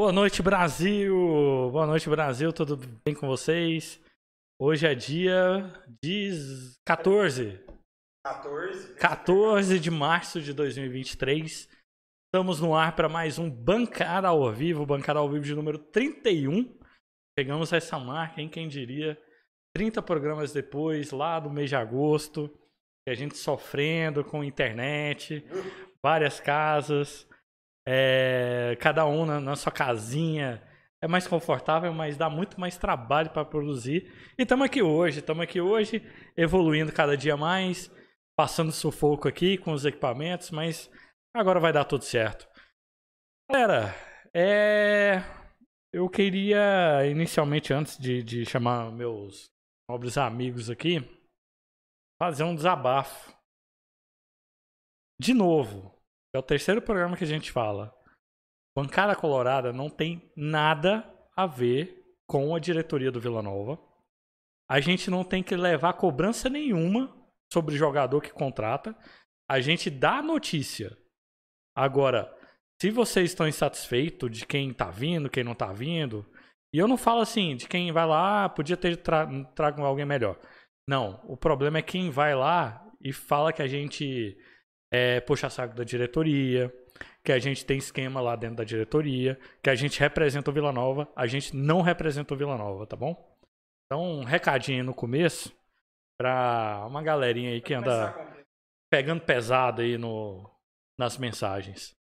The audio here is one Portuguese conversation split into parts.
Boa noite, Brasil! Boa noite, Brasil, tudo bem com vocês? Hoje é dia 14. 14. 14 de março de 2023. Estamos no ar para mais um Bancada ao Vivo, Bancada ao Vivo de número 31. Chegamos a essa marca, hein? Quem diria? 30 programas depois, lá do mês de agosto, que a gente sofrendo com internet, várias casas, é, cada um na, na sua casinha. É mais confortável, mas dá muito mais trabalho para produzir. E estamos aqui hoje, estamos aqui hoje, evoluindo cada dia mais, passando sufoco aqui com os equipamentos, mas agora vai dar tudo certo. Galera, é... eu queria inicialmente, antes de, de chamar meus nobres amigos aqui, fazer um desabafo. De novo, é o terceiro programa que a gente fala. Bancada Colorada não tem nada a ver com a diretoria do Vila Nova. A gente não tem que levar cobrança nenhuma sobre o jogador que contrata. A gente dá notícia. Agora, se vocês estão insatisfeitos de quem tá vindo, quem não tá vindo, e eu não falo assim de quem vai lá, ah, podia ter tra trago alguém melhor. Não, o problema é quem vai lá e fala que a gente é, puxa saco da diretoria, que a gente tem esquema lá dentro da diretoria, que a gente representa o Vila Nova, a gente não representa o Vila Nova, tá bom? Então, um recadinho no começo pra uma galerinha aí que anda pegando pesado aí no, nas mensagens.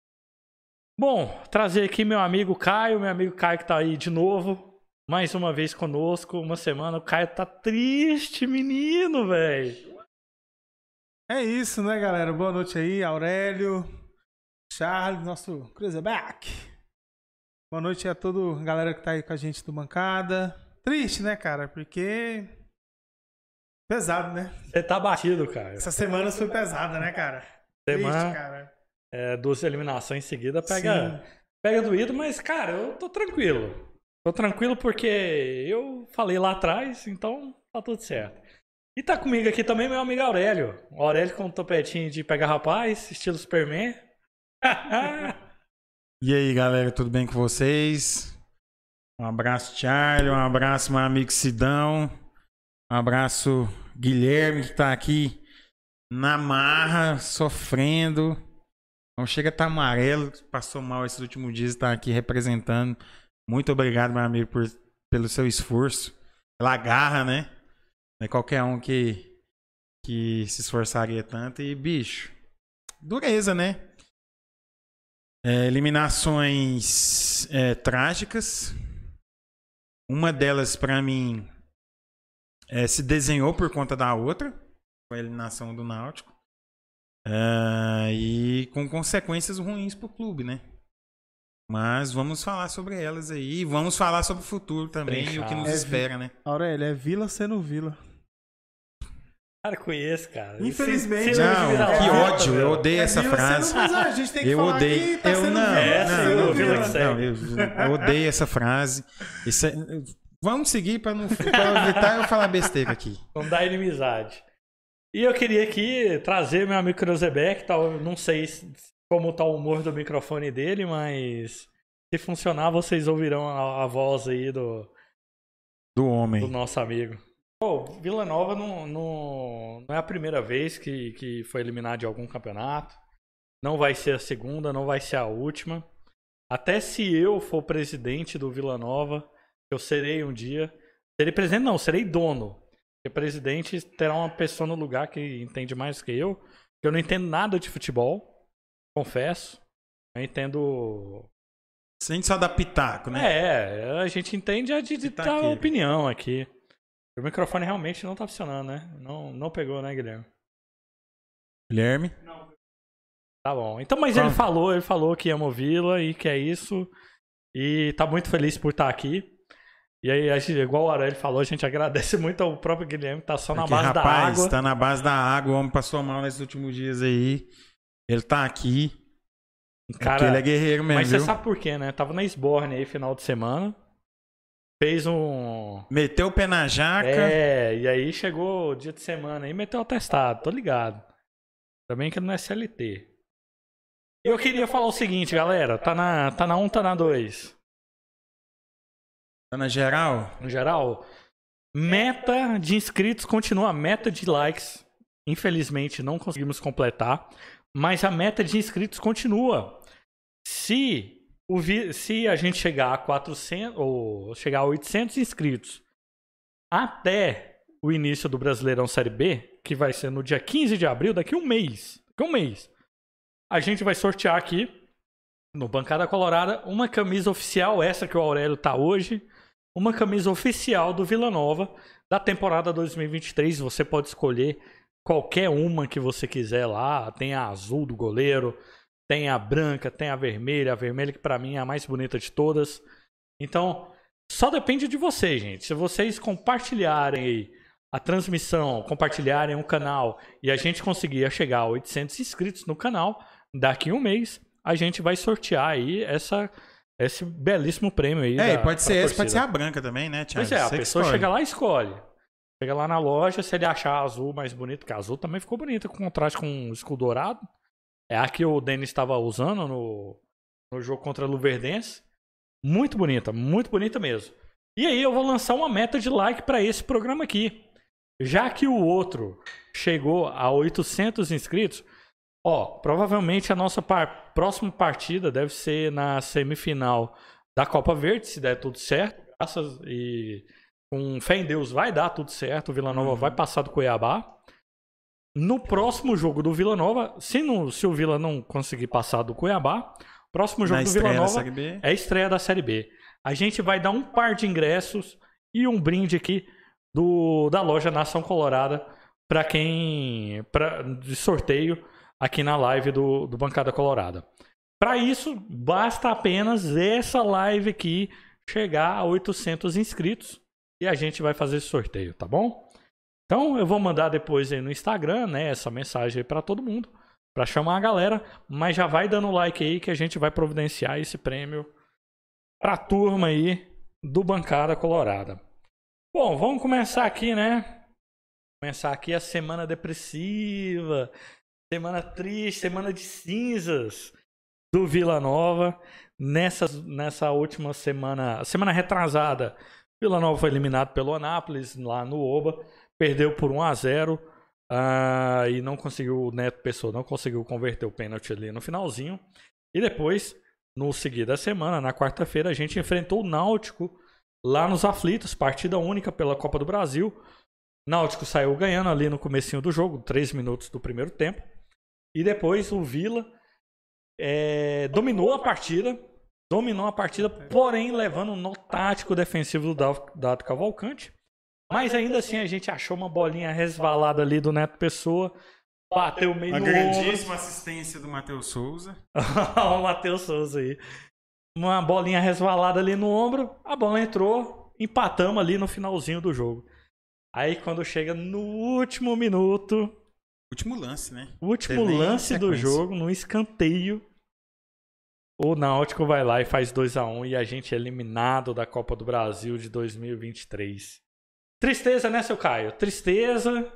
Bom, trazer aqui meu amigo Caio, meu amigo Caio que tá aí de novo, mais uma vez conosco, uma semana. O Caio tá triste, menino, velho. É isso, né, galera? Boa noite aí, Aurélio, Charles, nosso Cruiserback. Boa noite a toda a galera que tá aí com a gente do Bancada. Triste, né, cara? Porque. Pesado, né? Você tá batido, cara. Essa semana foi pesada, né, cara? Semana, Triste, cara. é, duas eliminações em seguida, pega, pega doído, mas, cara, eu tô tranquilo. Tô tranquilo porque eu falei lá atrás, então tá tudo certo. E tá comigo aqui também meu amigo Aurélio. O Aurélio com um topetinho de pegar rapaz, estilo Superman. E aí, galera, tudo bem com vocês? Um abraço, Charlie. Um abraço, meu amigo Sidão. Um abraço, Guilherme, que tá aqui na marra, sofrendo. Não chega a estar amarelo, passou mal esses últimos dias, tá aqui representando. Muito obrigado, meu amigo, por, pelo seu esforço, pela garra, né? Não é qualquer um que, que se esforçaria tanto. E, bicho, dureza, né? É, eliminações é, trágicas. Uma delas, pra mim, é, se desenhou por conta da outra. Foi a eliminação do Náutico. É, e com consequências ruins pro clube, né? Mas vamos falar sobre elas aí. Vamos falar sobre o futuro também e o que nos É, espera, né? Aurélio, é Vila sendo Vila. Cara, conheço, cara. Infelizmente, Síndrome de não, vira-lata, Que ódio, eu odeio essa frase. Sendo, mas a gente tem que Eu falar odeio. que tá eu não. É, não, eu, não, eu, eu odeio essa frase. Isso é- vamos seguir para não pra evitar eu falar besteira aqui. Não dá inimizade. E eu queria aqui trazer meu amigo Cruzebeck, tal, não sei se- como tá o humor do microfone dele, mas se funcionar, vocês ouvirão a, a voz aí do, Do do homem. nosso amigo. Pô, Vila Nova não, não, não é a primeira vez que, que foi eliminado de algum campeonato. Não vai ser a segunda, não vai ser a última. Até se eu for presidente do Vila Nova, eu serei um dia. Serei presidente, não, serei dono. Porque presidente terá uma pessoa no lugar que entende mais que eu. que Eu não entendo nada de futebol, confesso. Eu entendo Sem só dar pitaco, né? é, a gente entende a de, de Tá dar opinião aqui. O microfone realmente não tá funcionando, né? Não, não pegou, né, Guilherme? Guilherme? Tá bom. Então, mas Como? ele falou, ele falou que ama o Vila e que é isso. E tá muito feliz por estar aqui. E aí, a gente, igual o Aurélio falou, a gente agradece muito ao próprio Guilherme que tá só na Porque, base rapaz, da água. tá na base da água. O homem passou mal nesses últimos dias aí. Ele tá aqui. porque Cara, ele é guerreiro mesmo, mas você viu? sabe por quê, né? Tava na Sborne aí final de semana. Fez um. Meteu o pé na jaca. É, e aí chegou o dia de semana aí, meteu o testado, tô ligado. Também que não é CLT. Eu queria falar o seguinte, galera, tá na, tá na 1, tá na 2. Tá na geral? No geral, meta de inscritos continua, a meta de likes, infelizmente não conseguimos completar, mas a meta de inscritos continua. Se, vi- se a gente chegar a 400 ou chegar a 800 inscritos até o início do Brasileirão Série B, que vai ser no dia 15 de abril, daqui um mês, daqui um mês, a gente vai sortear aqui no Bancada Colorada uma camisa oficial, essa que o Aurélio tá hoje, uma camisa oficial do Vila Nova da temporada 2023. Você pode escolher qualquer uma que você quiser lá. Tem a azul do goleiro, tem a branca, tem a vermelha. A vermelha que pra mim é a mais bonita de todas. Então, só depende de vocês, gente. Se vocês compartilharem a transmissão, compartilharem o canal e a gente conseguir chegar a 800 inscritos no canal, daqui um mês a gente vai sortear aí essa esse belíssimo prêmio aí. É, e da- pode ser essa, pode ser a branca também, né, Thiago? Pois é, a Você que pessoa escolhe. chega lá e escolhe. Chega lá na loja, se ele achar a azul mais bonito, que a azul também ficou bonita, com contraste com o escudo dourado. É a que o Denis estava usando no, no jogo contra a Luverdense. Muito bonita, muito bonita mesmo. E aí eu vou lançar uma meta de like para esse programa aqui. Já que o outro chegou a 800 inscritos, ó, provavelmente a nossa par- próxima partida deve ser na semifinal da Copa Verde, se der tudo certo. Graças e com fé em Deus vai dar tudo certo. O Vila Nova Uhum. vai passar do Cuiabá. No próximo jogo do Vila Nova, se, não, se o Vila não conseguir passar do Cuiabá, próximo jogo Na do Vila Nova é a estreia da Série B. A gente vai dar um par de ingressos e um brinde aqui do, da loja Nação Colorada para quem. Pra, de sorteio aqui na live do, do Bancada Colorada. Para isso, basta apenas essa live aqui chegar a 800 inscritos e a gente vai fazer esse sorteio, tá bom? Então eu vou mandar depois aí no Instagram, né, essa mensagem aí para todo mundo, para chamar a galera, mas já vai dando like aí que a gente vai providenciar esse prêmio pra turma aí do Bancada Colorada. Bom, vamos começar aqui, né? Começar aqui a semana depressiva, semana triste, semana de cinzas do Vila Nova. Nessa, nessa última semana, semana retrasada, Vila Nova foi eliminado pelo Anápolis lá no Oba, perdeu por 1 a 0 ah, e não conseguiu, o Neto Pessoa não conseguiu converter o pênalti ali no finalzinho. E depois, no seguir da semana, na quarta-feira, a gente enfrentou o Náutico lá nos aflitos, partida única pela Copa do Brasil. Náutico saiu ganhando ali no comecinho do jogo, 3 minutos do primeiro tempo. E depois o Vila é, dominou a partida, dominou a partida, porém levando nó tático defensivo do Dado Cavalcante. Mas ainda assim a gente achou uma bolinha resvalada ali do Neto Pessoa, bateu meio Uma no grandíssima assistência do Matheus Souza. o Matheus Souza aí. Uma bolinha resvalada ali no ombro, a bola entrou, empatamos ali no finalzinho do jogo. Aí quando chega no último minuto, Último lance, né? último Teve lance do jogo, no escanteio, o Náutico vai lá e faz 2 a 1 e a gente é eliminado da Copa do Brasil de 2023. Tristeza, né, seu Caio? Tristeza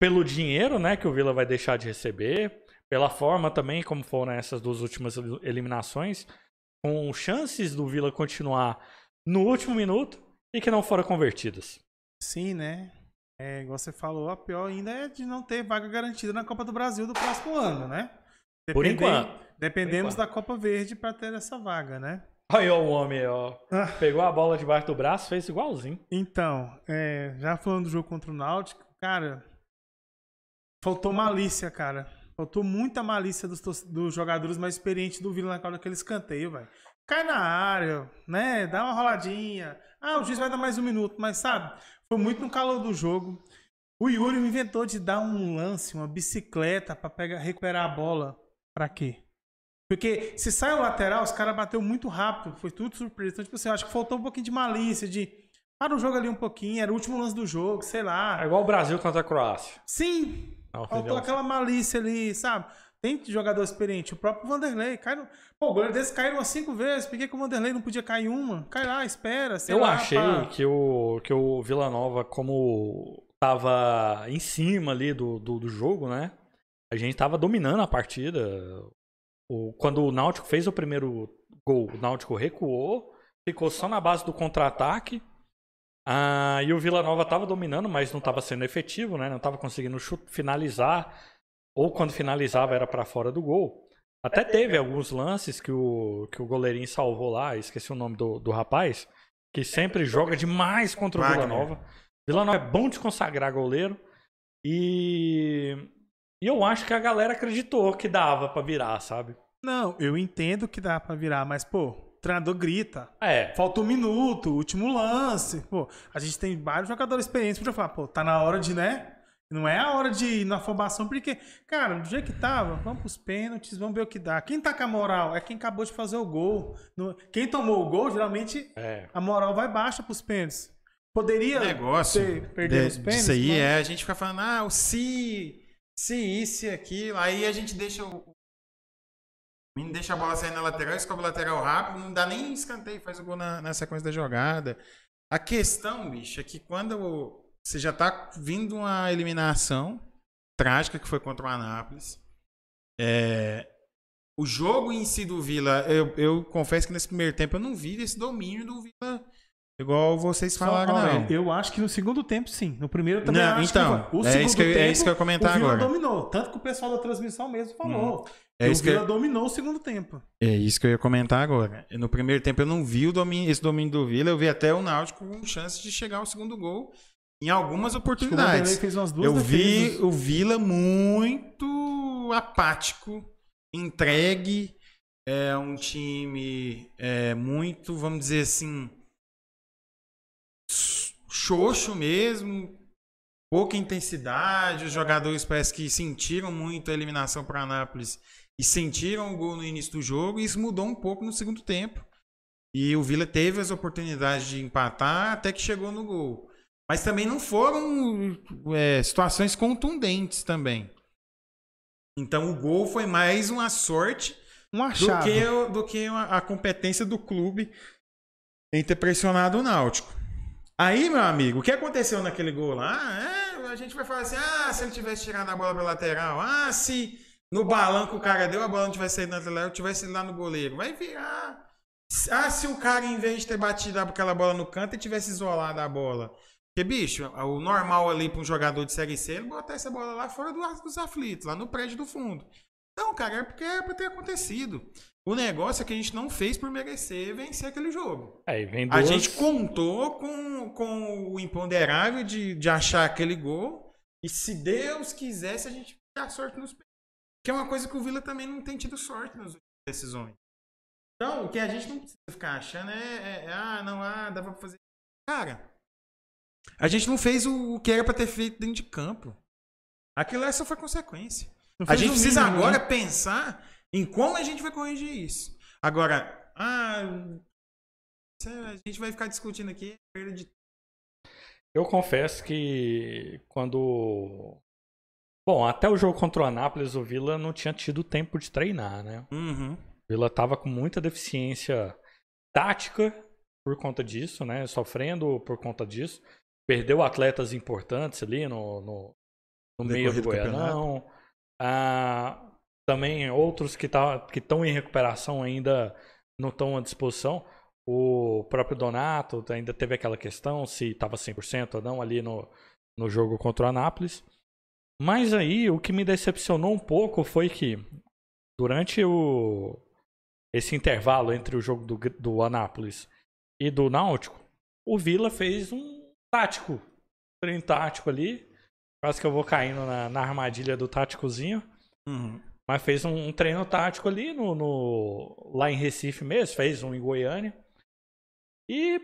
pelo dinheiro, né, que o Vila vai deixar de receber, pela forma também como foram essas duas últimas eliminações, com chances do Vila continuar no último minuto e que não foram convertidas. Sim, né? É, igual você falou, a pior ainda é de não ter vaga garantida na Copa do Brasil do próximo ano, né? Por enquanto. Dependemos Por enquanto. da Copa Verde para ter essa vaga, né? Olha o homem, ó. Ah. Pegou a bola debaixo do braço, fez igualzinho. Então, é, já falando do jogo contra o Náutico, cara, faltou malícia, cara. Faltou muita malícia dos, dos jogadores mais experientes do Vila naquela daquele escanteio, velho. Cai na área, né? Dá uma roladinha. Ah, o juiz vai dar mais um minuto, mas sabe? Foi muito no calor do jogo. O Yuri inventou de dar um lance, uma bicicleta pra pegar, recuperar a bola. Pra quê? Porque se sai o lateral, os caras bateu muito rápido, foi tudo surpresa. Então, tipo assim, eu acho que faltou um pouquinho de malícia, de para o jogo ali um pouquinho, era o último lance do jogo, sei É lá. igual o Brasil contra a Croácia. Sim, Não, faltou aquela malícia ali, sabe? Tem jogador experiente, o próprio Vanderlei. Cai no... Pô, o goleiro desse caiu umas cinco vezes, por que, que o Vanderlei não podia cair uma? Cai lá, espera, Eu lá. achei pá. que o, que o Vila Nova, como tava em cima ali do, do, do jogo, né? A gente tava dominando a partida. O, quando o Náutico fez o primeiro gol, o Náutico recuou ficou só na base do contra-ataque. Ah, e o Vila Nova estava dominando, mas não estava sendo efetivo, né? Não estava conseguindo finalizar. Ou quando finalizava era para fora do gol. Até teve alguns lances que o, que o goleirinho salvou lá, esqueci o nome do, do rapaz, que sempre joga demais contra o Vila Nova. Vila Nova é bom de consagrar goleiro. E, e eu acho que a galera acreditou que dava para virar, sabe? Não, eu entendo que dá para virar, mas, pô, o treinador grita. É. Falta um minuto, último lance. Pô, a gente tem vários jogadores experientes pra falar, pô, tá na hora de, né? Não é a hora de ir na afobação, porque, cara, do jeito que tava, vamos pros pênaltis, vamos ver o que dá. Quem tá com a moral é quem acabou de fazer o gol. Quem tomou o gol, geralmente, é. a moral vai baixa pros pênaltis. Poderia negócio ter, perder de, os pênaltis. Isso aí mas... é, a gente fica falando, ah, o se, se isso e aquilo, aí a gente deixa o. O menino deixa a bola sair na lateral, escobre o lateral rápido, não dá nem escanteio, faz o gol na, na sequência da jogada. A questão, bicho, é que quando você já tá vindo uma eliminação trágica que foi contra o Anápolis. É, o jogo em si do Vila, eu, eu confesso que nesse primeiro tempo eu não vi esse domínio do Vila igual vocês falaram, Só, não. Eu acho que no segundo tempo, sim. No primeiro também não, acho então, que o é isso que, eu, tempo, é isso que eu ia comentar o Vila agora. dominou. Tanto que o pessoal da transmissão mesmo falou. Hum. É isso o Vila eu... dominou o segundo tempo. É isso que eu ia comentar agora. No primeiro tempo eu não vi o domínio, esse domínio do Vila, eu vi até o Náutico com chance de chegar ao segundo gol em algumas oportunidades. eu vi o Vila muito apático, entregue. É um time é, muito, vamos dizer assim, xoxo mesmo, pouca intensidade. Os jogadores parece que sentiram muito a eliminação para Anápolis e sentiram o gol no início do jogo. E isso mudou um pouco no segundo tempo. E o Vila teve as oportunidades de empatar até que chegou no gol. Mas também não foram é, situações contundentes também. Então o gol foi mais uma sorte um do que, do que a, a competência do clube em ter pressionado o Náutico. Aí, meu amigo, o que aconteceu naquele gol lá? É, a gente vai falar assim: ah, se ele tivesse tirado a bola pela lateral, ah, se no balão que o cara deu, a bola não tivesse saído na lateral, tivesse lá no goleiro. Vai virar. Ah, se o cara, em vez de ter batido aquela bola no canto, ele tivesse isolado a bola. Porque, bicho, o normal ali para um jogador de Série C é botar essa bola lá fora dos aflitos, lá no prédio do fundo. Não, cara, é porque é pra ter acontecido. O negócio é que a gente não fez por merecer vencer aquele jogo. É, duas... A gente contou com, com o imponderável de, de achar aquele gol. E se Deus quisesse, a gente ter sorte nos Que é uma coisa que o Vila também não tem tido sorte nas decisões. Então, o que a gente não precisa ficar achando é, é, é ah, não, ah, dava pra fazer. Cara, a gente não fez o, que era para ter feito dentro de campo. Aquilo só foi consequência. A gente precisa mínimo, agora né? pensar em como a gente vai corrigir isso. Agora, ah, a gente vai ficar discutindo aqui perda de eu confesso que quando. Bom, até o jogo contra o Anápolis, o Vila não tinha tido tempo de treinar, né? Uhum. O Vila tava com muita deficiência tática por conta disso, né? Sofrendo por conta disso. Perdeu atletas importantes ali no, no, no meio do Goianão. Ah, também outros que tá, estão em recuperação ainda não estão à disposição. O próprio Donato ainda teve aquela questão se estava 100% ou não ali no, no jogo contra o Anápolis. Mas aí o que me decepcionou um pouco foi que durante o, esse intervalo entre o jogo do, do Anápolis e do Náutico, o Vila fez um tático. Treino tático ali. Quase que eu vou caindo na, na armadilha do táticozinho. Uhum. Mas fez um, um, treino tático ali no, no, lá em Recife mesmo, fez um em Goiânia. E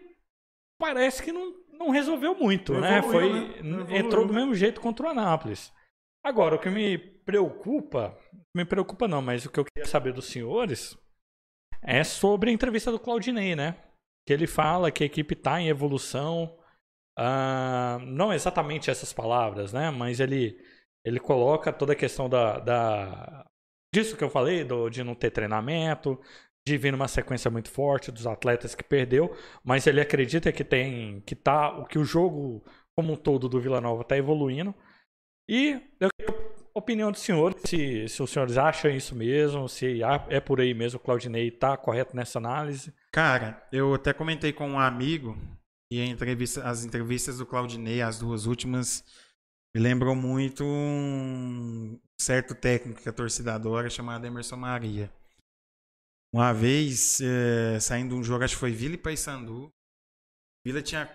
parece que não, não resolveu muito, não né? Foi, né? Entrou do mesmo jeito contra o Anápolis. Agora, o que me preocupa, me preocupa não, mas o que eu queria saber dos senhores é sobre a entrevista do Claudinei, né? Que ele fala que a equipe está em evolução, Uh, não exatamente essas palavras, né? Mas ele, ele coloca toda a questão da, da disso que eu falei, do, de não ter treinamento, de vir numa sequência muito forte dos atletas que perdeu, mas ele acredita que tem que tá o que o jogo como um todo do Vila Nova está evoluindo. E eu quero a opinião do senhor, se, se os senhores acham isso mesmo, se é por aí mesmo o Claudinei está correto nessa análise. Cara, eu até comentei com um amigo e entrevista, as entrevistas do Claudinei, as duas últimas, me lembrou muito um certo técnico que a torcida adora, chamado Emerson Maria. Uma vez, eh, saindo um jogo, acho que foi Vila e Paysandu, Vila tinha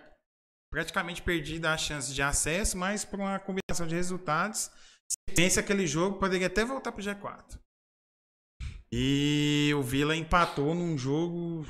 praticamente perdido a chance de acesso, mas por uma combinação de resultados, se vence aquele jogo, poderia até voltar pro G4. E o Vila empatou num jogo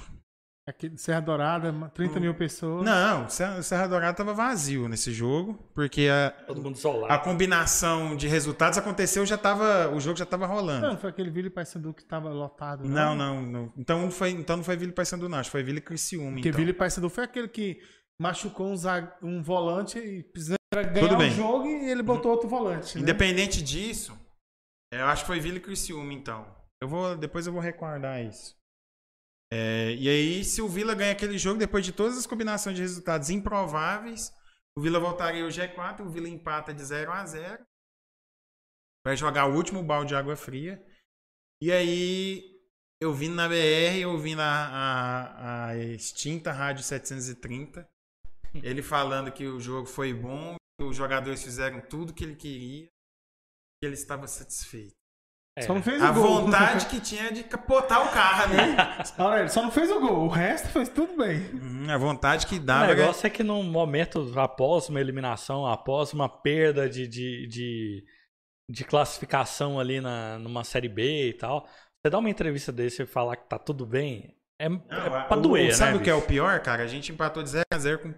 Aqui, Serra Dourada, 30 mil pessoas. Não, o Serra Dourada estava vazio nesse jogo, porque a, Todo mundo isolado. a combinação de resultados aconteceu, já tava, o jogo já estava rolando. Não, foi aquele Vila e Paysandu que tava lotado. Não, não, não. Então não foi, então não foi Vila e Paysandu, não. Acho que foi Vila e Criciúma, Porque então. Vila e Paysandu foi aquele que machucou um, zag- um volante e precisava ganhar o jogo e ele botou outro volante. né? Independente disso, eu acho que foi Vila e Criciúma, então. Eu vou, depois eu vou recordar isso. É, e aí, se o Vila ganha aquele jogo, depois de todas as combinações de resultados improváveis, o Vila voltaria ao G4, o Vila empata de 0 a 0 Vai jogar o último balde de água fria. E aí, eu vim na BR, eu vim na a, a extinta Rádio 730, ele falando que o jogo foi bom, que os jogadores fizeram tudo que ele queria, que ele estava satisfeito. É. Só não fez A o gol. vontade que tinha de capotar o carro, né? Olha, ele só não fez o gol. O resto fez tudo bem. Hum, a vontade que O dava. era- negócio é que num momento, após uma eliminação, após uma perda de, de, de, de classificação ali na, numa Série B e tal, você dá uma entrevista desse e falar que tá tudo bem, é, Não, é a- pra o- doer, Sabe né? o que é o pior, cara? A gente empatou de 0 a 0 com.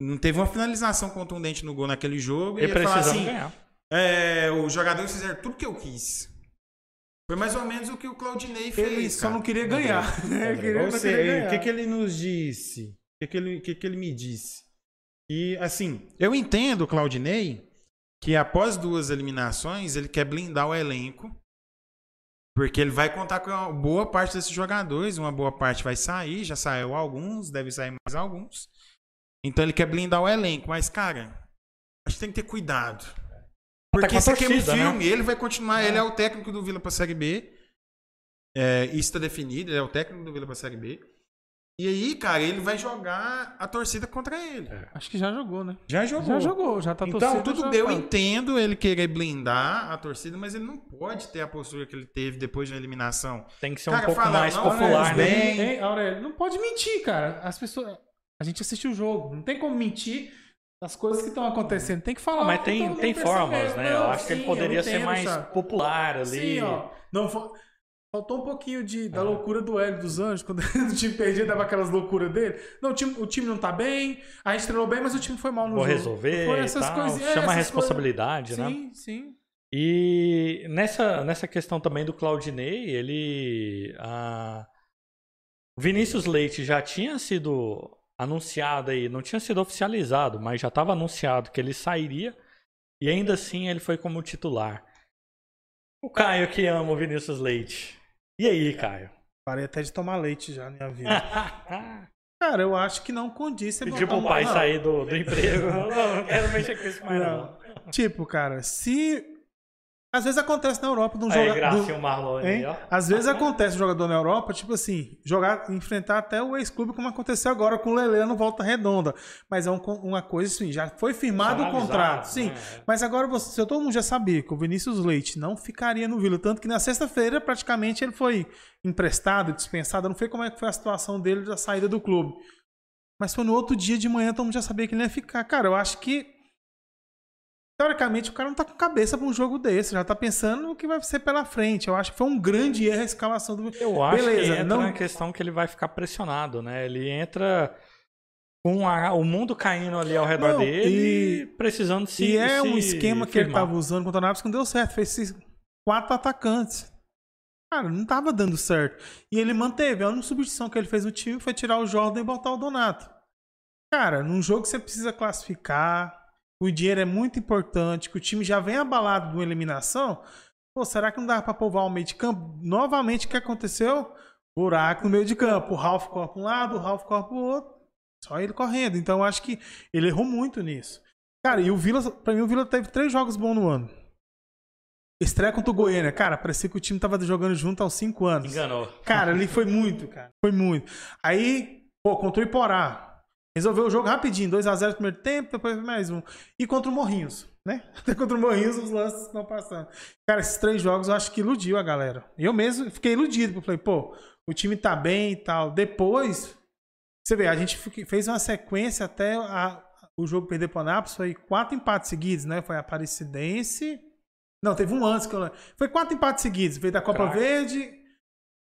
Não teve uma finalização contundente no gol naquele jogo. E E precisamos assim: ganhar. é, os jogadores fizeram tudo que eu quis. Foi mais ou menos o que o Claudinei fez. Ele só cara. não queria ganhar. Queria, não seja, queria o ganhar. que, que ele nos disse? O que, que, ele, o que, que ele me disse? E, assim, eu entendo o Claudinei que após duas eliminações ele quer blindar o elenco. Porque ele vai contar com uma boa parte desses jogadores. Uma boa parte vai sair, já saiu alguns, deve sair mais alguns. Então ele quer blindar o elenco. Mas, cara, acho que tem que ter cuidado. Porque a isso aqui é um né? filme. Ele vai continuar, ele é o técnico do Vila pra Série B. É, isso está definido, ele é o técnico do Vila pra Série B. E aí, cara, ele vai jogar a torcida contra ele. Acho que já jogou, né? Já jogou. Já jogou, já tá então, tudo bem, eu tá. entendo ele querer blindar a torcida, mas ele não pode ter a postura que ele teve depois de uma eliminação. Tem que ser Cara, um pouco fala, mais não, popular, mas né? bem- Aurélio, não pode mentir, cara. As pessoas. A gente assistiu o jogo. Não tem como mentir das coisas que estão acontecendo. Tem que falar. Mas o que tem, tem formas, né? Eu Não, acho que ele sim, poderia eu ser entendo, mais Thiago. popular ali. Sim, ó. Não, fa- faltou um pouquinho de, da É. loucura do Hélio dos Anjos, quando o time perdia, dava aquelas loucuras dele. Não, o time, o time não tá bem, a gente treinou bem, mas o time foi mal no Vou jogo. resolver Foi essas tal. é, Chama a responsabilidade, coisas. né? Sim, sim. E nessa, nessa questão também do Claudinei, ele. A... O Vinícius Leite já tinha sido anunciado aí, não tinha sido oficializado, mas já estava anunciado que ele sairia e ainda assim ele foi como titular. O Caio que ama o Vinícius Leite. E aí, Caio? Parei até de tomar leite já na minha vida. Cara, eu acho que não condiz Pediu botar pro pai não. sair do, do emprego. Não, não quero mexer com isso mais não. Tipo, cara, se. Às vezes acontece na Europa de um jogador. Gracinha Marlon aí, ó. Às vezes acontece um jogador na Europa, tipo assim, jogar, enfrentar até o ex-clube, como aconteceu agora com o Lele no Volta Redonda. Mas é um uma coisa assim, já foi firmado o Avisado, contrato, sim. né? Mas agora você, se todo mundo já sabia que o Vinícius Leite não ficaria no Vila, tanto que na sexta-feira praticamente ele foi emprestado, dispensado, eu não sei como é que foi a situação dele da saída do clube. Mas foi no outro dia de manhã, todo mundo já sabia que ele ia ficar. Cara, eu acho que teoricamente o cara não tá com cabeça pra um jogo desse, já tá pensando no que vai ser pela frente. Eu acho que foi um grande erro a escalação do Eu acho Beleza, que entra não- na questão que ele vai ficar pressionado, né? Ele entra com a- o mundo caindo ali ao redor Não, dele e- precisando se e é se um esquema que ele firmar. tava usando contra o Nápoles que não deu certo. Fez esses quatro atacantes. Cara, não tava dando certo. E ele manteve. A única substituição que ele fez no time foi tirar o Jordan e botar o Donato. Cara, num jogo que você precisa classificar, o dinheiro é muito importante, que o time já vem abalado de uma eliminação. Pô, será que não dá pra povoar o meio de campo? Novamente, o que aconteceu? Buraco no meio de campo. O Ralf corre pra um lado, o Ralf corre pro outro. Só ele correndo. Então eu acho que ele errou muito nisso. Cara, e o Vila, pra mim, o Vila teve três jogos bons no ano. Estreia contra o Goiânia. Cara, parecia que o time tava jogando junto há uns 5 anos. Enganou. Cara, ali foi muito, cara. Foi muito. Aí, pô, contra o Iporá. Resolveu o jogo rapidinho. 2x0 no primeiro tempo, depois mais um. E contra o Morrinhos, né? Até contra o Morrinhos os lances estão passando. Cara, esses três jogos eu acho que iludiu a galera. Eu mesmo fiquei iludido. Eu falei, pô, o time tá bem e tal. Depois, você vê, a gente fez uma sequência até a, o jogo perder pro Anápolis. Foi quatro empates seguidos, né? Foi a Aparecidense. Não, teve um antes que eu. Foi quatro empates seguidos. Veio da Copa Verde.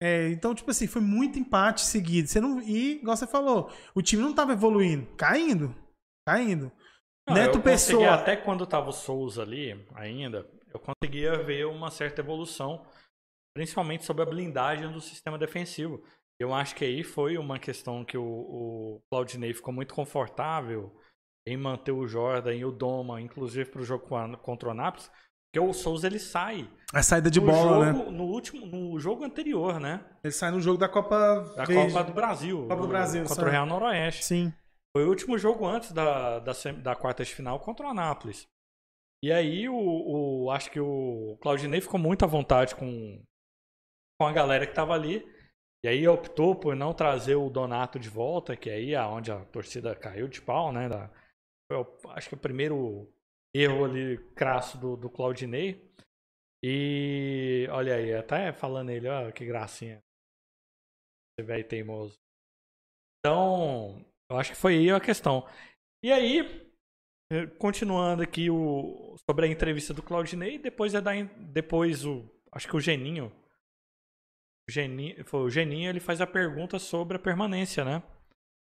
É, então, tipo assim, foi muito empate seguido. Você não, e, igual você falou, o time não tava evoluindo. Caindo. Caindo. Não, Neto eu Pessoa. Até quando tava o Souza ali, ainda, eu conseguia ver uma certa evolução. Principalmente sobre a blindagem do sistema defensivo. Eu acho que aí foi uma questão que o, o Claudinei ficou muito confortável em manter o Jordan e o Doma, inclusive para o jogo contra o Anápolis, porque o Souza ele sai. A saída de bola, jogo, né? No último, no jogo anterior, né? Ele sai no jogo da Copa da Verde. Copa do Brasil. Copa do Brasil. Contra sai. o Real Noroeste. Sim. Foi o último jogo antes da, da, da quarta de final contra o Anápolis. E aí o, o acho que o Claudinei ficou muito à vontade com, com a galera que tava ali. E aí optou por não trazer o Donato de volta, que aí é onde a torcida caiu de pau, né? Da, foi, acho que o primeiro erro ali crasso do, do Claudinei. E olha aí, até falando ele, ó, que gracinha. Esse velho teimoso. Então, eu acho que foi aí a questão. E aí, eh, continuando aqui o, sobre a entrevista do Claudinei, depois é da, depois o, acho que o Geninho, o Geninho, foi o Geninho, ele faz a pergunta sobre a permanência, né?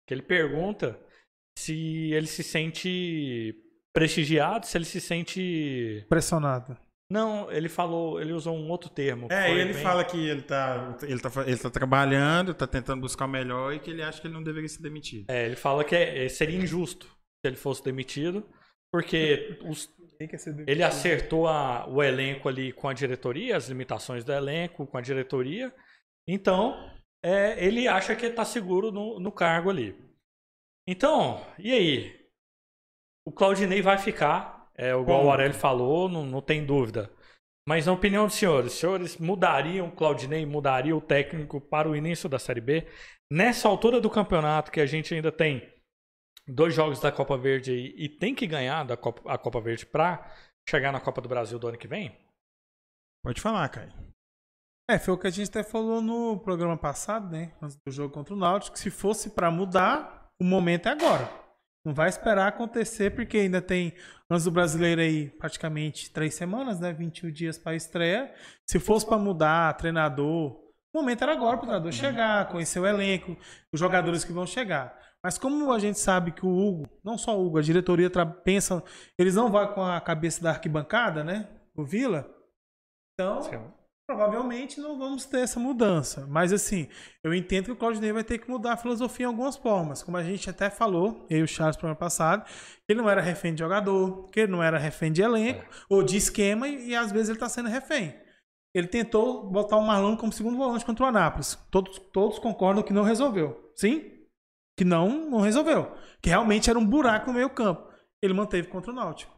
Que ele pergunta se ele se sente prestigiado, se ele se sente. Pressionado. Não, ele falou, ele usou um outro termo. É, ele bem... fala que ele tá, ele, tá, ele tá trabalhando, tá tentando buscar o melhor e que ele acha que ele não deveria ser demitido. É, ele fala que é, é seria injusto se ele fosse demitido, porque os, ele acertou a, o elenco ali com a diretoria, as limitações do elenco com a diretoria. Então, é, ele acha que está seguro no, no cargo ali. Então, e aí? O Claudinei vai ficar, é, igual Bom, o Aurélio falou, não, não tem dúvida. Mas na opinião dos senhores, os senhores mudariam o Claudinei, mudaria o técnico para o início da Série B? Nessa altura do campeonato, que a gente ainda tem dois jogos da Copa Verde aí, e tem que ganhar da Copa, a Copa Verde para chegar na Copa do Brasil do ano que vem? Pode falar, Caio. É, foi o que a gente até falou no programa passado, né? Antes do jogo contra o Náutico, que se fosse para mudar, o momento é agora. Não vai esperar acontecer, porque ainda tem, antes do brasileiro aí, praticamente três semanas, né? 21 dias para estreia. Se fosse para mudar treinador, o momento era agora para o treinador chegar, conhecer o elenco, os jogadores que vão chegar. Mas como a gente sabe que o Hugo, não só o Hugo, a diretoria pensa, eles não vão com a cabeça da arquibancada, né? O Vila. Então, provavelmente não vamos ter essa mudança. Mas assim, eu entendo que o Claudinei vai ter que mudar a filosofia em algumas formas. Como a gente até falou, eu e o Charles no programa passado, que ele não era refém de jogador, que ele não era refém de elenco é. ou de esquema, e, e às vezes ele está sendo refém. Ele tentou botar o Marlon como segundo volante contra o Anápolis. Todos, todos concordam que não resolveu. Sim? Que não, não resolveu. Que realmente era um buraco no meio campo. Ele manteve contra o Náutico.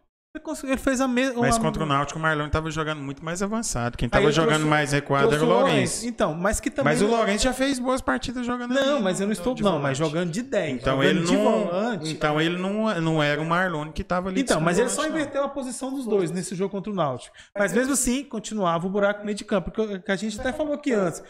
Ele fez a mesma. Mas contra o Náutico, o Marlon estava jogando muito mais avançado. Quem estava jogando trouxe, mais recuado era o Lourenço. Então, mas que também. Mas o Lourenço já fez boas partidas jogando Não, ali, mas eu não estou. Não, mas jogando de 10. Então ele não. Volante, então ele não, não era o Marlon que estava ali. Então, mas ele só inverteu a posição dos dois nesse jogo contra o Náutico. Mas mesmo assim, continuava o buraco no meio de campo. Porque a gente até falou aqui antes.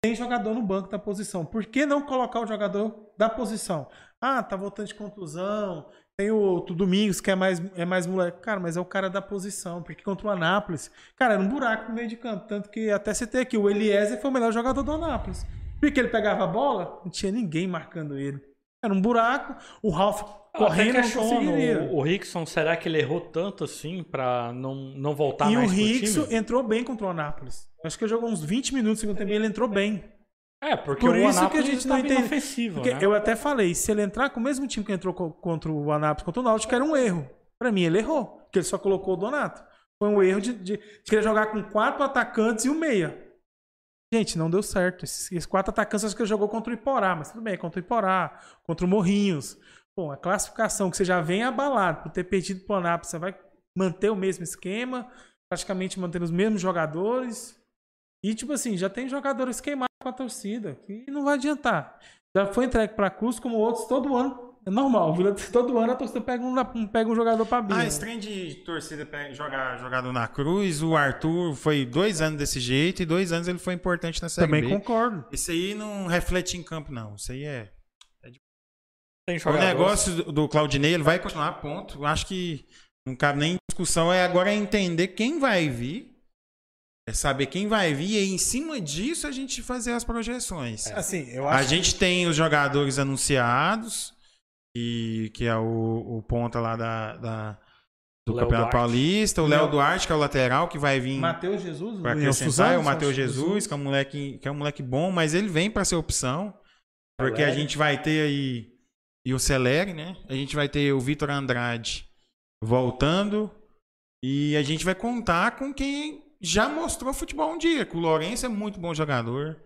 Tem jogador no banco da posição. Por que não colocar o jogador da posição? Ah, tá voltando de contusão tem o, o Domingos, que é mais, é mais moleque. Cara, mas é o cara da posição. Porque contra o Anápolis, cara, era um buraco no meio de campo. Tanto que até citei aqui, o Eliezer foi o melhor jogador do Anápolis. Porque ele pegava a bola, não tinha ninguém marcando ele. Era um buraco, o Ralf correndo não conseguiria. O, o Rickson, será que ele errou tanto assim pra não, não voltar e mais E o Rickson entrou bem contra o Anápolis. Acho que ele jogou uns 20 minutos no segundo tempo e ele entrou bem. É, porque Por o isso Anápolis que a gente não entende. Porque né? eu até falei, se ele entrar com o mesmo time que entrou contra o Anápolis contra o Náutico, era um erro. Para mim, ele errou, porque ele só colocou o Donato. Foi um erro de, de, de querer jogar com quatro atacantes e o meia. Gente, não deu certo. Esses, esses quatro atacantes acho que ele jogou contra o Iporá, mas tudo bem, contra o Iporá, contra o Morrinhos. Bom, a classificação que você já vem abalado por ter perdido pro Anápolis, você vai manter o mesmo esquema praticamente mantendo os mesmos jogadores. E, tipo assim, já tem jogadores queimados com a torcida, que não vai adiantar. Já foi entregue pra Cruz, como outros, todo ano. É normal, todo ano a torcida pega um, pega um jogador pra Bia. Ah, esse trem de torcida jogar jogador na cruz, o Arthur foi dois anos desse jeito e dois anos ele foi importante na Série Também B. concordo. Isso aí não reflete em campo, não. Isso aí é. Tem O negócio do, do Claudinei, ele vai continuar, ponto. Eu acho que não cabe nem discussão. É agora entender quem vai vir. É saber quem vai vir e em cima disso a gente fazer as projeções. Assim, eu A acho gente tem os jogadores anunciados, e, que é o, o ponta lá da, da- do Léo Campeonato Duarte. Paulista, o Léo Duarte, que é o lateral, que vai vir Matheus Jesus, para o acrescentar, Suzano, é o Matheus Santos Jesus, que é um moleque, que é um moleque bom, mas ele vem para ser opção, porque a gente vai ter aí e o Celeri, né? A gente vai ter o Vitor Andrade voltando e a gente vai contar com quem já mostrou futebol um dia, que o Lourenço é muito bom jogador,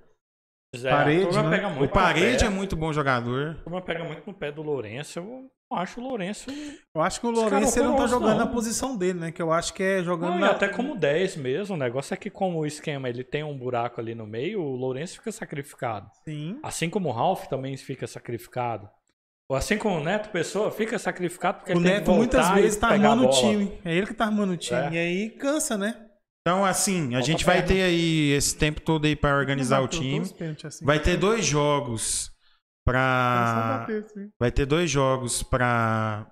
Zé, Parede, né? pega o muito Parede é muito bom jogador. A turma pega muito no pé do Lourenço. Eu acho o Lourenço. Eu acho que o cara Lourenço ele não tá jogando não. na posição dele, né? Que eu acho que é jogando Não, e na... até como 10 mesmo. O negócio é que, como o esquema ele tem um buraco ali no meio, o Lourenço fica sacrificado. Sim. Assim como o Ralph também fica sacrificado. Ou assim como o Neto Pessoa fica sacrificado porque O ele tem que Neto muitas vezes tá armando o time. É ele que tá armando o time. É. E aí cansa, né? Então, assim, a Falta gente vai perna. ter aí esse tempo todo aí para organizar o time. todos os pênaltis, assim. Vai ter dois jogos assim. Vai ter dois jogos pra.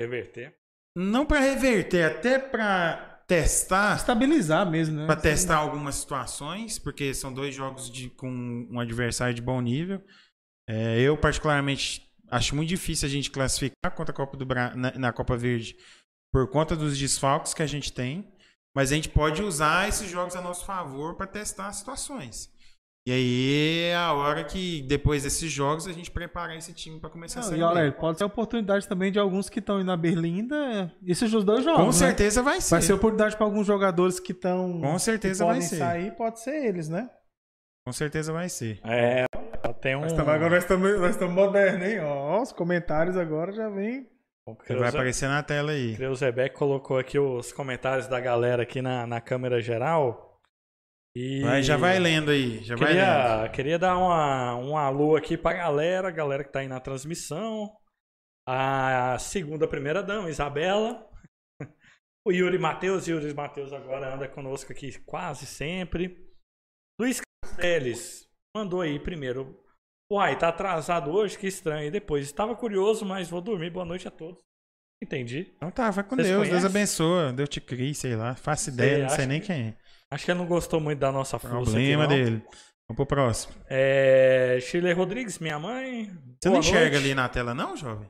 Reverter. Não pra reverter, até pra testar. Estabilizar mesmo, né? Pra testar algumas situações, porque são dois jogos de, com um adversário de bom nível. É, eu, particularmente, acho muito difícil a gente classificar contra a Copa do Bra... na, na Copa Verde por conta dos desfalques que a gente tem. Mas a gente pode usar esses jogos a nosso favor para testar situações. E aí é a hora que, depois desses jogos, a gente preparar esse time para começar a Não, Série e olha, pode ser oportunidade também de alguns que estão indo na Berlinda. Esses os dois jogos. Com né? certeza vai ser. Vai ser oportunidade para alguns jogadores que estão. Com certeza podem vai ser. sair, pode ser eles, né? Com certeza vai ser. É, tem um. Nós estamos agora nós estamos nós estamos modernos, hein? Ó, os comentários agora já vem. O Vai aparecer na tela aí. Creuzebeck colocou aqui os comentários da galera aqui na, na câmera geral. E Vai, já vai lendo aí. Já vai lendo. Queria, queria dar uma, um alô aqui pra galera, galera que tá aí na transmissão. A segunda primeira dama, Isabela. O Yuri Matheus, Yuri Matheus agora anda conosco aqui quase sempre. Luiz Castells mandou aí primeiro. Uai, tá atrasado hoje? Que estranho. E depois, estava curioso, mas vou dormir. Boa noite a todos. Entendi. Então tá, vai com Vocês Deus. Deus conhecem? abençoa. Deus te crie, sei lá. Faço ideia, não sei nem que- quem é. Acho que ele não gostou muito da nossa força. Problema aqui, dele. Vamos pro próximo. É, Shirley Rodrigues, minha mãe. Você Boa não enxerga noite. ali na tela, não, jovem?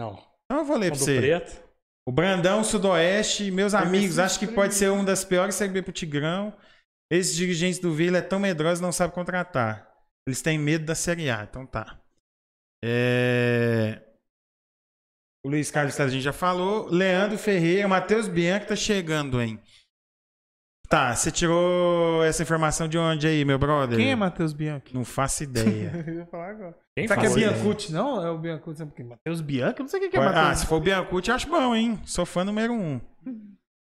Não. Então eu vou ler pra Fundo você. preto. O Brandão Sudoeste, meus amigos, acho que pode ser uma das piores Série B pro Tigrão. Esses dirigentes do Vila é tão medrosos e não sabem contratar. Eles têm medo da Série A, então tá. É... O Luiz Carlos a gente já falou. Leandro Ferreira, Matheus Bianchi tá chegando, hein? Tá, você tirou essa informação de onde aí, meu brother? Quem é Matheus Bianchi? Não faço ideia. Eu ia falar agora. Quem Será que é? Biancucci? Não, é o Biancucci. Matheus Bianchi? Eu não sei o que é ah, Matheus. se for o Biancucci, acho bom, hein? Sou fã número um.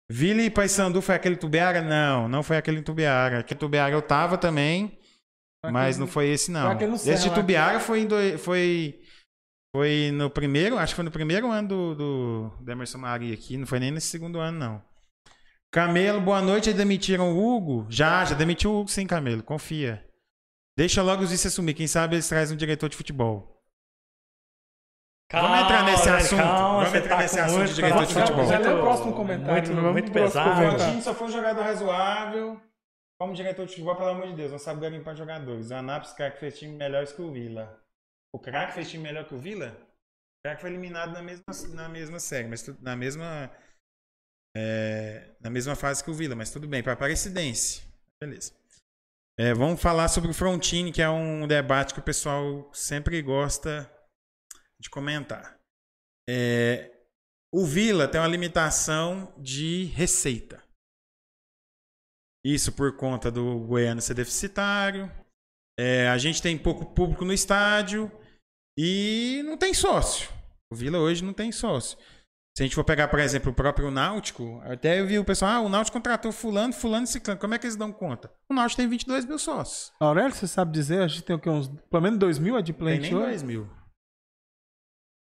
Vila e Paysandu foi aquele Tubiara? Não, não foi aquele Tubiara. Aquele Tubiara eu tava também, mas não foi esse, não. Serra Esse de lá. Tubiara foi, em doi- foi, foi no primeiro, acho que foi no primeiro ano do, do, do Emerson Maria aqui, não foi nem nesse segundo ano, não. Camelo, boa noite. Aí demitiram o Hugo? Já, já demitiu o Hugo, sim, Camelo. Confia. Deixa logo os vice assumir. Quem sabe eles trazem um diretor de futebol. Vamos entrar nesse velho, assunto. calma, Vamos entrar tá nesse assunto muito- de diretor de calma, futebol. Já lê o muito- próximo comentário. Muito, vamos muito próximo pesado. O só foi um jogador razoável. Como diretor de futebol, pelo amor de Deus, não sabe garimpar jogadores. O Anápolis, craque, fez time melhores que o Vila. O craque fez time melhor que o Vila? O craque foi eliminado na mesma, na mesma série, mas tu- na mesma. é, na mesma fase que o Vila, mas tudo bem, para Aparecidense. Beleza. É, vamos falar sobre o Frontini, que é um debate que o pessoal sempre gosta de comentar. É, o Vila tem uma limitação de receita. Isso por conta do Goiano ser deficitário. É, a gente tem pouco público no estádio e não tem sócio. O Vila hoje não tem sócio. Se a gente for pegar, por exemplo, o próprio Náutico, até eu vi o pessoal, ah, o Náutico contratou fulano, fulano e ciclano. Como é que eles dão conta? O Náutico tem 22 mil sócios. Aurélio, você sabe dizer? A gente tem o quê? Uns, pelo menos 2 mil Tem adimplentes nem hoje? 2 mil.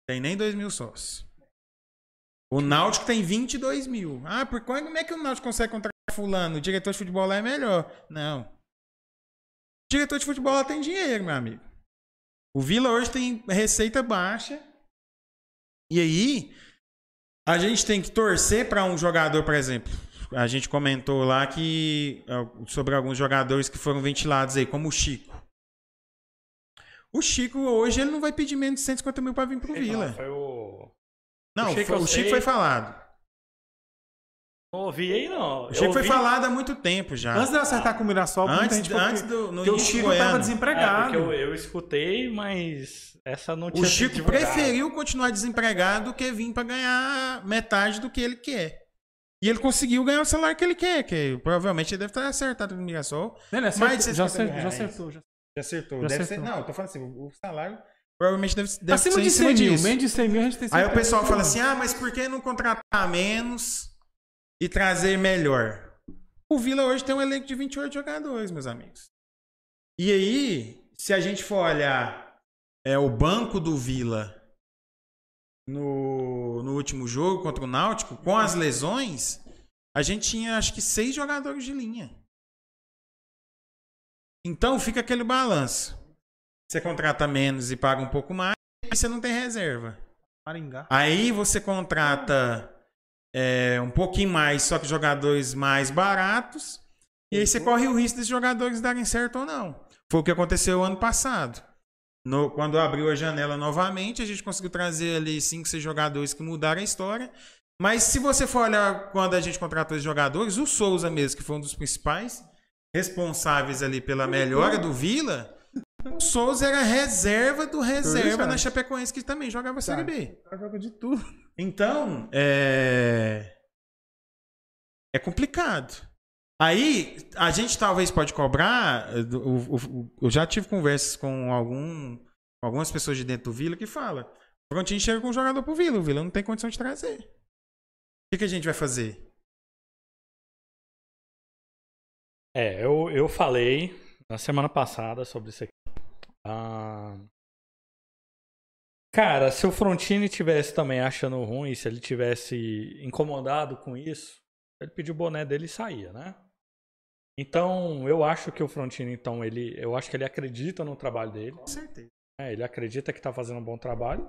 Tem nem 2 mil sócios. O Náutico tem 22 mil. Ah, por como é que o Náutico consegue contratar fulano? O diretor de futebol lá é melhor. Não. O diretor de futebol lá tem dinheiro, meu amigo. O Vila hoje tem receita baixa. E aí, a gente tem que torcer para um jogador, por exemplo. A gente comentou lá que sobre alguns jogadores que foram ventilados aí, como o Chico. O Chico hoje ele não vai pedir menos de 150 mil para vir pro Vila. Foi o. Não, O Chico foi- o Chico foi falado. Não ouvi aí, não. O Chico Eu foi ouvi- falado há muito tempo já. Antes de eu acertar com o Mirassol, Antes, falou antes que, do no que o Chico Goiano. tava É, desempregado. porque eu, eu escutei, mas essa não O tinha Chico sido divulgada. preferiu continuar desempregado do que vir para ganhar metade do que ele quer. E ele conseguiu ganhar o salário que ele quer, que provavelmente ele deve estar acertado no Mirassol. Ele Mais acertou, de já, 60 acertou, já acertou. Já. Acertou. Já acertou. Ser, não, eu tô falando assim, o salário provavelmente deve, deve Acima ser de em 100 cima mil, menos de 100 mil a gente tem Aí o pessoal que fala assim: ah, mas por que não contratar menos e trazer melhor? O Vila hoje tem um elenco de 28 jogadores, meus amigos. E aí, se a gente for olhar é, o banco do Vila no, no último jogo contra o Náutico, com as lesões, a gente tinha acho que seis jogadores de linha. Então fica aquele balanço. Você contrata menos e paga um pouco mais, e você não tem reserva. Maringá. Aí você contrata é, um pouquinho mais, só que jogadores mais baratos. E aí você corre o risco desses jogadores darem certo ou não. Foi o que aconteceu ano passado. No- quando abriu a janela novamente, a gente conseguiu trazer ali 5, 6 jogadores que mudaram a história. Mas se você for olhar quando a gente contratou esses jogadores, o Souza mesmo, que foi um dos principais responsáveis ali pela melhora do Vila, Souza era reserva do reserva na Chapecoense, que também jogava Série B. O cara joga de tudo. Então, é. É complicado. Aí, a gente talvez pode cobrar. eh, do- o- o- Eu já tive conversas com algum, algumas pessoas de dentro do Vila que falam: o Frontini chega com um jogador pro Vila, o Vila não tem condição de trazer. O que, que a gente vai fazer? É, eu, eu falei na semana passada sobre isso aqui. Ah, Cara, se o Frontini tivesse também achando ruim, se ele tivesse incomodado com isso, ele pediu o boné dele e saía, né? Então, eu acho que o Frontini, então, ele, eu acho que ele acredita no trabalho dele. Com certeza. né? Ele acredita que tá fazendo um bom trabalho.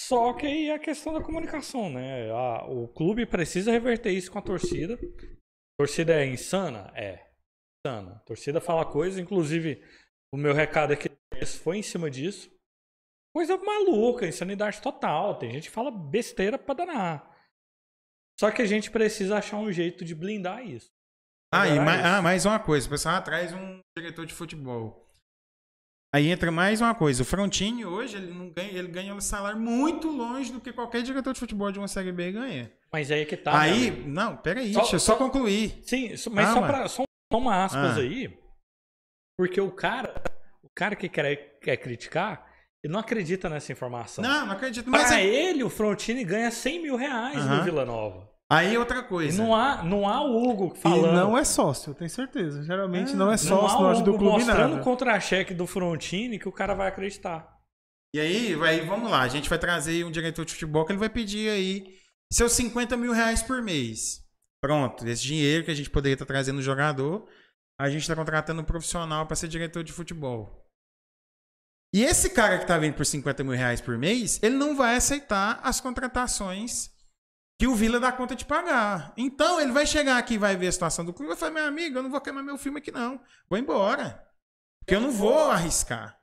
Só que aí é a questão da comunicação, né? A- o clube precisa reverter isso com a torcida. A torcida é insana? É. Insana. A torcida fala coisa, inclusive o meu recado aqui foi em cima disso. Coisa maluca, insanidade total. Tem gente que fala besteira pra danar. Só que a gente precisa achar um jeito de blindar isso. Ah, e mais, ah, mais uma coisa: o pessoal ah, traz um diretor de futebol. Aí entra mais uma coisa: o Frontini hoje ele, não ganha, ele ganha um salário muito longe do que qualquer diretor de futebol de uma Série B ganha. Mas aí é que tá. meu Aí, amigo. não, peraí, Só- deixa eu só só- concluir. Sim, mas Calma. só pra. Só, só uma aspas Ah. aí. Porque o cara. O cara que quer, quer criticar, ele não acredita nessa informação. Não, não acredito. Pra Mas é- ele, o Frontini ganha 100 mil reais Aham. no Vila Nova. aí outra E coisa. não há, não há o Hugo E falando. não é sócio, eu tenho certeza. Geralmente Ah, não é não sócio há na o loja do Hugo clube mostrando nada. o contra-cheque do Frontini que o cara vai acreditar. E aí, vai, vamos lá, a gente vai trazer um diretor de futebol que ele vai pedir aí seus 50 mil reais por mês. Pronto, esse dinheiro que a gente poderia estar trazendo no jogador, a gente está contratando um profissional para ser diretor de futebol. E esse cara que está vindo por 50 mil reais por mês, ele não vai aceitar as contratações que o Vila dá conta de pagar. Então, ele vai chegar aqui e vai ver a situação do clube e vai falar, meu amigo, eu não vou queimar meu filme aqui não. Vou embora. Porque eu não vou arriscar.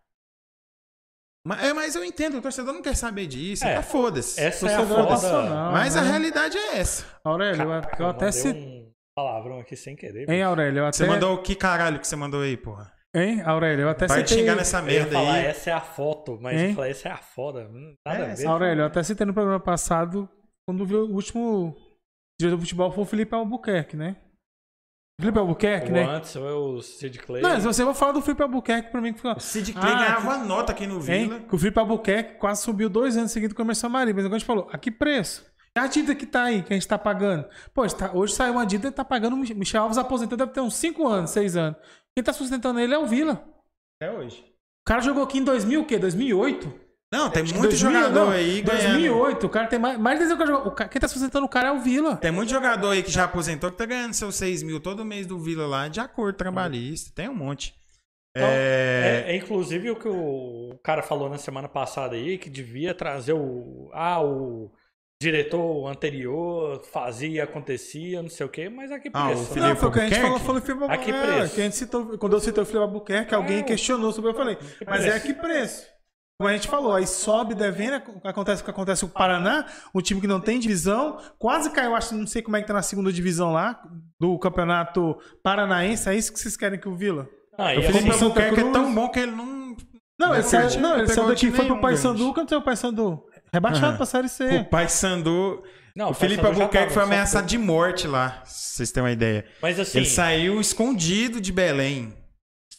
Mas, é, mas eu entendo, o torcedor não quer saber disso. É, tá foda-se. Essa é a foda. Mas a né? realidade é essa. Aurélio, eu- Caraca, eu até se... um palavrão aqui sem querer. Hein, Aurélio, eu até... Você mandou o que caralho que você mandou aí, porra? Hein, Aurélio, eu até Vai te citei... xingar nessa merda falar, aí. essa é a foto, mas Hein? eu falei, essa é a foda. Hum, Nada É, a ver. Aurélio, eu até citei no programa passado, quando viu o último diretor de futebol foi o Felipe Albuquerque, né? Felipe Albuquerque, O né? antes foi o Sid Clay. Não, se você for falar do Felipe Albuquerque, pra mim que. O Sid Clay Ah, ganhava nota aqui no Vila. Hein? Que o Felipe Albuquerque quase subiu dois anos seguidos com o Emerson Maria. Mas agora a gente falou, a que preço? É a dívida que tá aí, que a gente tá pagando. Pô, tá- hoje saiu uma dívida e tá pagando. Michel Alves aposentou, deve ter uns 5 anos, 6 anos. Quem tá sustentando ele é o Vila. Até hoje. O cara jogou aqui em 2000, o quê? 2008? Não, tem muito 2000, jogador não, aí ganhando. 2008, o cara tem mais, mais de 10 anos que. O cara- Quem tá sustentando o cara é o Vila. Tem muito jogador aí que já aposentou que tá ganhando seus 6 mil todo mês do Vila lá de acordo trabalhista. Tem um monte. Então, é... É, é inclusive o que o cara falou na semana passada aí, que devia trazer o. Ah, o diretor anterior fazia, acontecia, não sei o quê, mas a que Ah, o preço? Felipe Não, foi o que a gente falou, falou Felipe A que Albuquerque. preço? que a gente citou, quando eu citei o Felipe Albuquerque, alguém É. questionou sobre eu falei. Mas é a preço? que preço? Como a gente falou, aí sobe, devendo, acontece o que acontece com o Paraná, um time que não tem divisão, quase caiu, acho, não sei como é que tá na segunda divisão lá, do campeonato paranaense, é isso que vocês querem que o Vila? Ah, O Felipe Albuquerque é tão bom que ele não. Não, Não ele saiu, daqui, foi pro Paysandu, quando saiu o Paysandu? Rebaixado Aham. pra Série C. O Paysandu. não, o Felipe Albuquerque tava, foi ameaçado de morte lá, pra vocês terem uma ideia. Mas assim, Ele saiu escondido de Belém.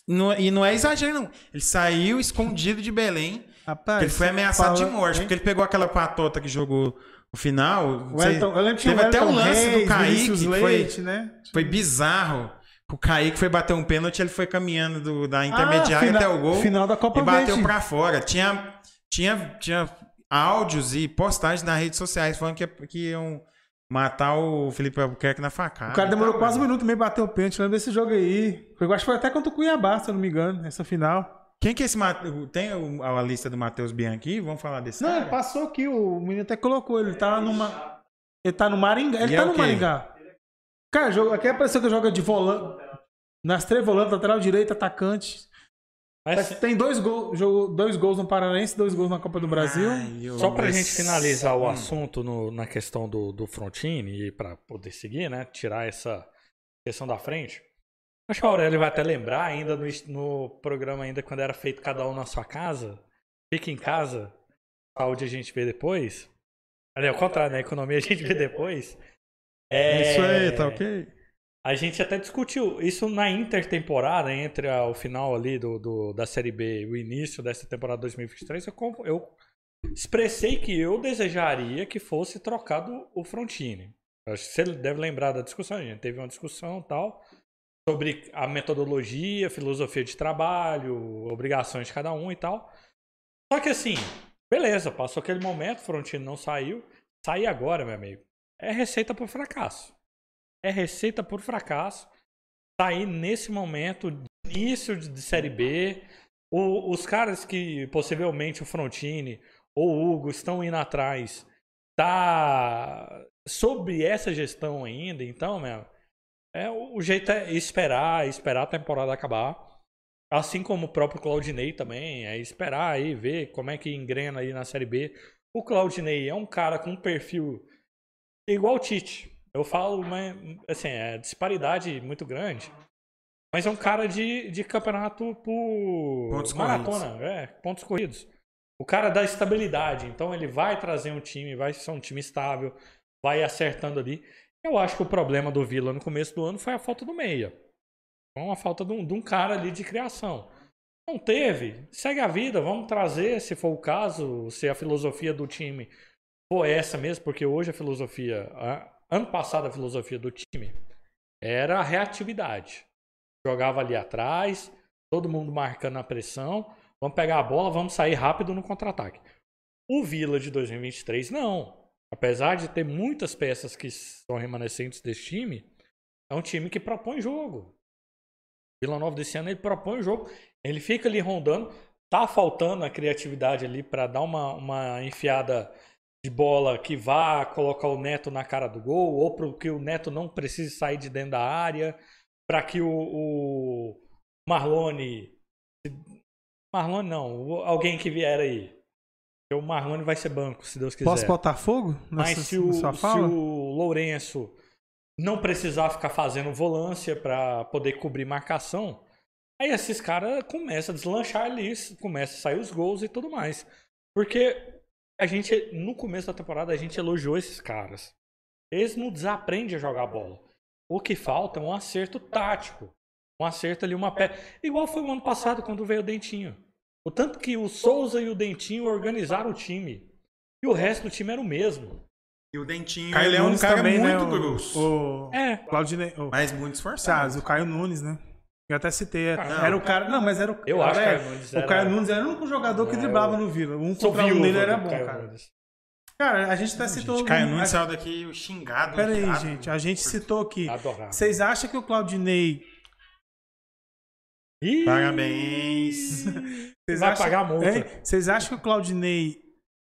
Não- e não é exagero, não. Ele saiu escondido de Belém. Rapaz, Ele foi ameaçado de fala- morte, porque ele pegou aquela patota que jogou no final. O não sei- eu lembro que teve o até um lance Reis, do Kaique, foi, Leite, né? foi bizarro. O Kaique foi bater um pênalti, ele foi caminhando do- da intermediária Ah, final- até o gol final da Copa e bateu Verde. pra fora. Tinha, tinha, tinha áudios e postagens nas redes sociais falando que, que iam matar o Felipe Albuquerque na facada. O cara demorou Tá, quase um minuto e meio bater o pênalti. Lembra desse jogo aí? Foi, eu acho que foi até contra o Cuiabá, se eu não me engano, essa final. Quem que é esse Tem a lista do Matheus Bianchi? Vamos falar desse Não, cara? ele passou aqui, o menino até colocou. Ele tá numa. Ele tá no Maringá. Ele E tá é no? Maringá. Cara, jogo, aqui apareceu que joga de volante. Nas três volantes, lateral direito, atacante. Mas Tem dois, gol, jogo, dois gols no Paranaense, dois gols na Copa do Brasil. Ai, Só pra esse- gente finalizar o Hum. assunto no- na questão do, do Frontini e pra poder seguir, né? Tirar essa questão da frente. Acho que o Aurélio vai até lembrar ainda no, no programa, ainda quando era feito cada um na sua casa. Fica em casa, saúde a gente vê depois. Ali, ao contrário, né? Economia a gente vê depois. É Isso aí, tá ok? A gente até discutiu isso na intertemporada, entre a- o final ali do, do- da Série B e o início dessa temporada 2023. Eu, eu expressei que eu desejaria que fosse trocado o Frontini. Acho que você deve lembrar da discussão. A gente teve uma discussão tal sobre a metodologia, filosofia de trabalho, obrigações de cada um e tal. Só que assim, beleza, passou aquele momento, Frontini não saiu. Sair agora, meu amigo, é receita por fracasso é receita por fracasso. Sair nesse momento, início de Série B. O- os caras que possivelmente o Frontini ou o Hugo estão indo atrás, tá sob essa gestão ainda. Então, meu, é, o jeito é esperar, esperar a temporada acabar. Assim como o próprio Claudinei também, é esperar aí, ver como é que engrena aí na Série B. O Claudinei é um cara com um perfil igual o Tite. Eu falo, mas, assim, é disparidade muito grande. Mas é um cara de, de campeonato por Pontos maratona, é, pontos corridos. O cara dá estabilidade, então ele vai trazer um time, vai ser um time estável, vai acertando ali. Eu acho que o problema do Vila no começo do ano foi a falta do meia. Foi uma falta de um, de um cara ali de criação. Não teve, segue a vida, vamos trazer, se for o caso, se a filosofia do time for essa mesmo, porque hoje a filosofia, a- ano passado a filosofia do time era a reatividade. Jogava ali atrás, todo mundo marcando a pressão, vamos pegar a bola, vamos sair rápido no contra-ataque. O Vila de 2023 não. Apesar de ter muitas peças que são remanescentes desse time, é um time que propõe jogo. Vila Nova desse ano ele propõe jogo, ele fica ali rondando, tá faltando a criatividade ali para dar uma, uma enfiada de bola que vá colocar o Neto na cara do gol, ou para que o Neto não precise sair de dentro da área, para que o, o Marlone. Marlone não, alguém que vier aí. O Marlone vai ser banco, se Deus quiser. Posso botar fogo Mas nessa, se o, se o Lourenço não precisar ficar fazendo volância para poder cobrir marcação, aí esses caras começam a deslanchar ali, começam a sair os gols e tudo mais. Porque a gente, no começo da temporada, a gente elogiou esses caras. Eles não desaprendem a jogar bola. O que falta é um acerto tático. Um acerto ali, uma pé. Igual foi o ano passado, quando veio o Dentinho. O tanto que o Souza e o Dentinho organizaram o time. E o resto do time era o mesmo. E o Dentinho, Caio ele é um cara também, né? muito o- grosso. O, É. Claudinei. O, Mas muito esforçado. O Caio Nunes, né? Eu até citei. é, Não. era o cara. Não, mas era o. Eu acho que era- o Caio Nunes O era- Caio Nunes era o único jogador que É, driblava eu- no Vila. Um contra um dele era bom, Caio cara. Nunes. Cara, a gente até citou. Gente, Caio Nunes a- saiu daqui xingado. Pera aí, gente. A gente citou aqui. Adorava. Vocês acham que o Claudinei. Ih, Parabéns. Vocês Vai acham- pagar a multa. Hein? Vocês acham que o Claudinei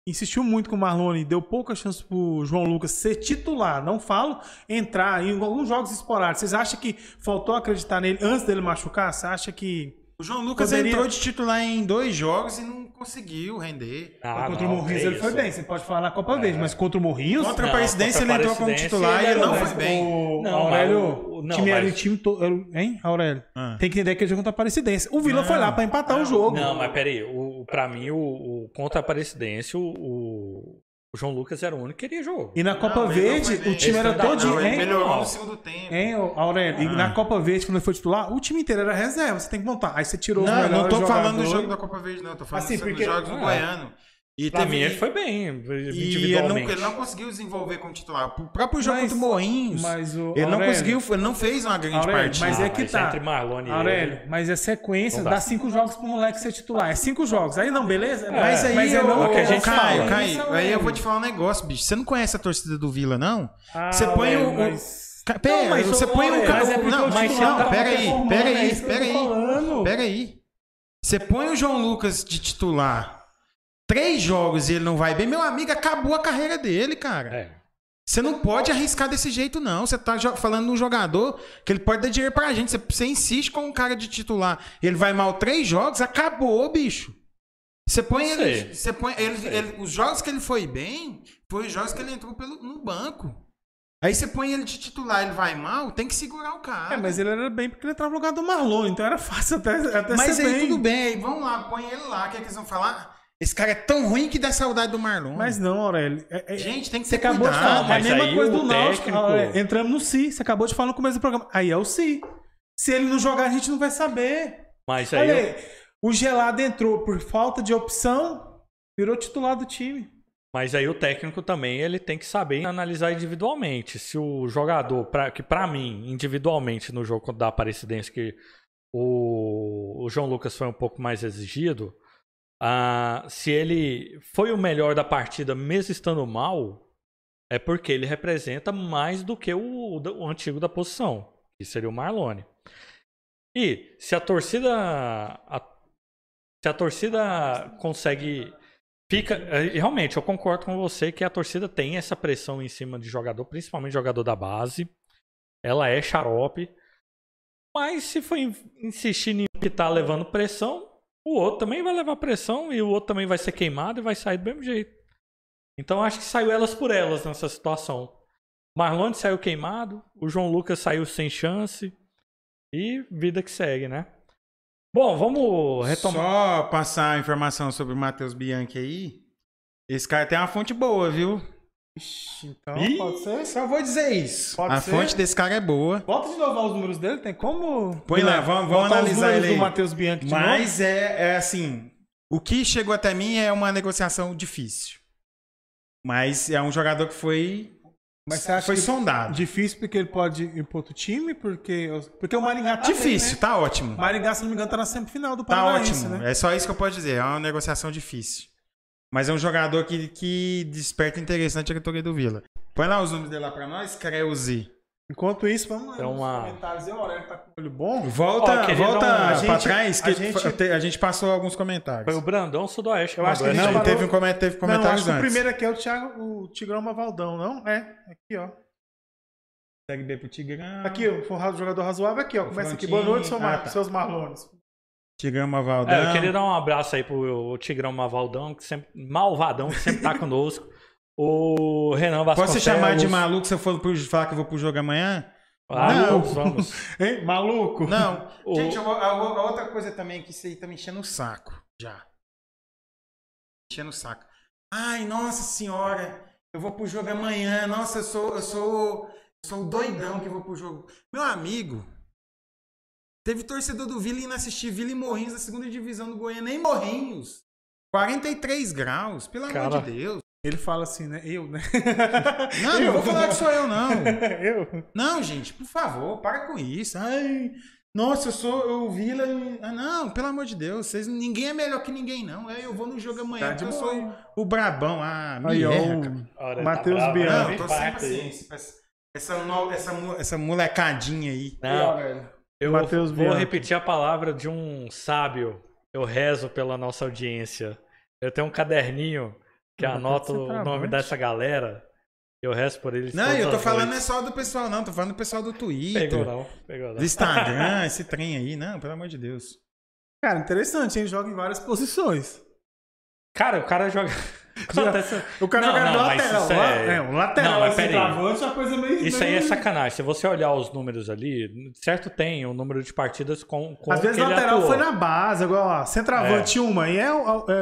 insistiu muito com o Marlone, deu pouca chance pro João Lucas ser titular? Não falo entrar em alguns jogos esporádicos. Vocês acham que faltou acreditar nele antes dele machucar? Você acha que. O João Lucas Poderia- entrou de titular em dois jogos e não conseguiu render. Ah, contra o não, Morrinhos que ele foi bem. Você pode falar na Copa É. Verde, mas contra o Morrinhos. Contra a Não, Presidência ele entrou como Presidência, titular e ele não era foi o- bem. O Não, Aurélio, o- o não, time era mas- o time todo. Hein, Aurélio? Ah. Tem que entender que ele jogou contra a Aparecidense. O Vila Não, foi lá pra empatar o jogo. Não, mas peraí. O, o- pra mim, o, o contra a Aparecidense, o, o, o João Lucas era o único que queria jogo. E na Copa Não, não Verde, o time Esse era todinho, Não, hein? melhorou Não. no segundo tempo. Hein, Aurélio? E Ah. na Copa Verde, quando ele foi titular, o time inteiro era reserva. Você tem que montar. Aí você tirou os Não, melhores não tô falando do jogo da Copa Verde, não. Tô falando Assim, dos porque- jogos do Ah. Goiano. E Pra teve- mim, ele foi bem, E ele não, individualmente. ele não conseguiu desenvolver como titular. O próprio jogo Mas- contra o Mas o ele não conseguiu, ele não fez uma grande Aurélio, partida. mas é que mas tá. entre Marlone e Aurélio, ele- mas é sequência, dá. dá cinco jogos pro moleque ser titular. É cinco jogos. Aí não, beleza? Mas aí, mas é eu, não o que a gente Caio, fala. Caio, aí eu vou te falar um negócio, bicho. Você não conhece a torcida do Vila, não? Ah, Você põe Aurélio, o- mas- Pera, Não, mas você o- põe um Aurélio, cara. é não, o mas não, tá pera aí, performando, pera é aí, eu pera aí. Pera aí. Você põe o João Lucas de titular três jogos e ele não vai bem, meu amigo, acabou a carreira dele, cara. É. Você não pode arriscar desse jeito, não. Você tá falando de um jogador que ele pode dar dinheiro pra gente. Você, você insiste com um cara de titular ele vai mal três jogos, acabou, bicho. Você põe Não ele. Você põe ele, ele- Os jogos que ele foi bem, foi os jogos que ele entrou pelo, no banco. Aí você põe ele de titular, ele vai mal, tem que segurar o cara. É, mas ele era bem porque ele entrava no lugar do Marlon, então era fácil até, até Mas ser aí bem. tudo bem, aí vamos lá, põe ele lá. O que, é que eles vão falar? Esse cara é tão ruim que dá saudade do Marlon. Mas não, Aurélio. É- é- Gente, tem que Você ter acabou de cuidado. falar, é a mesma aí coisa do Náutico. técnico- Aurélio. Entramos no Si, você acabou de falar no começo do programa. Aí é o Si. Se ele não jogar, a gente não vai saber. Mas aí, Olha eu- o Gelado entrou por falta de opção, virou titular do time. mas aí o técnico também ele tem que saber analisar individualmente. Se o jogador, pra, que pra mim, individualmente no jogo da Aparecidense, que o, o João Lucas foi um pouco mais exigido, ah, se ele foi o melhor da partida mesmo estando mal, é porque ele representa mais do que o, o antigo da posição, que seria o Marlone. E se a torcida. a- se a torcida consegue. Fica. eh, Realmente, eu concordo com você que a torcida tem essa pressão em cima de jogador, principalmente jogador da base. Ela é xarope. Mas se for in- insistir em tá levando pressão, o outro também vai levar pressão e o outro também vai ser queimado e vai sair do mesmo jeito. Então acho que saiu elas por elas nessa situação. Marlone saiu queimado, o João Lucas saiu sem chance e vida que segue, né? Bom, vamos retomar. Só passar a informação sobre o Matheus Bianchi aí. Esse cara tem uma fonte boa, viu? Ixi, então Ih, pode ser? Só vou dizer isso. Pode a ser? fonte desse cara é boa. Bota de novo os números dele, tem como? Põe lá, vamos- vamos analisar ele aí. do Matheus Bianchi de novo? Mas é, é assim. O que chegou até mim é uma negociação difícil. Mas é um jogador que foi. Mas você acha foi que sondado. Difícil porque ele pode ir pro outro time, porque, porque o Maringá tá bem, Difícil, né? tá ótimo. O Maringá, se não me engano, tá na semifinal do Tá Paranaense, ótimo. né? É só isso que eu posso dizer. É uma negociação difícil. Mas é um jogador que, que desperta interesse na diretoria do Vila. Põe lá os números dele lá pra nós, Creuzi. Enquanto isso, vamos lá É uma- comentários. aí, O Aurélio tá com o olho bom. Volta, queria volta um- pra a gente- trás, que a gente- a gente passou alguns comentários. Foi o Brandão Sudoeste. Eu acho que a gente Não, falou- teve, um comentário, teve Não, comentários acho que o antes. primeiro aqui é o, Thiago, o Tigrão Mavaldão, não? É, aqui, ó. Segue B pro Tigrão. Aqui, foi um jogador razoável aqui, ó. Começa aqui. Boa noite, seu Ah, Mar... tá. seus Marlones. Tigrão Mavaldão. É, eu queria dar um abraço aí pro Tigrão Malvadão, que sempre, Malvadão, que sempre tá conosco. O Renan Posso Vasconcelos. se chamar de maluco se eu for pro, falar que eu vou pro jogo amanhã? Ah, Não. vamos. Hein? Maluco? Não. O- Gente, eu vou- a, a outra coisa também que isso aí tá me enchendo o saco. Já. Enchendo o saco. Ai, nossa senhora. Eu vou pro jogo amanhã. Nossa, eu sou, eu sou, eu sou o doidão que vou pro jogo. Meu amigo. Teve torcedor do Vila indo assistir Vila e Morrinhos da segunda divisão do Goiânia. Nem Morrinhos. 43 graus, pelo Cara. amor de Deus. Ele fala assim, né? Eu, né? Não, não vou falar que sou eu, não. eu. Não, gente, por favor, para com isso. Ai, nossa, eu sou o Vila. Ah, não, pelo amor de Deus, vocês, ninguém é melhor que ninguém, não. É, Eu vou no jogo amanhã, Tá porque eu sou o Brabão. Ah, me Aí, ó. erra, cara. o- Olha, Matheus né? Não, tô sem paciência. Essa, essa, essa molecadinha aí. Não, velho. Eu Matheus vou Bianchi. repetir a palavra de um sábio. Eu rezo pela nossa audiência. Eu tenho um caderninho que Não, anota ser o nome dessa galera. Eu rezo por eles. Não, eu tô falando não é só do pessoal, não. Tô falando do pessoal do Twitter, Pegou não, pegou não. do Instagram, esse trem aí. Não, pelo amor de Deus. Cara, interessante, hein? Joga em várias posições. Cara, o cara joga. Acontece- O cara Não, joga não, lateral. é- É, um lateral. Não, mas assim, peraí. travante é uma coisa meio. Isso aí é meio- sacanagem. Se você olhar os números ali, certo tem o número de partidas com, com Às vezes ele lateral atuou. foi na base, igual ó, centroavante uma. E é, é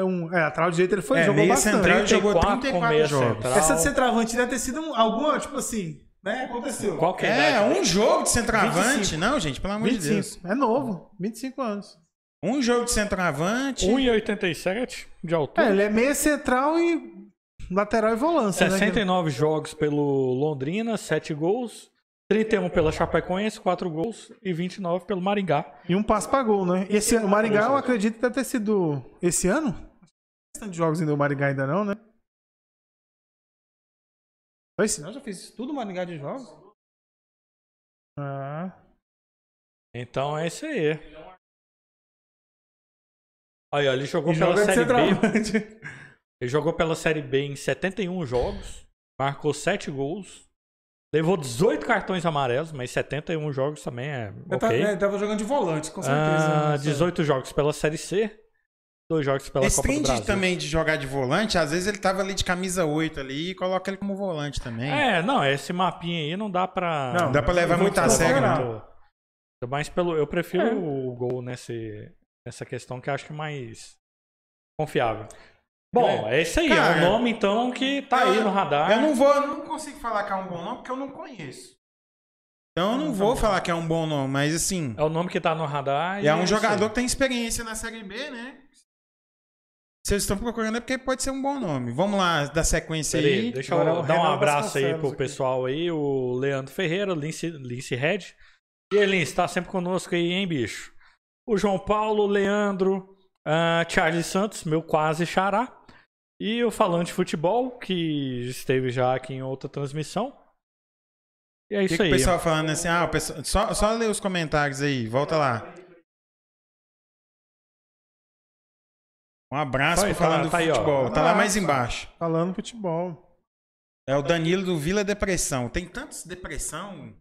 um. É, lateral direito ele foi, É, jogou meia bastante. central ele jogou 34 com 34 meia jogos. central. Essa de centroavante deve ter sido um- alguma, tipo assim, né? Aconteceu. Qual que é, É, um jogo de centroavante. 25. Não, gente, pelo amor de Deus. 25. É novo, 25 anos. Um jogo de centroavante. 1,87 de É, altura. ele é meia central e lateral e volância, né? 69 jogos pelo Londrina, 7 gols. 31 pela Chapecoense, 4 gols. E 29 pelo Maringá. E um passo pra gol, né? Esse, o Maringá, eu acredito que deve ter sido esse ano. Não de jogos ainda o Maringá ainda não, né? Foi esse? Já fez tudo o Maringá de jogos? Ah. Então é isso aí. Aí, ó, ele jogou E pela joga Série B. Ele jogou pela Série B em 71 jogos. Marcou 7 gols. Levou 18 cartões amarelos, mas 71 jogos também é Eu tava, ok. é, tava jogando de volante, com certeza. Ah, né? 18 jogos pela Série C. 2 jogos pela Esse Copa do Brasil. também de jogar de volante, às vezes ele tava ali de camisa 8 ali e coloca ele como volante também. É, não, esse mapinha aí não dá pra. Não, Dá pra levar muito a sério, não. Mas pelo, eu prefiro É. o gol nesse, nessa questão que eu acho que é mais confiável. Bom, é, isso aí. Cara, é um nome então que tá aí no radar. Eu não vou, eu não consigo falar que é um bom nome porque eu não conheço. Então eu não vou falar que é um bom nome, mas assim, É o nome que tá no radar. e é um isso jogador aí. que tem experiência na Série B, né? Se eles estão procurando é porque pode ser um bom nome. Vamos lá, dar sequência Peraí, aí. deixa Agora é eu o dar um abraço aí pro aqui. pessoal aí, o Leandro Ferreira, Lince, Lince Red. E ele está sempre conosco aí, hein, bicho? O João Paulo, o Leandro, ah, Charles Santos, meu quase xará. E o Falante Futebol, que esteve já aqui em outra transmissão. E é O que, isso que o aí. pessoal falando assim? Ah, pessoal, só, só ler os comentários aí, volta lá. Um abraço Tá aí, pro falando tá- tá aí, ó. futebol. Tá lá mais embaixo. Falando futebol. É o Danilo do Vila Depressão. Tem tantos depressão.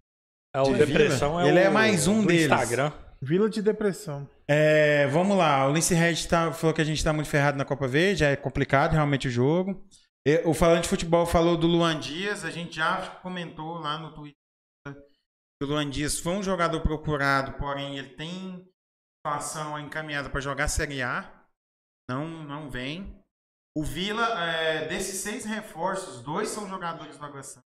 É o de Depressão Vila. é Ele o, é mais um do deles. Instagram. Vila de depressão. É, vamos lá. O Lince Red tá, falou que a gente tá muito ferrado na Copa Verde. É complicado realmente o jogo. O falando de futebol falou do Luan Dias. A gente já comentou lá no Twitter que o Luan Dias foi um jogador procurado, porém ele tem situação encaminhada para jogar Série A. Não, não vem. O Vila, é, desses seis reforços, dois são jogadores do Água Santa.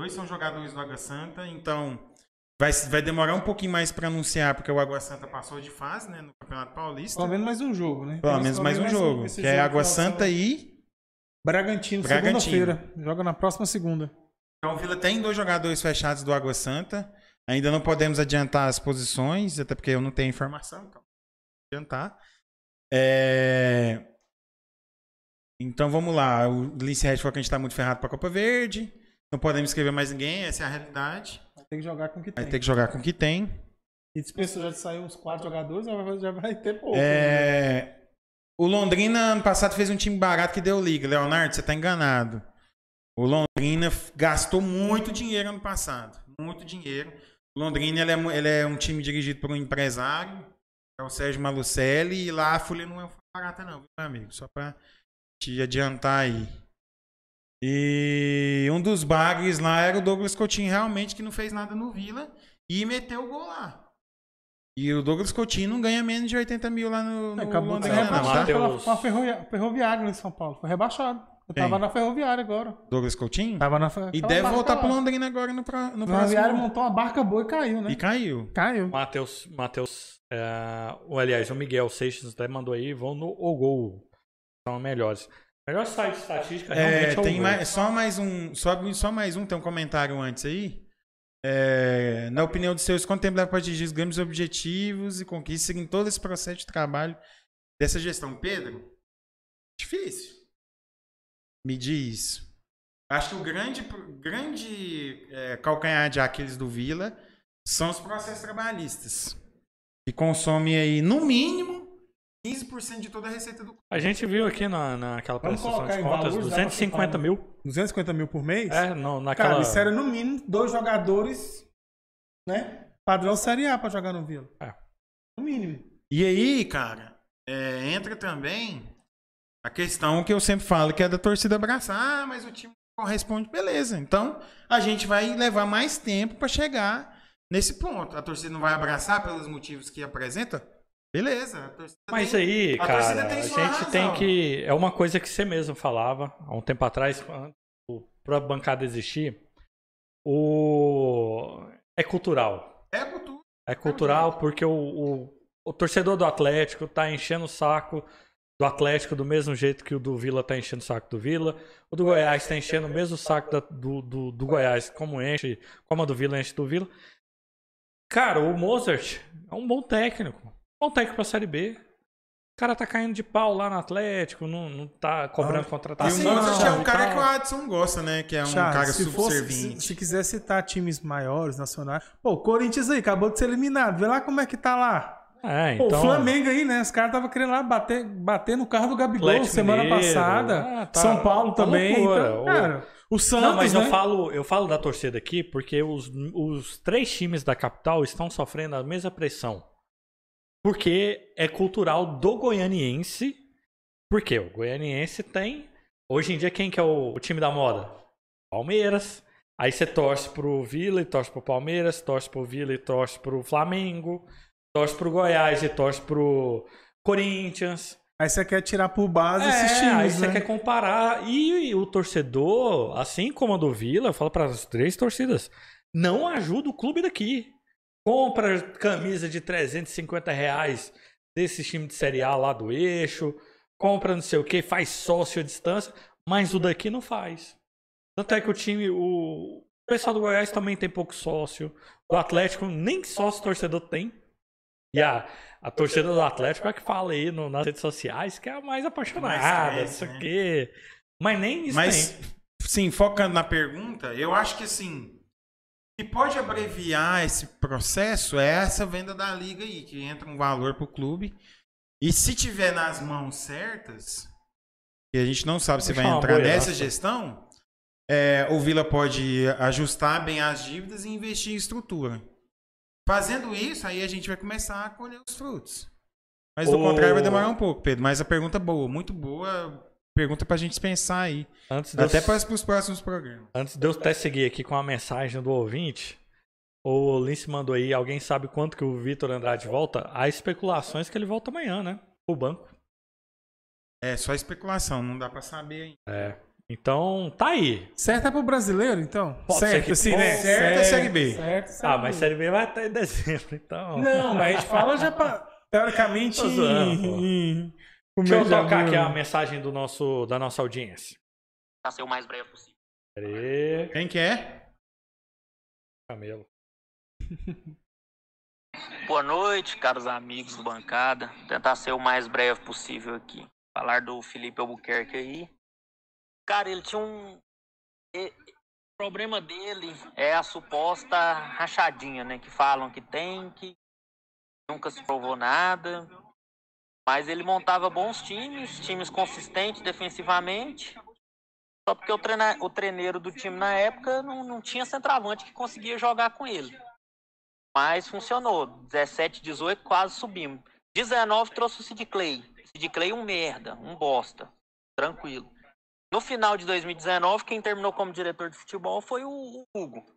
Dois são jogadores do Água Santa, então vai, vai demorar um pouquinho mais para anunciar, porque o Água Santa passou de fase né, no Campeonato Paulista. Pelo menos mais um jogo, né? Pelo menos mais um jogo, que é jogo Água final de Santa e. Bragantino, Bragantino. segunda-feira. Joga na próxima segunda. Então o Vila tem dois jogadores fechados do Água Santa. Ainda não podemos adiantar as posições, até porque eu não tenho informação, então adiantar. É, Então vamos lá. O Lince Red falou que a gente tá muito ferrado pra Copa Verde. Não podemos escrever mais ninguém, essa é a realidade. Vai ter que jogar com o que Vai tem. ter que jogar com o que tem. E dispensou já de sair uns quatro jogadores, já vai, vai ter pouco. É, O Londrina ano passado fez um time barato que deu liga. Leonardo, você tá enganado. O Londrina gastou muito dinheiro ano passado. Muito dinheiro. O Londrina ele é, ele é um time dirigido por um empresário, é o Sérgio Malucelli, e lá a folha não é barata, não, meu amigo? Só pra te adiantar aí. E um dos bagres lá era o Douglas Coutinho, realmente, que não fez nada no Vila e meteu o gol lá. E o Douglas Coutinho não ganha menos de 80 mil lá no, no Acabou de Londrina, não, rebaixado tá? Pela, com a ferrovia- ferroviária em São Paulo. Foi rebaixado. Eu Quem? tava na ferroviária agora. Douglas Coutinho? Tava na E aquela deve voltar lá. pro Londrina agora no, pro, no A ferroviária próximo. montou uma barca boa e caiu, né? E caiu. Caiu. Matheus, Matheus, é, o, aliás, o Miguel Seixas até mandou aí, vão no O Gol. São melhores. Melhor site de estatística É, realmente é o tem mais, só mais um, só, só mais um, tem um comentário antes aí. É, na opinião dos seus, quanto tempo leva para atingir os grandes objetivos e conquistas em todo esse processo de trabalho dessa gestão? Pedro, difícil. Medir isso. Acho que o grande, grande é, calcanhar de Aquiles do Vila são os processos trabalhistas. Que consomem aí, no mínimo, 15% de toda a receita do A gente viu aqui na, naquela prestação de em contas, valores, dá pra 250 chutar, mil. 250 mil por mês? É, não, naquela... Cara, isso era no mínimo dois jogadores, né? Padrão Série A pra jogar no Vila. É. No mínimo. E aí, cara, é, entra também a questão que eu sempre falo, que é da torcida abraçar. Ah, mas o time corresponde. Beleza. Então, a gente vai levar mais tempo pra chegar nesse ponto. A torcida não vai abraçar pelos motivos que apresenta? Beleza. Mas tem- aí, a cara, tem a gente razão. tem que. É uma coisa que você mesmo falava há um tempo atrás, para a bancada existir. O. É cultural. É cultura. É cultural porque o, o, o torcedor do Atlético tá enchendo o saco do Atlético do mesmo jeito que o do Vila tá enchendo o saco do Vila. O do Goiás tá enchendo o mesmo saco da- do, do, do Goiás, como enche, como a do Vila enche do Vila. Cara, o Mozart é um bom técnico. Bom técnico pra Série B. O cara tá caindo de pau lá no Atlético, não, não tá cobrando Ah, E contratação. o Mozart é um cara que o Adson gosta, né? Que é um Charles, cara se, fosse, se, subserviente. se quiser citar times maiores, nacionais. Pô, o Corinthians aí, acabou de ser eliminado. Vê lá como é que tá lá. É, Pô, então. o Flamengo aí, né? Os caras estavam querendo lá bater, bater no carro do Gabigol Atlético semana Mineiro. passada. Ah, tá. São Paulo Tá também. Então, O- cara, o Santos, Não, mas né? eu falo, eu falo da torcida aqui porque os, os três times da capital estão sofrendo a mesma pressão. Porque é cultural do goianiense. Porque o goianiense tem. Hoje em dia, quem que é o, o time da moda? Palmeiras. Aí você torce pro Vila e torce pro Palmeiras, torce pro Vila e torce pro Flamengo, torce pro Goiás e torce pro Corinthians. Aí você quer tirar por base É, esses aí times, você né? quer comparar. E, o torcedor, assim como a do Vila, eu falo para as três torcidas, não ajuda o clube daqui. Compra camisa de 350 reais desse time de Série A lá do eixo, compra não sei o que, faz sócio à distância, mas o daqui não faz. Tanto é que o time, o, o pessoal do Goiás também tem pouco sócio, o Atlético nem sócio torcedor tem. E a, a torcida do Atlético é que fala aí no- nas redes sociais que é a mais apaixonada, Mais não cresce, sei o né? quê. Mas nem isso Mas, tem. sim, focando na pergunta, eu acho que assim, que pode abreviar esse processo é essa venda da liga aí, que entra um valor pro clube. E se tiver nas mãos certas, que a gente não sabe se vai entrar nessa gestão, é, o Vila pode ajustar bem as dívidas e investir em estrutura. Fazendo isso, aí a gente vai começar a colher os frutos. Mas do O- contrário vai demorar um pouco, Pedro. Mas a pergunta é boa, muito boa. Pergunta pra gente pensar aí. Antes de, eu, Até para os próximos programas. antes de eu até seguir aqui com a mensagem do ouvinte, o Lince mandou aí, alguém sabe quanto que o Vitor Andrade volta? Há especulações que ele volta amanhã, né? O banco. É só especulação, não dá pra saber ainda. É. Então, tá aí. Certo é pro brasileiro, então? Pode ser certo, que- pode- né? certo é Série B. Certo, Série Ah, mas. Série B vai até em dezembro, então. Não, mas a gente fala já pra, teoricamente zoando, em, Deixa eu tocar aqui a mensagem do nosso, da nossa audiência. Pra ser o mais breve possível. Peraí, Quem que é? Camelo. Boa noite, caros amigos do bancada. Tentar ser o mais breve possível aqui. Falar do Felipe Albuquerque aí. Cara, ele tinha um. O problema dele é a suposta rachadinha, né? Que falam que tem, que nunca se provou nada. Mas ele montava bons times, times consistentes defensivamente. Só porque o, treina, o treineiro do time na época não, não tinha centroavante que conseguia jogar com ele. Mas funcionou. 17, 18, quase subimos. 19 trouxe o Sid Clay. Sid Clay um merda, um bosta. Tranquilo. No final de 2019, quem terminou como diretor de futebol foi o o Hugo.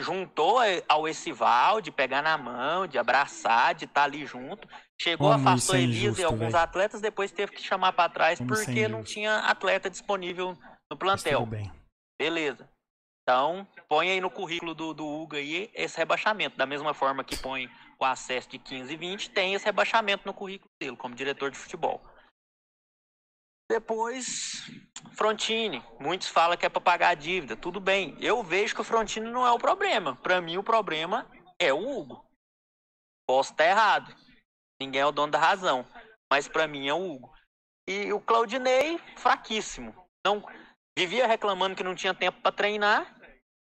Juntou ao Essival, de pegar na mão, de abraçar, de estar ali junto. Chegou, Como afastou é Elias e injusto, alguns velho. atletas, depois teve que chamar para trás Como é porque não tinha atleta disponível no plantel. Beleza. Então, põe aí no currículo do, do Hugo aí esse rebaixamento. Da mesma forma que põe o acesso de 15 e 20, tem esse rebaixamento no currículo dele, como diretor de futebol. Depois, Frontini. Muitos falam que é para pagar a dívida. Tudo bem. Eu vejo que o Frontini não é o problema. Para mim, o problema é o Hugo. Posso estar errado. Ninguém é o dono da razão. Mas para mim é o Hugo. E o Claudinei, fraquíssimo. Não vivia reclamando que não tinha tempo para treinar.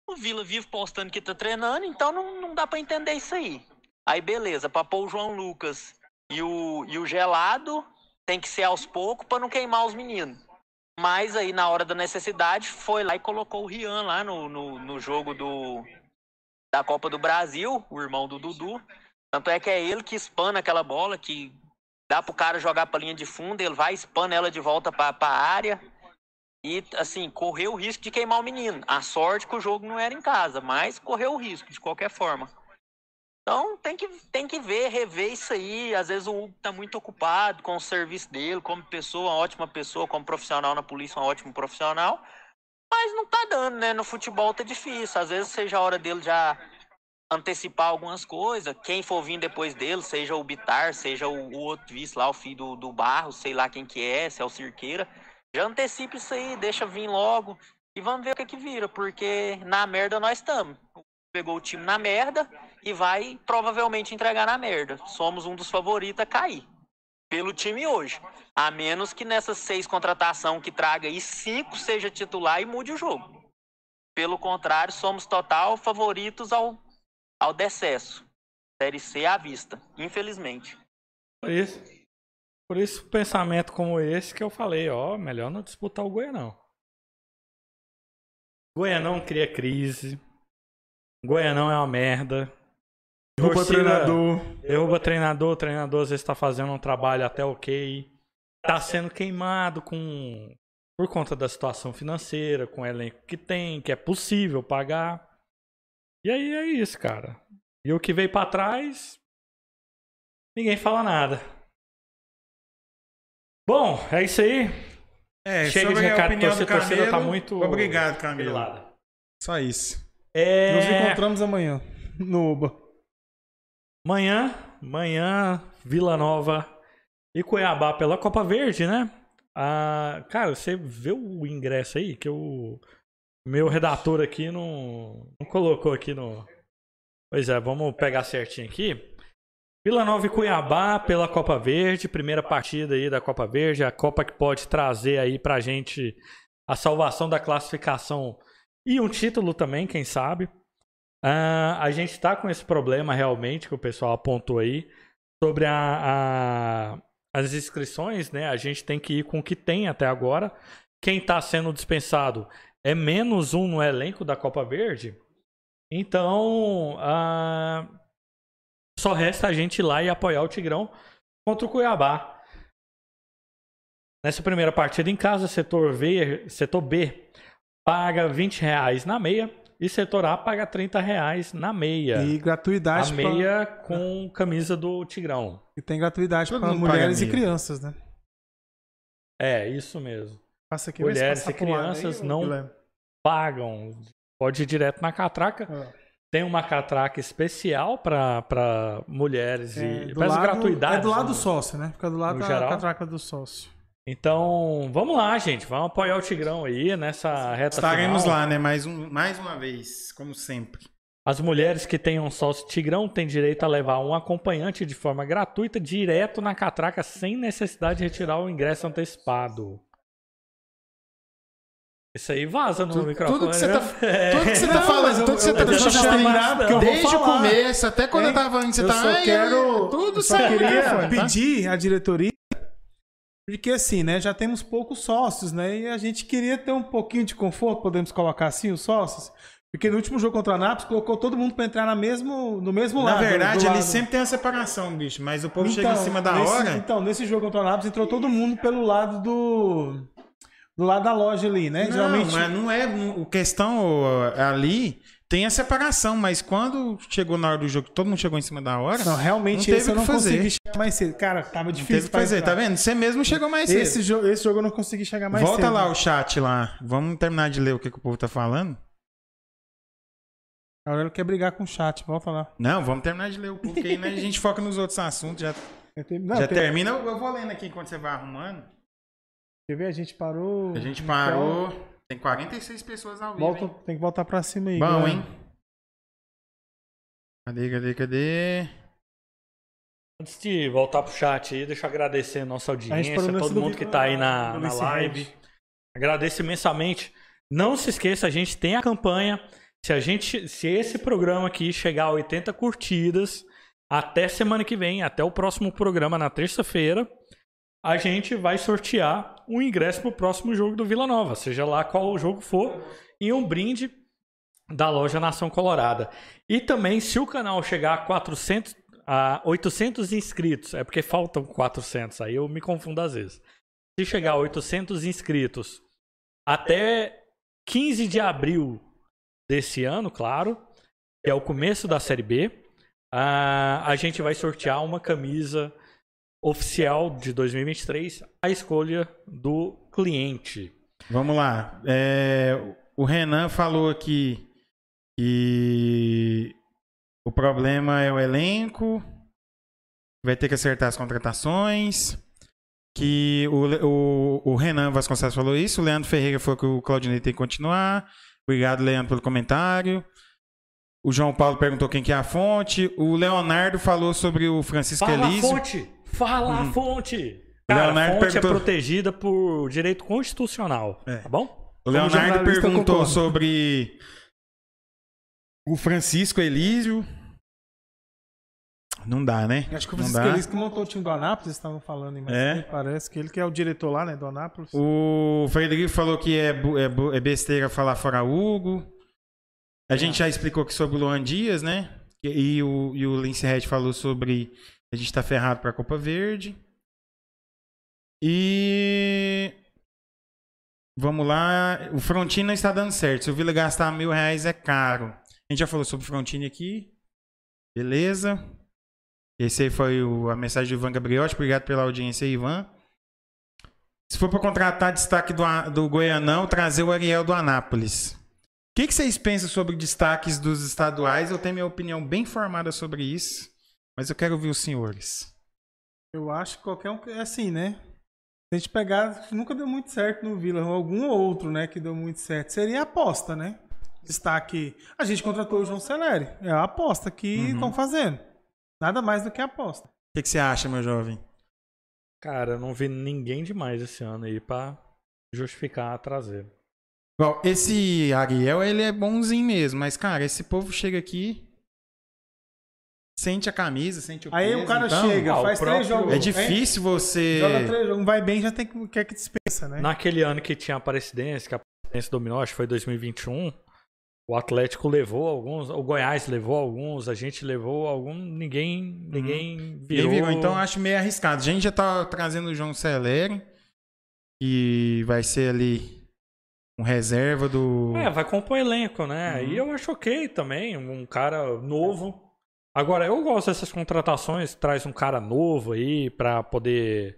O Vila vive postando que tá treinando, então não, não dá para entender isso aí. Aí beleza, pôr o João Lucas e o, e o Gelado, tem que ser aos poucos para não queimar os meninos. Mas aí, na hora da necessidade, foi lá e colocou o Rian lá no, no, no jogo do, da Copa do Brasil, o irmão do Dudu. Tanto é que é ele que espana aquela bola, que dá pro cara jogar pra linha de fundo, ele vai, espana ela de volta pra, pra área. E, assim, correu o risco de queimar o menino. A sorte que o jogo não era em casa, mas correu o risco, de qualquer forma. Então tem que, tem que ver, rever isso aí. Às vezes o Hugo tá muito ocupado com o serviço dele, como pessoa, uma ótima pessoa, como profissional na polícia, um ótimo profissional. Mas não tá dando, né? No futebol tá difícil. Às vezes seja a hora dele já antecipar algumas coisas. Quem for vir depois dele, seja o Bitar, seja o, o outro vice lá, o filho do, do Barro, sei lá quem que é, se é o Cirqueira. Já antecipa isso aí, deixa vir logo. E vamos ver o que que vira, porque na merda nós estamos. Pegou o time na merda e vai provavelmente entregar na merda. Somos um dos favoritos a cair. Pelo time hoje. A menos que nessas seis contratações que traga aí, cinco seja titular e mude o jogo. Pelo contrário, somos total favoritos ao, ao decesso. Série C à vista, infelizmente. Por isso, por isso, pensamento como esse que eu falei, ó, melhor não disputar o Goianão. Goianão cria crise. Goianão é uma merda. Torcida- treinador. Derruba treinador, o treinador às vezes tá fazendo um trabalho até ok. Tá sendo queimado com por conta da situação financeira, com o elenco que tem, que é possível pagar. E aí é isso, cara. E o que veio pra trás, ninguém fala nada. Bom, é isso aí. É, Chega de recado, torcida, torcida tá muito Obrigado, grilada. Só isso. É... Nos encontramos amanhã no Uba. Amanhã, amanhã, Vila Nova e Cuiabá pela Copa Verde, né? Ah, cara, você vê o ingresso aí que o meu redator aqui não, não colocou aqui no. Pois é, vamos pegar certinho aqui. Vila Nova e Cuiabá pela Copa Verde, primeira partida aí da Copa Verde, a Copa que pode trazer aí pra gente a salvação da classificação e um título também, quem sabe. Ah, a gente está com esse problema realmente que o pessoal apontou aí sobre a, a- as inscrições, né? A gente tem que ir com o que tem até agora. Quem está sendo dispensado é menos um no elenco da Copa Verde. Então, ah, só resta a gente ir lá e apoiar o Tigrão contra o Cuiabá. Nessa primeira partida em casa, setor, v, setor B paga 20 reais na meia e setor A paga 30 reais na meia. E a gratuidade pra- meia com camisa do Tigrão. E tem gratuidade para mulheres e crianças, né? É, isso mesmo. Passa aqui, Mulheres e crianças aí, não- Guilherme? Pagam. Pode ir direto na catraca. É. Tem uma catraca especial para mulheres É, e lado- gratuidades. É do lado né? do sócio, né? Fica do lado da geral? catraca do sócio. Então, vamos lá, gente. Vamos apoiar o Tigrão aí nessa reta Estaremos final. lá, né? Mais, um, mais uma vez, como sempre. As mulheres que tenham sócio Tigrão têm direito a levar um acompanhante de forma gratuita direto na catraca sem necessidade de retirar o ingresso antecipado. Isso aí vaza no Tudo- microfone. tudo que você né? tá- É. Tudo que você tá Não, falando, tudo que você tá deixando vou desde o começo, até quando Hein? eu tava indo, você eu tá... só "Ai, quero. ai, Tudo eu só queria tá?" pedir à diretoria. Porque assim, né? Já temos poucos sócios, né? E a gente queria ter um pouquinho de conforto, podemos colocar assim, os sócios. Porque no último jogo contra a Nápoles, colocou todo mundo pra entrar na mesmo, no mesmo Na lado. verdade, do ele lado. sempre tem a separação, bicho. Mas o povo chega em Então, cima da nesse- hora. Então, nesse jogo contra a Nápoles, entrou todo mundo pelo lado do. Do lado da loja ali, né? Não, Geralmente. mas não é. O questão ali tem a separação, mas quando chegou na hora do jogo, todo mundo chegou em cima da hora. Não, realmente Não teve eu não fazer. consegui chegar mais cedo. Cara, tava não difícil teve o que fazer, entrar. tá vendo? Você mesmo chegou mais cedo. Esse, jo esse jogo eu não consegui chegar mais Volta cedo. lá o chat lá. Vamos terminar de ler o que, que o povo tá falando? A Aurélio quer brigar com o chat, volta lá. Não, vamos terminar de ler o porque aí né, a gente foca nos outros assuntos. Já, Eu tenho- Não, já termina. Eu vou lendo aqui enquanto você vai arrumando. Quer ver? A gente parou. A gente parou. Tem 46 pessoas ao vivo. Volta, hein? tem que voltar pra cima aí. Bom, galera. hein? Cadê, cadê, cadê? Antes de voltar pro chat aí, deixa eu agradecer a nossa audiência, nesse todo do mundo que tá aí na, na live. Agradeço imensamente. Não se esqueça, a gente tem a campanha. Se a gente, se esse programa aqui chegar a 80 curtidas, até semana que vem, até o próximo programa na terça-feira, a gente vai sortear um ingresso pro próximo jogo do Vila Nova, seja lá qual o jogo for, e um brinde da loja Nação Colorada. E também, se o canal chegar a 400, a 800 inscritos, é porque faltam 400, aí eu me confundo às vezes. Se chegar a 800 inscritos até 15 de abril desse ano, claro, que é o começo da Série B, ah, a gente vai sortear uma camisa oficial de 2023, a escolha do cliente. Vamos lá. É, o Renan falou aqui que o problema é o elenco, vai ter que acertar as contratações. Que o, o, o Renan Vasconcelos falou isso, o Leandro Ferreira falou que o Claudinei tem que continuar. Obrigado, Leandro, pelo comentário. O João Paulo perguntou quem que é a fonte. O Leonardo falou sobre o Francisco Fala a Elísio. fonte! Fala a fonte! Cara, a Leonardo fonte perguntou- é protegida por direito constitucional, É. tá bom? O Leonardo perguntou concordo. sobre o Francisco Elísio. Não dá, né? Acho que o Francisco. Elis que montou o time do Anápolis, eles estavam falando em mais É? parece que ele que é o diretor lá, né, do Anápolis. O Frederico falou que é, é é besteira falar fora Hugo. A gente já explicou aqui sobre o Luan Dias, né? E, e o, e o Lince Red falou sobre a gente tá ferrado pra Copa Verde. E. Vamos lá. O Frontini não está dando certo. Se o Vila gastar mil reais é caro. A gente já falou sobre o Frontini aqui. Beleza. Esse aí foi o- a mensagem do Ivan Gabriotti. Obrigado pela audiência, Ivan. Se for para contratar destaque do, do Goianão, trazer o Ariel do Anápolis. O que, que vocês pensam sobre destaques dos estaduais? Eu tenho minha opinião bem formada sobre isso, mas eu quero ouvir os senhores. Eu acho que qualquer um. que- É assim, né? Se a gente pegar, nunca deu muito certo no Vila. Algum outro, né, que deu muito certo. Seria a aposta, né? Destaque. A gente contratou o João Celeri. É a aposta que Uhum. estão fazendo. Nada mais do que a aposta. O que, que você acha, meu jovem? Cara, eu não vi ninguém demais esse ano aí pra justificar a traseira. Bom, esse Ariel, ele é bonzinho mesmo, mas, cara, esse povo chega aqui, sente a camisa, sente o Aí peso, o cara então, chega, ah, faz próprio- três jogos. É hein? difícil você... Joga três jogos, vai bem, já tem que, quer que dispensa, né? Naquele ano que tinha a Aparecidense, que a Aparecidense dominou, acho que foi 2021, o Atlético levou alguns, o Goiás levou alguns, a gente levou algum, ninguém, ninguém Ninguém virou. virou, então eu acho meio arriscado. A gente já tá trazendo o João Celeri, que vai ser ali um reserva do. É, vai compor elenco, né? Uhum. E eu acho ok também, um cara novo. Agora, eu gosto dessas contratações, traz um cara novo aí pra poder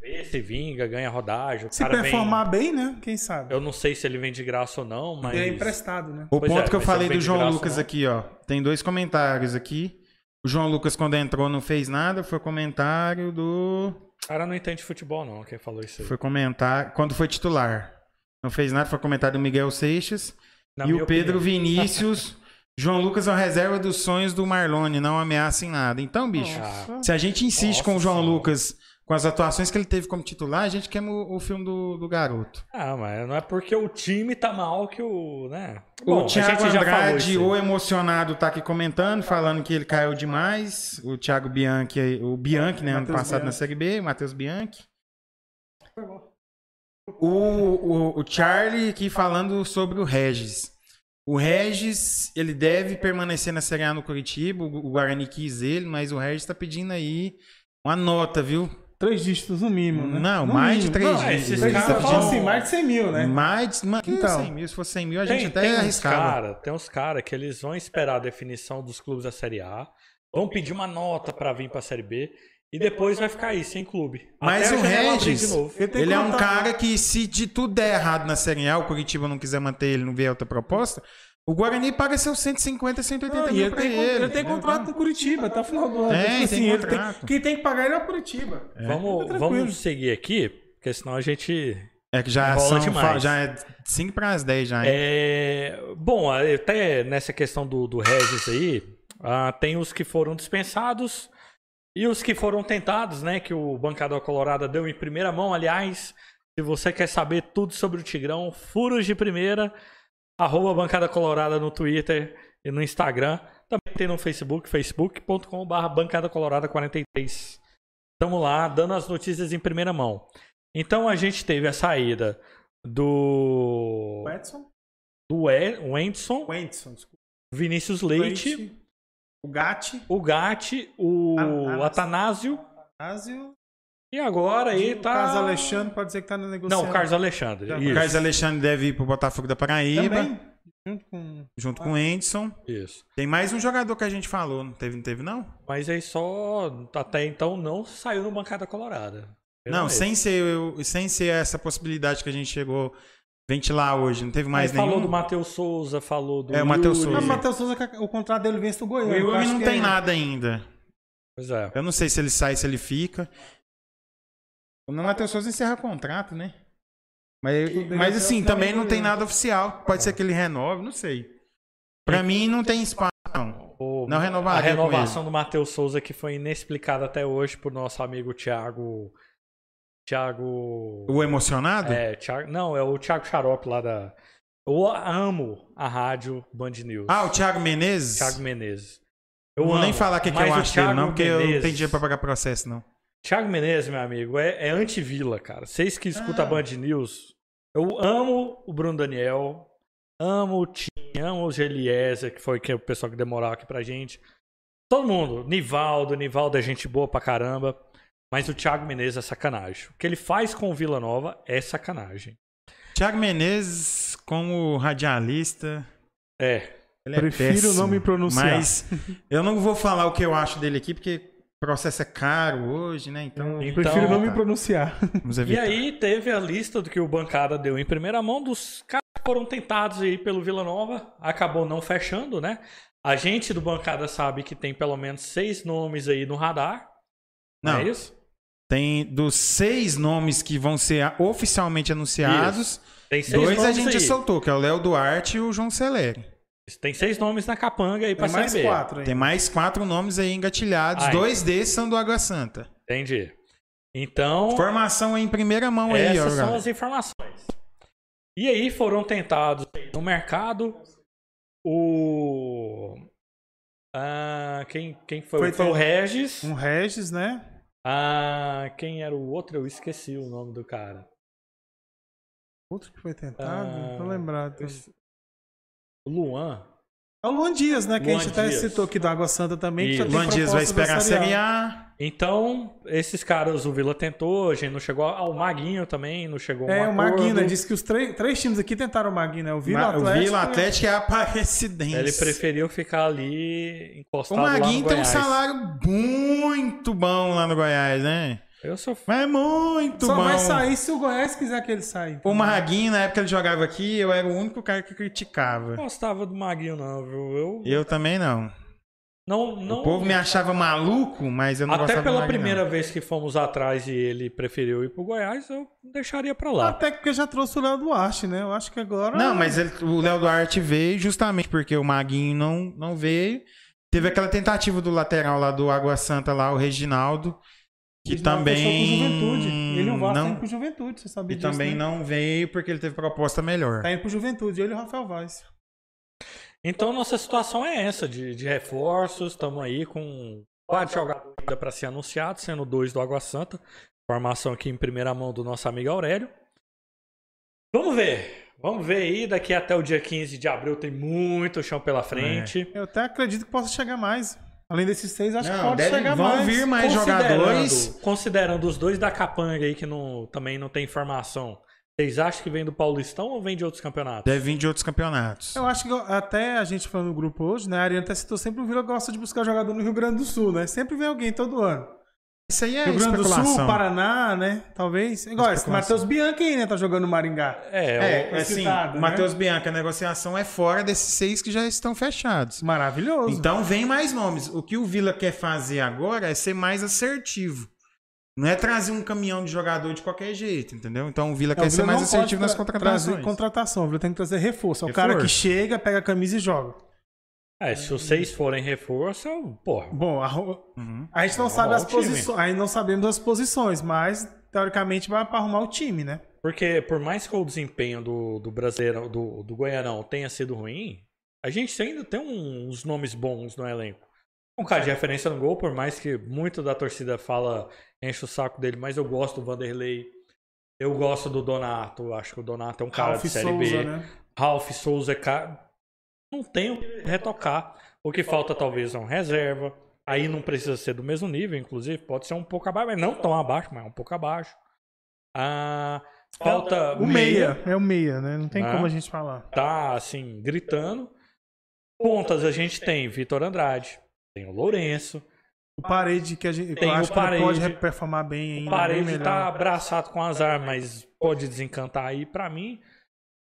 ver se vinga, ganha rodagem. O Se cara performar bem, né? Quem sabe? vem, eu não sei se ele vem de graça ou não, mas... É emprestado, né? O Pois ponto é, que eu falei ele vem do João Lucas aqui, ó. Tem dois comentários aqui. O João Lucas, quando entrou, não fez nada. Foi comentário do. O cara não entende futebol, não, quem falou isso aí. Foi comentar. Quando foi titular. Não fez nada, foi comentário do Miguel Seixas. Na e o Pedro opinião. Vinícius. João Lucas é o reserva dos sonhos do Marlone, não ameaça em nada. Então, bicho, Ah, se a gente insiste Nossa com o João Senhora. Lucas, com as atuações que ele teve como titular, a gente queima o, o filme do, do garoto. Ah, mas não é porque o time tá mal que o. né? o Bom, a Thiago Andrade, o emocionado, tá aqui comentando, falando que ele caiu demais. O Thiago Bianchi, o Bianchi, né, ano Matheus passado na Bianchi. Série B, o Matheus Bianchi. O, o, o Charlie aqui falando sobre o Regis. O Regis, ele deve permanecer na Série A no Curitiba, o Guarani quis ele, mas o Regis tá pedindo aí uma nota, viu? Três dígitos no mínimo, né? Não, No mais de mínimo. três Não, dígitos. Esses dígitos eu falo vão- assim, mais de 100 mil, né? Mais, de- mais Então. 100 mil, se fosse 100 mil, a gente Tem, até tem arriscava. cara, tem uns caras que eles vão esperar a definição dos clubes da Série A, vão pedir uma nota pra vir pra Série B e depois vai ficar aí, sem clube. Mas Até o Regis. Ele tem é um cara que, se de tudo der errado na Série A, o Curitiba não quiser manter ele, não vier outra proposta, o Guarani paga seus 150, 180 Não, mil ele pra tem, ele. ele tem contrato com Curitiba até o final do ano. É, tem assim, ele contrato. quem tem que pagar ele é o Curitiba. Vamos, Tá tranquilo. vamos seguir aqui, porque senão a gente. É que já Enrola são demais. já é 5 para as 10 já. hein? É, bom, até nessa questão do, do Regis aí, ah, tem os que foram dispensados e os que foram tentados, né? Que o Bancada Colorada deu em primeira mão. Aliás, se você quer saber tudo sobre o Tigrão, furos de primeira, arroba Bancada Colorada no Twitter e no Instagram. Também tem no Facebook, facebook.com.br Bancada Colorada 43. Estamos lá, dando as notícias em primeira mão. Então a gente teve a saída do. O Edson? do E- O Edson, desculpa. Vinícius Leite, Leite, O Gatti. o Gatti, o ah, Atanásio Ásio. e agora aí O tá. Carlos Alexandre pode dizer que tá no negociando. Não, o Carlos Alexandre. O Isso, Carlos Alexandre deve ir pro Botafogo da Paraíba, Também. Junto com. junto com o Anderson. isso. Tem mais um jogador que a gente falou, não teve, não teve não? Mas aí só até então não saiu no bancada colorada. Não, sem ser, sem ser essa possibilidade que a gente chegou ventilar hoje, não teve mais Aí nenhum. falou do Matheus Souza, falou do É, o Matheus Yuri. Não, Souza. o Matheus Souza, o contrato dele vence do O Goiânia. eu Yuri não tem é- nada ainda. Pois é. Eu não sei se ele sai, se ele fica. O Matheus Souza encerra contrato, né? Mas, Tudo mas assim, o também não tem nada oficial. Pode ser que ele renove, não sei. Pra mim não tem espaço, não. O- Não a renovaria com renovação do Matheus Souza que foi inexplicada até hoje por nosso amigo Thiago. Thiago. O emocionado? É, Thiago, não, é o Thiago Xarope lá da. Eu amo a rádio Band News. Ah, o Thiago Menezes? Thiago Menezes. Eu vou nem amo, falar o que, que eu acho dele, não, porque eu não Menezes- tenho dinheiro pra pagar processo, não. Thiago Menezes, meu amigo, é, é anti-vila, cara. Vocês que escutam Ah. a Band News, eu amo o Bruno Daniel, amo o Tim, amo o Geliezer, que foi o pessoal que demorou aqui pra gente. Todo mundo. Nivaldo, Nivaldo é gente boa pra caramba. Mas o Thiago Menezes é sacanagem. O que ele faz com o Vila Nova é sacanagem. Thiago Menezes, como radialista, É. ele é Prefiro péssimo, não me pronunciar. Mas eu não vou falar o que eu acho dele aqui, porque o processo é caro hoje, né? Então, Eu Então, prefiro não tá. me pronunciar. vamos E aí teve a lista do que o bancada deu em primeira mão dos caras que foram tentados aí pelo Vila Nova. Acabou não fechando, né? A gente do bancada sabe que tem pelo menos seis nomes aí no radar. Não, Não, é isso? Tem dos seis nomes que vão ser oficialmente anunciados, Tem seis dois a gente aí. soltou, que é o Léo Duarte e o João Celeri. Tem seis nomes na capanga aí pra Tem mais quatro aí. Tem mais quatro nomes aí engatilhados, Ai. dois desses são do Água Santa. Entendi. Então, Formação em primeira mão aí, ó. essas são as informações. E aí foram tentados no mercado o... Ah, quem, quem foi? Foi Foi, o Regis. Um Regis, né? Ah, quem era o outro? Eu esqueci o nome do cara. Outro que foi tentado. Ah, Não tô lembrado. O Luan. É o Luan Dias, né? Que a Luan gente até Dias. citou aqui do Água Santa também. Que já Isso. tem Luan Dias vai esperar a Série A. Então, esses caras o Vila tentou, a gente não chegou. Ah, o Maguinho também não chegou. a um É, o Maguinho, acordo. né? Disse que os três, três times aqui tentaram o Maguinho, né? O Vila Ma- Atlético. o Vila Atlético é a Aparecidense. Ele preferiu ficar ali O encostado lá no Maguinho tem um salário muito bom lá no Goiás, né? Eu sou Mas é muito Só bom. vai sair se o Goiás quiser que ele saia. O Maguinho, na época que ele jogava aqui, eu era o único cara que criticava. não gostava do Maguinho, não, viu? Eu Eu também não. não. não O povo me achava maluco, mas eu não Até gostava do pela Maguinho, primeira não. vez que fomos atrás e ele preferiu ir pro Goiás, eu deixaria pra lá. Até porque já trouxe o Léo Duarte, né? Eu acho que agora. Não, mas ele- o Léo Duarte veio justamente porque o Maguinho não, não veio. Teve aquela tentativa do lateral lá do Água Santa, lá, o Reginaldo, que Ele não fechou com também. Juventude. Ele e o Vasco tá não, indo pro Juventude, você sabia E disso, também né? não veio porque ele teve proposta melhor. Tá indo pro Juventude, ele e o Rafael Vaz. Então nossa situação é essa, de, de reforços, estamos aí com quatro jogadores ainda para ser anunciados, sendo dois do Água Santa. Formação aqui em primeira mão do nosso amigo Aurélio. Vamos ver. Vamos ver aí, daqui até o dia 15 de abril tem muito chão pela frente. Eu até acredito que possa chegar mais. Além desses seis, acho que Não, pode deve- chegar vão mais. vir mais Considerando- jogadores. Considerando os dois da Capanga aí que não, também não tem informação, vocês acham que vem do Paulistão ou vem de outros campeonatos? Deve vir de outros campeonatos. Eu acho que até a gente falando no grupo hoje, né? A Ariana até citou sempre o Vila gosta de buscar jogador no Rio Grande do Sul, né? Sempre vem alguém todo ano. Isso aí é Rio Grande do. Sul, Paraná, né? Talvez. Igual esse. Matheus Bianchi aí, né? Tá jogando no Maringá. É, É, Foi assim, citado, o né? Matheus Bianca, a negociação é fora desses seis que já estão fechados. Maravilhoso. Então vem mais nomes. O que o Vila quer fazer agora é ser mais assertivo. Não é trazer um caminhão de jogador de qualquer jeito, entendeu? Então o Vila Não, quer o ser Vila mais não pode assertivo nas tra- contratações. trazer contratação, o Vila tem que trazer reforço. É o Reforço. cara que chega, pega a camisa e joga. É, se vocês forem reforço, eu- porra. Bom, a, Uhum. a gente não sabe as posições, aí não sabemos as posições, mas teoricamente vai para arrumar o time, né? Porque por mais que o desempenho do, do brasileiro, do, do Goianão tenha sido ruim, a gente ainda tem uns nomes bons no elenco. Um cara de referência no gol, por mais que muito da torcida fala, enche o saco dele, mas eu gosto do Vanderlei. Eu gosto do Donato, acho que o Donato é um cara Ralf de Série Souza, B. né? Ralf Souza é cara. Não tem o que retocar. O que falta talvez é um reserva. Aí não precisa ser do mesmo nível, inclusive. Pode ser um pouco abaixo, mas não tão abaixo, mas um pouco abaixo. Ah, falta O meia, é o meia, né? Não tem Né? como a gente falar. Tá assim, gritando. Pontas a gente tem Vitor Andrade, tem o Lourenço. O parede que a gente Tem eu o acho que ele Parede. pode performar bem ainda. O Parede tá abraçado com azar, mas pode desencantar aí. Pra mim,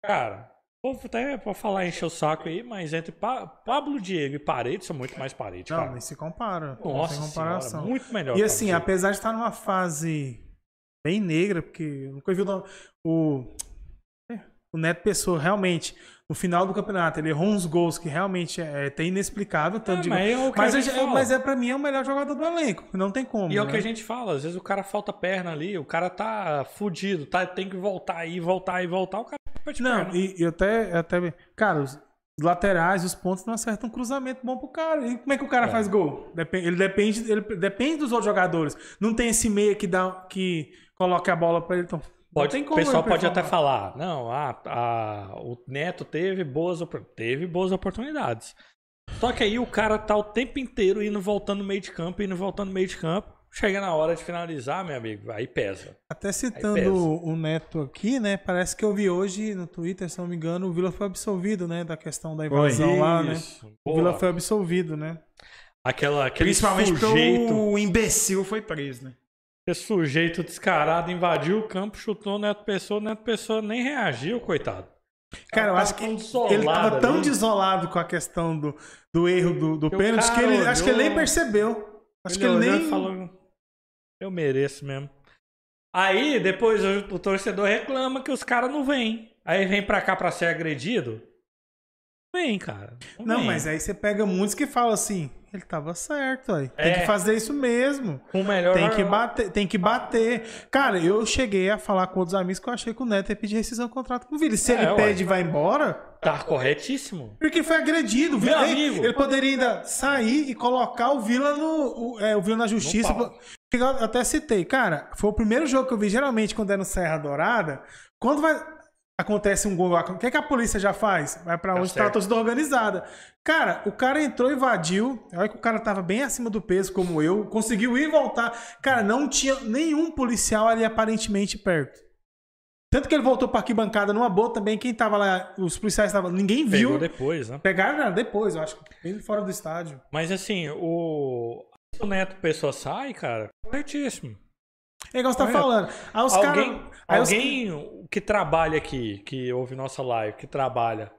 cara, vou até pra falar encher o saco aí, mas entre Pa- Pablo Diego e Parede são muito mais Parede, Não, cara. nem se compara. Nossa senhora, comparação. muito melhor. E assim, Diego. apesar de estar numa fase bem negra, porque eu nunca vi o, nome- o, o Neto Pessoa realmente, no final do campeonato, ele errou uns gols que realmente é, até inexplicável. Tanto É, de mas é a mas, gente fala. mas é pra mim é o melhor jogador do elenco. Não tem como. E é o né? que a gente fala, às vezes o cara falta perna ali, o cara tá fudido, tá, tem que voltar aí, voltar e voltar, o cara Não, e, e até, até. Cara, os laterais, os pontos não acertam um cruzamento bom pro cara. E como é que o cara É. faz gol? Depen- Ele depende, ele depende dos outros jogadores. Não tem esse meia que dá que coloca a bola pra ele. Então, Pode, tem o como pessoal pode até falar, não, ah, a- o Neto teve boas, teve boas oportunidades. Só que aí o cara tá o tempo inteiro indo voltando no meio de campo, indo voltando no meio de campo. Chega na hora de finalizar, meu amigo, aí pesa. Até citando pesa. o Neto aqui, né? Parece que eu vi hoje no Twitter, se não me engano, o Vila foi absolvido, né? Da questão da invasão lá, né? Isso, O. Vila foi absolvido, né? Aquela, aquele Principalmente sujeito, o imbecil foi preso, né? Aquele sujeito descarado invadiu o campo, chutou o Neto Pessoa, o Neto Pessoa nem reagiu, coitado. Cara, eu acho que ele desolado tava tão ali. desolado com a questão do, do erro do, do pênalti que ele acho que ele nem olhou- percebeu. Acho que ele olhou nem. falou, eu mereço mesmo. Aí, depois o, o torcedor reclama que os caras não vêm. Aí vem pra cá pra ser agredido. Vem, cara. Não, mas aí você pega muitos que falam assim, ele tava certo, aí. Tem É. que fazer isso mesmo. O melhor. Tem que bater, tem que bater. Cara, eu cheguei a falar com outros amigos que eu achei que o Neto ia pedir rescisão do contrato com o Vila. Se É, ele ué. pede e vai embora, Tá corretíssimo. porque foi agredido. Meu Ele- amigo. Ele poderia ainda sair e colocar o Vila no, o, é, o Vila na justiça. Eu até citei, cara, foi o primeiro jogo que eu vi, geralmente, quando é no Serra Dourada, quando vai. Acontece um gol, o que, é que a polícia já faz? Vai pra onde tá a torcida organizada. Cara, o cara entrou, invadiu. Olha que o cara tava bem acima do peso, como eu. Conseguiu ir e voltar. Cara, não tinha nenhum policial ali aparentemente perto. Tanto que ele voltou pra arquibancada numa boa também. Quem tava lá, os policiais estavam. Ninguém viu. Pegou depois, né? Pegaram depois, eu acho. Bem fora do estádio. Mas assim, o. O Neto Pessoa sai, cara, corretíssimo. É igual você tá falando. Aí os alguém caras. aí os- alguém que trabalha aqui, que ouve nossa live, que trabalha,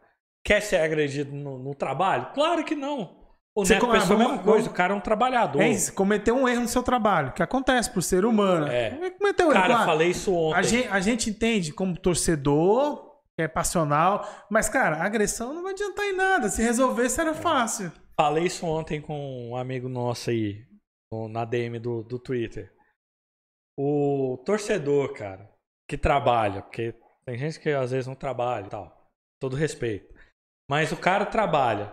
quer ser agredido no, no trabalho? Claro que não. O Você Neto com- Pessoa é a mesma coisa, o cara é um trabalhador. É isso, cometeu um erro no seu trabalho, que acontece por ser humano. É. Cometeu um erro. Cara, claro. falei isso ontem. A gente, a gente entende como torcedor, que é passional, mas, cara, agressão não vai adiantar em nada. Se resolvesse, era fácil. Falei isso ontem com um amigo nosso aí, na DM do, do Twitter. O torcedor, cara, que trabalha, porque tem gente que às vezes não trabalha e tal. Todo respeito. Mas o cara trabalha.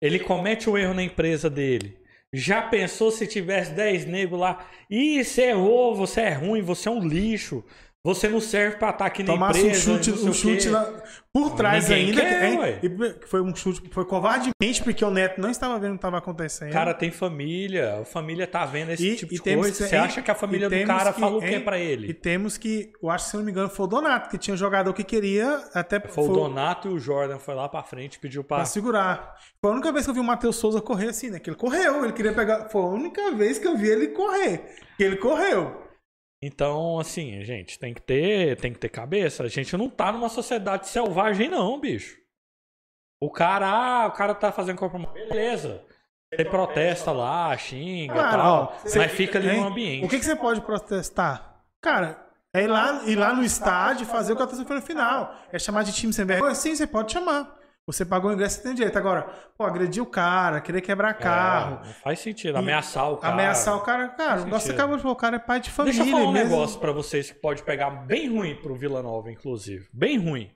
Ele comete o erro na empresa dele. Já pensou se tivesse 10 negros lá? Ih, você errou, você é ruim, você é um lixo. Você não serve pra estar aqui na Tomasse um empresa. chute, não sei um chute na- por trás Ninguém ainda. quer, que- foi um chute, foi covardemente, porque o Neto não estava vendo o que estava acontecendo. Cara tem família, a família tá vendo esse E- tipo e de coisa. que- Você acha que a família do cara que- falou o que hein? pra E ele? temos que, eu acho que se não me engano, foi o Donato, que tinha um jogador que queria até Foi o Donato e o Jordan foi lá pra frente e pediu pra segurar. Foi a única vez que eu vi o Matheus Souza correr assim, né? Que ele correu, ele queria pegar. Foi a única vez que eu vi ele correr. Que ele correu. Então, assim, gente, tem que ter, tem que ter cabeça. A gente não tá numa sociedade selvagem, não, bicho. O cara, ah, o cara tá fazendo corpo. Beleza. Você protesta lá, xinga e Cara, tal, ó, mas fica ali hein? no ambiente. O que, que você pode protestar? Cara, é ir lá, ir lá no estádio e fazer o que aconteceu no final. É chamar de time sem vergonha? Sim, você pode chamar. Você pagou o ingresso, você tem direito. Agora, pô, agredir o cara, querer quebrar carro, É, faz sentido. Ameaçar o cara. ameaçar o cara. Cara, você acabou de falar, o cara é pai de família Deixa eu falar um mesmo. negócio pra vocês que pode pegar bem ruim pro Vila Nova, inclusive. Bem ruim.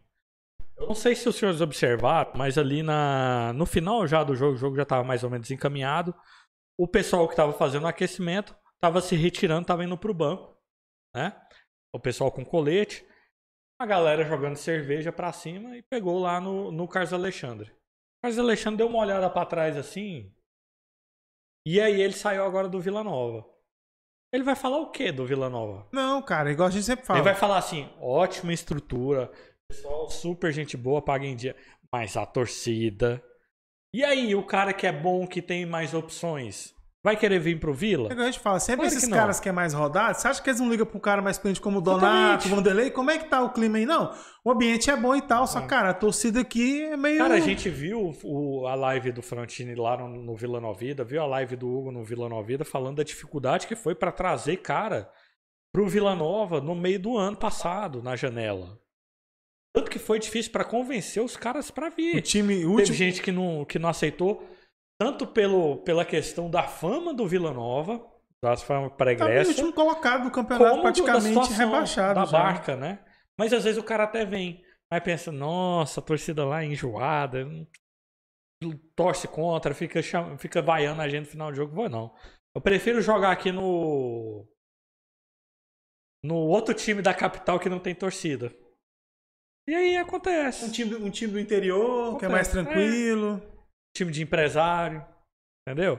Eu não sei se os senhores observaram, mas ali na, no final já do jogo, o jogo já tava mais ou menos encaminhado. O pessoal que tava fazendo o aquecimento tava se retirando, tava indo pro banco, né? O pessoal com colete. A galera jogando cerveja pra cima e pegou lá no, no Carlos Alexandre. O Carlos Alexandre deu uma olhada pra trás assim. E aí ele saiu agora do Vila Nova. Ele vai falar o que do Vila Nova? Não, cara, igual a gente sempre fala. Ele vai falar assim: ótima estrutura, pessoal super gente boa, paga em dia. Mas a torcida. E aí, o cara que é bom, que tem mais opções, vai querer vir pro Vila? É igual a gente fala, sempre Claro esses que caras que é mais rodado, você acha que eles não ligam pro cara mais cliente como o. Donato, o Vanderlei? Como é que tá o clima aí? Não, o ambiente é bom e tal, só, cara, a torcida aqui é meio... Cara, a gente viu o- a live do Frontini lá no, no Vila Novida, viu a live do Hugo no Vila Novida falando da dificuldade que foi pra trazer cara pro Vila Nova no meio do ano passado, na janela. Tanto que foi difícil pra convencer os caras pra vir. O time Teve último... gente que não, que não aceitou, tanto pelo, pela questão da fama do Vila Nova, da fama Tá o pregressa, último colocado do campeonato, da praticamente situação rebaixado. da já. barca, né? Mas às vezes o cara até vem, aí pensa, nossa, a torcida lá é enjoada, hum, torce contra, fica, cham... fica vaiando a gente no final do jogo. Vou não. Eu prefiro jogar aqui no. No outro time da capital que não tem torcida. E aí acontece. Um time, um time do interior, que é mais Acontece, tranquilo. Time de empresário, entendeu?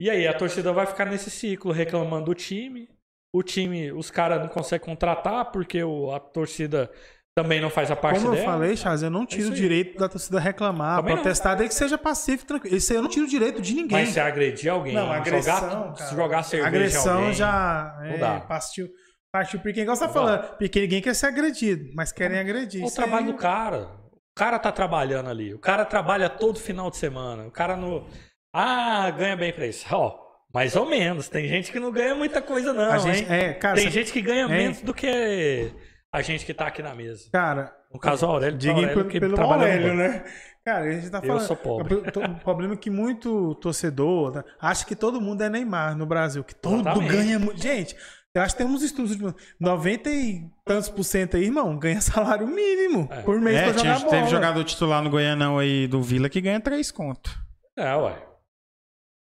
E aí a torcida vai ficar nesse ciclo reclamando do time. O time, os caras não conseguem contratar porque o- a torcida também não faz a parte Como eu dela. falei, Charles, eu não tiro isso o direito da torcida reclamar, Também protestar, desde que seja pacífico, tranquilo. Isso aí eu não tiro o direito de ninguém. Mas se agredir alguém, Não, agressão, jogar, cara. jogar cerveja agressão alguém, já não é, dá. partiu, partiu porque igual você tá falando, porque ninguém quer ser agredido, mas querem agredir. É o trabalho aí- do cara. O cara tá trabalhando ali. O cara trabalha todo final de semana. O cara não. Ah, ganha bem pra isso. Ó, mais ou menos. Tem gente que não ganha muita coisa, não. gente, hein? é, cara, Tem você- gente que ganha Hein? menos do que a gente que tá aqui na mesa. cara, No caso, o Aurélio, Diga pelo, que pelo Aurélio, né? Cara, a gente tá Eu falando. sou pobre. O, o problema é que muito torcedor né, acha que todo mundo é Neymar no Brasil, que todo Exatamente. ganha muito. Gente, eu acho que tem uns estudos de 90 e tantos por cento aí, irmão, ganha salário mínimo É. por mês É, pra tinha- jogar bola. teve jogador titular no Goianão aí do Vila que ganha três conto. É, ué.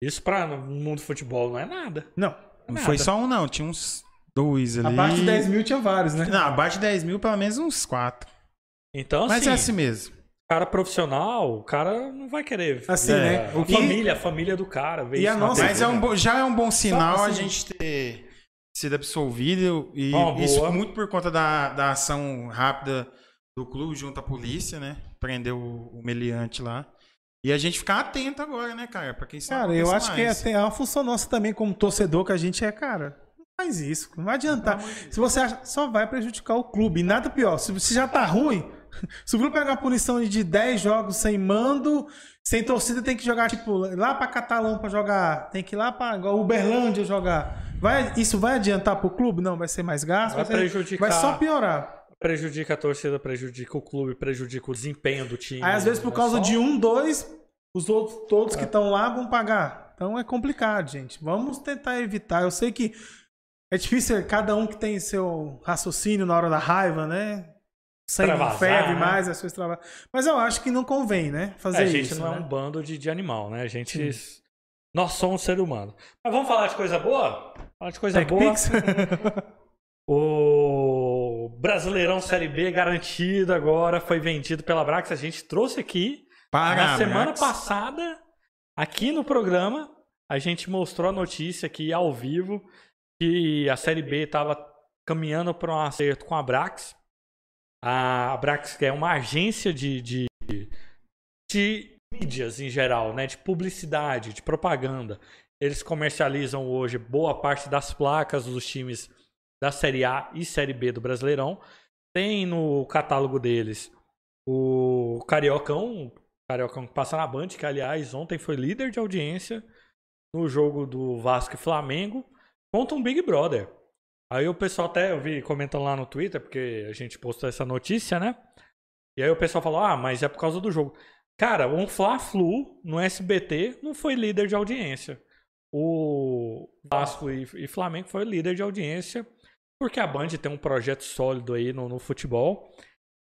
Isso pra no mundo do futebol não é nada. Não, Não Nada. foi só um, não. Tinha uns dois ali. abaixo de 10 mil tinha vários, né? Não, abaixo de 10 mil, pelo menos uns quatro. Então, Mas assim, é assim mesmo. cara profissional, o cara não vai querer. Assim, É, né? A E- família, a família do cara. vê E isso a nossa- Mas é um né? bo- já é um bom sinal Só a assim- gente ter sido absolvido. E Uma isso muito por conta da, da ação rápida do clube junto à polícia, né? Prendeu o, o meliante lá. E a gente ficar atento agora, né, cara? Pra que isso não Cara, eu acho que é, mais. tem- é uma função nossa também como torcedor que a gente é, cara. Não faz isso, não vai adiantar. Se você acha, só vai prejudicar o clube. E nada pior. Se você já tá ruim, se o clube pegar uma punição de 10 jogos sem mando, sem torcida, tem que jogar, tipo, lá pra Catalão pra jogar. Tem que ir lá pra Uberlândia jogar. Vai, isso vai adiantar pro clube? Não, vai ser mais gasto. Vai ser- prejudicar. vai só piorar. Prejudica a torcida, prejudica o clube, prejudica o desempenho do time. Aí, às vezes, por É causa só- de um, dois, os outros todos que estão lá vão pagar. Então é complicado, gente. Vamos tentar evitar. Eu sei que é difícil, cada um que tem seu raciocínio na hora da raiva, né? Sangue Extravasar, ferve né? mais, as coisas trabalham. Mas eu acho que não convém, né? É, Fazer a gente isso. não é né? um bando de, de animal, né? A gente. Nós somos ser humano. Mas vamos falar de coisa boa? Falar de coisa Tech boa. O Brasileirão Série B garantido agora foi vendido pela Brax. A gente trouxe aqui Para, na semana Brax. passada, aqui no programa, a gente mostrou a notícia aqui ao vivo que a Série B estava caminhando para um acerto com a Brax. A Brax que é uma agência de, de, de mídias em geral, né? de publicidade, de propaganda. Eles comercializam hoje boa parte das placas dos times da Série A e Série B do Brasileirão. Tem no catálogo deles o Cariocão, Cariocão que passa na Band, que aliás ontem foi líder de audiência no jogo do Vasco e Flamengo contra um Big Brother. Aí o pessoal até eu vi comentando lá no Twitter, porque a gente postou essa notícia, né? E aí o pessoal falou: "Ah, mas é por causa do jogo". Cara, um Fla-Flu no SBT não foi líder de audiência. O Vasco e, e Flamengo foi líder de audiência porque a Band tem um projeto sólido aí no, no futebol.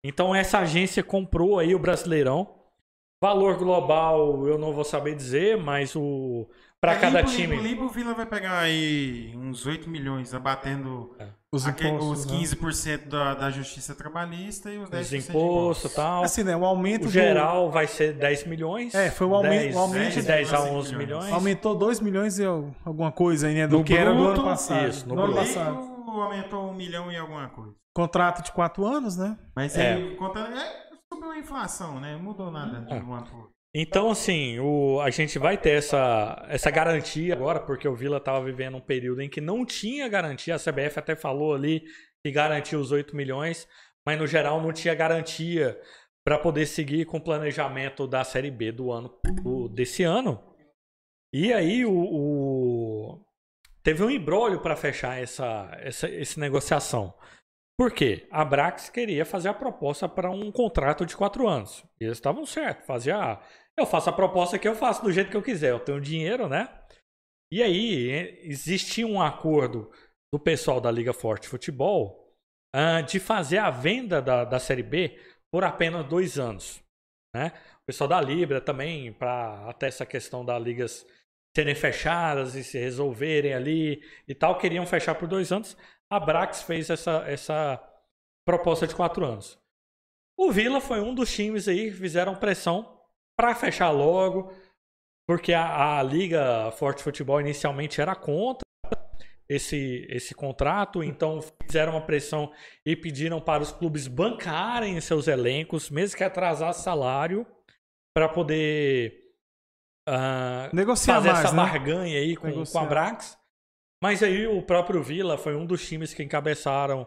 Então essa agência comprou aí o Brasileirão. Valor global eu não vou saber dizer, mas o para É, cada limpo, time Limpo, limpo, o Vila vai pegar aí uns 8 milhões, abatendo Os aque- impostos, os né? 15% da, da justiça trabalhista e os 10% os de impostos e tal. Assim, né? O aumento o do- geral vai ser 10 milhões. É, foi o aumento- 10, o aumento de de 10 a 12 11 milhões. milhões. Aumentou 2 milhões e al- alguma coisa aí, né? Do No que era do ano bruto, passado. isso, no no ano bruto. passado. Aumentou um milhão e alguma coisa. Contrato de 4 anos, né? Mas É. aí, contando, é, subiu a inflação, né? Não mudou nada de É. um ano pro outro. Então, assim, o, a gente vai ter essa, essa garantia agora, porque o Vila estava vivendo um período em que não tinha garantia. A CBF até falou ali que garantia os 8 milhões, mas no geral não tinha garantia para poder seguir com o planejamento da Série B do ano do- desse ano. E aí o, o- teve um embrólio para fechar essa, essa, essa negociação. Por quê? A Brax queria fazer a proposta para um contrato de quatro anos. E eles estavam certos. Fazia, ah, eu faço a proposta que eu faço do jeito que eu quiser. Eu tenho dinheiro, né? E aí existia um acordo do pessoal da Liga Forte Futebol ah, de fazer a venda da, da Série B por apenas dois anos. Né? O pessoal da Libra também, para até essa questão das ligas serem fechadas e se resolverem ali e tal, queriam fechar por dois anos. A Brax fez essa, essa proposta de quatro anos. O Vila foi um dos times aí que fizeram pressão para fechar logo, porque a, a Liga Forte Futebol inicialmente era contra esse, esse contrato, então fizeram uma pressão e pediram para os clubes bancarem seus elencos, mesmo que atrasasse salário, para poder ah, Negociar fazer mais, essa né? barganha aí com, com a. Brax. Mas aí o próprio Vila foi um dos times que encabeçaram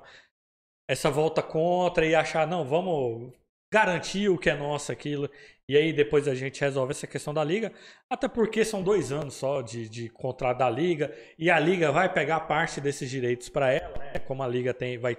essa volta contra e achar, não, vamos garantir o que é nosso aquilo. E aí depois a gente resolve essa questão da liga. Até porque são dois anos só de, de contrato da liga. E a liga vai pegar parte desses direitos para ela, né? Como a liga tem, vai.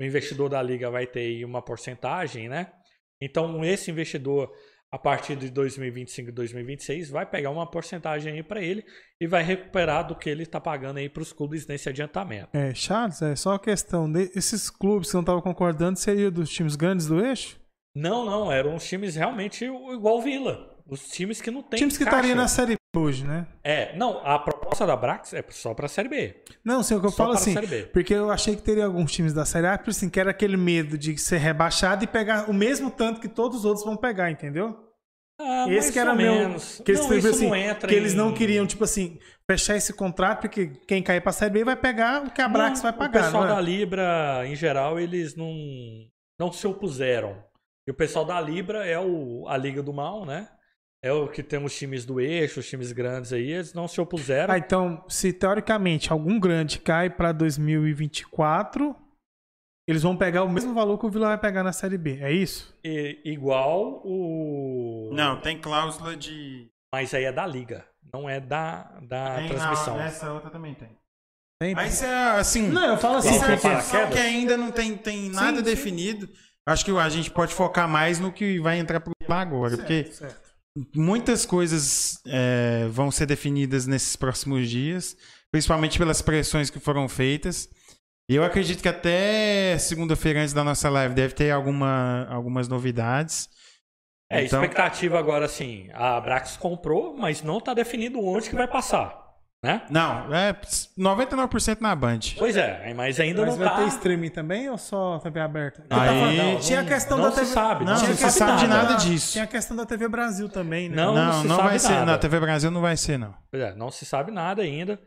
O investidor da liga vai ter uma porcentagem, né? Então esse investidor, a partir de 2025 e 2026, vai pegar uma porcentagem aí para ele e vai recuperar do que ele está pagando aí para os clubes nesse adiantamento. É, Charles, é só a questão. De, esses clubes que não estavam concordando seria dos times grandes do eixo? Não, não, eram os times realmente igual o Vila. Os times que não tem times que estariam na Série hoje, né? É, não, a proposta da Brax é só pra Série B. Não, sei o que eu Só falo assim. Porque eu achei que teria alguns times da Série A, por assim, que era aquele medo de ser rebaixado e pegar o mesmo tanto que todos os outros vão pegar, entendeu? Ah, Esse mais que era ou meu. menos. Que eles, não, tipo assim, não que eles não em- queriam, tipo assim, fechar esse contrato, porque quem cair pra Série B vai pegar o que a Brax vai pagar. O pessoal é? da Libra, em geral, eles não, não se opuseram. E o pessoal da Libra é o, a Liga do Mal, né? É o que tem os times do eixo, os times grandes aí, eles não se opuseram. Ah, então, se teoricamente algum grande cai pra 2024, eles vão pegar o mesmo valor que o Vila vai pegar na Série B, é isso? E- igual o. Não, tem cláusula de. Mas aí é da Liga, não é da, da tem, transmissão. Não, essa outra também tem. Tem? Mas é assim. Não, eu falo assim, Isso é que ainda não tem, tem nada sim. definido. Acho que a gente pode focar mais no que vai entrar pro lá agora. porque Certo. Muitas coisas é, vão ser definidas nesses próximos dias, principalmente pelas pressões que foram feitas. E eu acredito que até segunda-feira antes da nossa live deve ter alguma, algumas novidades. É, Então- expectativa agora, assim, a Brax comprou, mas não tá definido onde que vai passar, né? Não, é 99% na Band. Pois é, mas ainda Mas não vai tá... ter streaming também ou só TV aberta? Aí- Tá falando- Não, tinha a não- questão não da se TV... sabe, não a se questão sabe de da- nada disso. Tinha a questão da TV Brasil também, né? Não, Não, se não sabe vai ser. nada. Na TV Brasil não vai ser, não. Pois é, não se sabe nada ainda.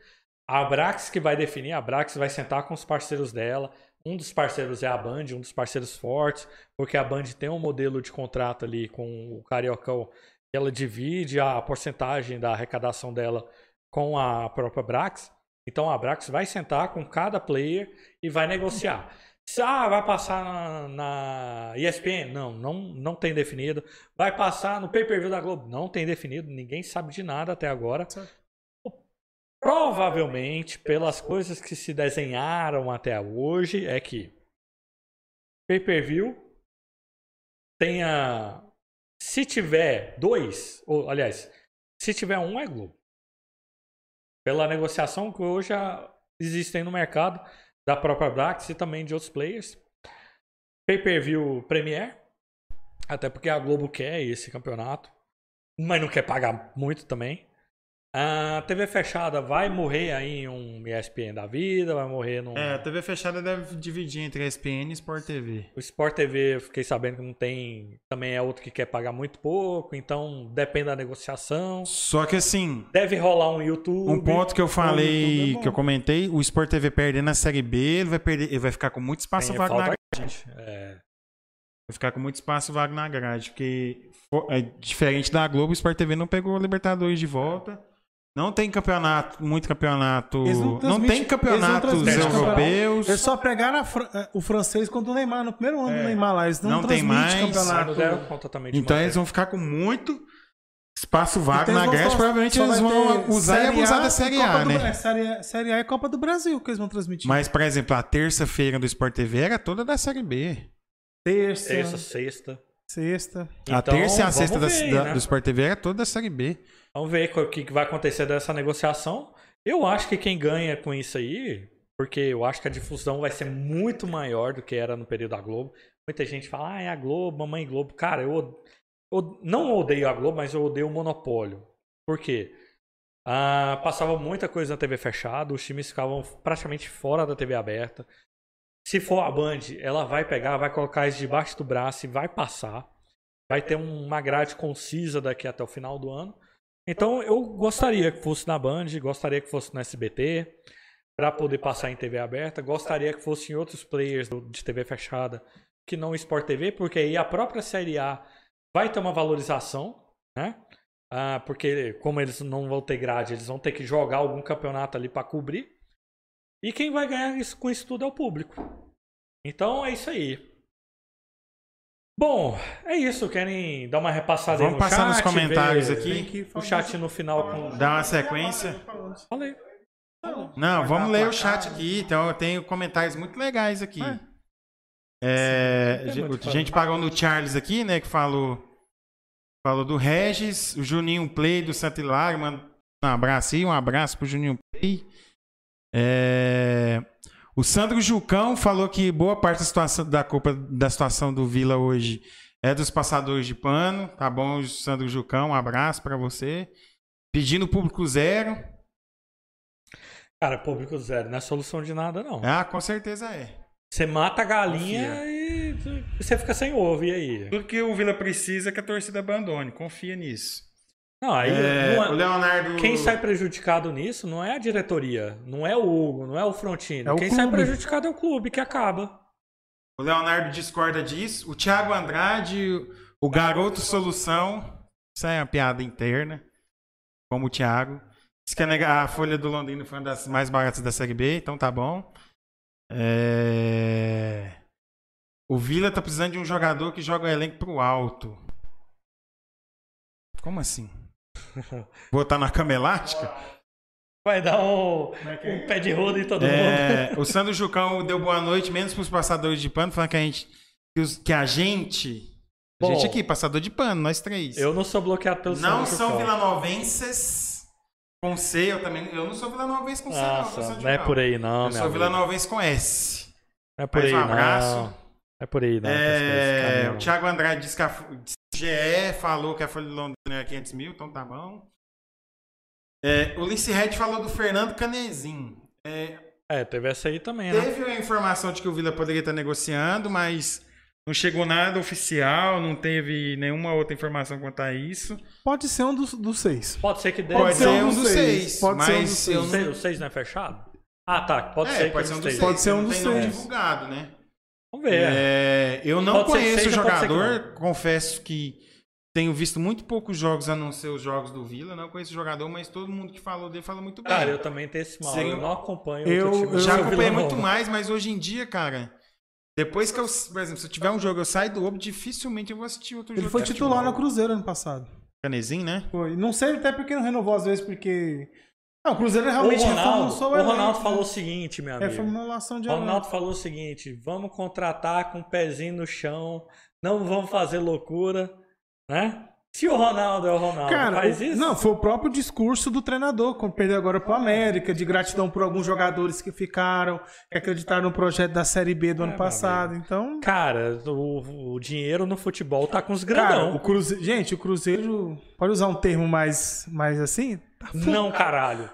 A Brax que vai definir, a Brax vai sentar com os parceiros dela. Um dos parceiros é a Band, um dos parceiros fortes, porque a Band tem um modelo de contrato ali com o Cariocão, que ela divide a porcentagem da arrecadação dela com a própria Brax. Então a Brax vai sentar com cada player e vai negociar. Se ah, vai passar na, na ESPN? Não, não, não tem definido. Vai passar no pay-per-view da Globo? Não tem definido. Ninguém sabe de nada até agora. provavelmente, pelas coisas que se desenharam até hoje, é que pay-per-view tenha. Se tiver dois, ou aliás, se tiver um, é Globo. Pela negociação que hoje existem no mercado, da própria Brax e também de outros players. Pay-per-view Premier, até porque a Globo quer esse campeonato, mas não quer pagar muito também. A TV fechada vai morrer aí em um ESPN da vida, vai morrer num. É, a TV fechada deve dividir entre ESPN e Sport TV. O Sport TV, eu fiquei sabendo que não tem. Também é outro que quer pagar muito pouco, então depende da negociação. Só que assim, Deve rolar um YouTube. um ponto que eu é falei, bom. que eu comentei, o Sport TV perdendo a Série B, ele vai perder, ele vai ficar com muito espaço Tem vago na grade. É, Vai ficar com muito espaço vago na grade, porque é diferente da Globo, o Sport TV não pegou o Libertadores de volta. Não tem campeonato, muito campeonato. Eles Não, transmitem- tem eles campeonatos transmitem europeus. Eles só pegaram a Fran- eh, o francês contra o Neymar, no primeiro ano É. do Neymar lá. Eles não, Não tem mais. não campeonato. Então eles vão ficar com muito espaço vago Então, na só- Provavelmente só eles vão usar e Série abusar A da e Série Copa A, do- né? é, série, A- série A é Copa do Brasil que eles vão transmitir. Mas, por exemplo, a terça-feira do Sport TV era toda da Série B. terça, Terça, sexta. Sexta. a Então, terça e a sexta da, ver, da- né? do Sport TV era toda da Série B. Vamos ver o que vai acontecer dessa negociação. Eu acho que quem ganha com isso aí, porque eu acho que a difusão vai ser muito maior do que era no período da Globo. Muita gente fala, ah, é a Globo, mamãe Globo. Cara, eu, eu não odeio a Globo, mas eu odeio o monopólio. Por quê? Ah, passava muita coisa na TV fechada, os times ficavam praticamente fora da TV aberta. Se for a Band, ela vai pegar, vai colocar isso debaixo do braço e vai passar. Vai ter uma grade concisa daqui até o final do ano. Então eu gostaria que fosse na Band, gostaria que fosse no SBT, para poder passar em TV aberta. Gostaria que fosse em outros players de TV fechada que não Sport TV, porque aí a própria Série A vai ter uma valorização, né? Ah, porque como eles não vão ter grade, eles vão ter que jogar algum campeonato ali para cobrir. E quem vai ganhar isso, com isso tudo é o público. Então é isso aí. Bom, é isso. Querem dar uma repassada aí Vamos no passar nos comentários ver aqui. O chat no final com. Dá uma sequência. Falei. Não, vamos ler o chat aqui. Então, eu tenho comentários muito legais aqui. É. É, o gente pagou no Charles aqui, né? Que falou, falou do Regis, o Juninho Play do Santa Hilário. Manda um abraço aí, um abraço pro Juninho Play. É, o Sandro Jucão falou que boa parte da situação da culpa da situação do Vila hoje é dos passadores de pano. Tá bom, Sandro Jucão, um abraço pra você. Pedindo público zero. Cara, público zero não é solução de nada, não. Ah, com certeza é. Você mata a galinha e você fica sem ovo, e aí? Tudo que o Vila precisa é que a torcida abandone. Confia nisso. Não, aí É, não é- o Leonardo. quem sai prejudicado nisso não é a diretoria, não é o Hugo, não é o Frontino. É o quem sai clube. prejudicado é o clube que acaba. O Leonardo discorda disso. O Thiago Andrade, o garoto solução. Isso é uma piada interna. Como o Thiago. Diz que a Folha do Londrina foi uma das mais baratas da Série B, então tá bom. É, O Vila tá precisando de um jogador que joga o elenco pro alto. Como assim? Botar na cama elástica? Vai dar um, um pé de roda em todo mundo. É, o Sandro Jucão deu boa noite, menos pros passadores de pano, falando que a gente. Que, os- que a gente. A Bom, gente aqui, passador de pano, nós três. Eu não sou bloqueado pelo não Sandro são vilanovenses com C, eu também. Eu não sou vilanovense com C, não. Nossa, Sandro não é por aí não, Eu sou vilanovense com S. Não é por Mais aí um abraço. não. Não é por aí não. que coisas É, o Thiago Andrade disse que a que GE falou que a Folha de Londrina era 500 mil, então tá bom. É, o Lince Red falou do Fernando Canezin. É, É, teve essa aí também, né? Teve a informação de que o Vila poderia estar negociando, mas não chegou nada oficial, não teve nenhuma outra informação quanto a isso. Pode ser um dos, dos seis. Pode ser que dê. Pode, ser ser um um dos seis. seis, Pode ser um dos O não... seis, o seis não é fechado? Ah, tá. Pode É, ser que pode ser um não dos seis. Pode ser um não dos seis. divulgado, né? Vamos ver. É, eu não Pode conheço o jogador, confesso que tenho visto muito poucos jogos a não ser os jogos do Vila, não conheço o jogador, mas todo mundo que falou dele fala muito bem. Cara, eu também tenho esse mal. Seria- Eu não acompanho Eu- outro time. eu já acompanhei muito mais, mas hoje em dia, cara, depois que eu, por exemplo, se eu tiver um jogo, eu saio do Obo, dificilmente eu vou assistir outro Ele jogo. foi de titular futebol. no Cruzeiro ano passado. Canezinho, né? Foi. Não sei até porque não renovou às vezes, porque Não, o Cruzeiro O realmente Ronaldo, reformou só o elenco, Ronaldo né? falou o seguinte, meu amigo. Reformulação de O Ronaldo elenco. falou o seguinte: vamos contratar com o pezinho no chão, não vamos fazer loucura, né? Se o Ronaldo é o Ronaldo, Cara, faz o- isso? não, foi o próprio discurso do treinador, quando perdeu agora pro América, de gratidão por alguns jogadores que ficaram, que acreditaram no projeto da Série B do É, ano passado. Então, Cara, o, o dinheiro no futebol tá com os cara, grandão. o Cruzeiro, gente, o Cruzeiro, pode usar um termo mais, mais assim? Tá Não, caralho.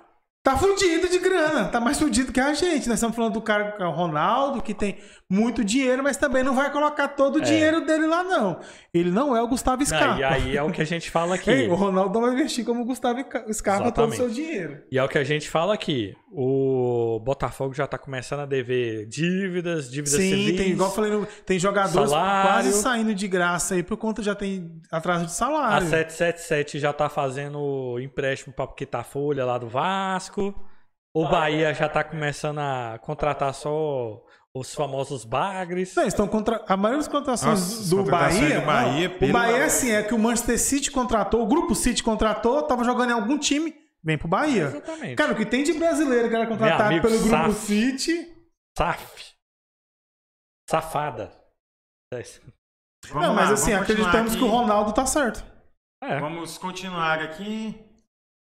Tá fudido de grana, tá mais fudido que a gente. Nós estamos falando do cara que é o Ronaldo, que tem muito dinheiro, mas também não vai colocar todo o É. dinheiro dele lá, não. Ele não é o Gustavo Não, Scarpa. e aí é o que a gente fala aqui. Ei, o Ronaldo não vai investir como o Gustavo Scarpa todo o seu Exatamente. dinheiro. E é o que a gente fala aqui. O Botafogo já tá começando a dever dívidas, dívidas Sim, civis. tem, igual eu falei, tem jogadores Salário. quase saindo de graça aí por conta já tem atraso de A salário. 777 já tá fazendo empréstimo pra quitar folha lá do Vasco. O Bahia já tá começando a contratar só os famosos bagres. Não, estão contra... A maioria das contratações Nossa, as do contratações Bahia. do Bahia, não, o Bahia é assim: é que o Manchester City contratou, o grupo City contratou, tava jogando em algum time, vem pro Bahia. Exatamente. Cara, o que tem de brasileiro que era contratado amigo, pelo grupo SAF. City. Saf. Safada. Vamos não, mas lá, assim, acreditamos aqui. que o Ronaldo tá certo. É. Vamos continuar aqui.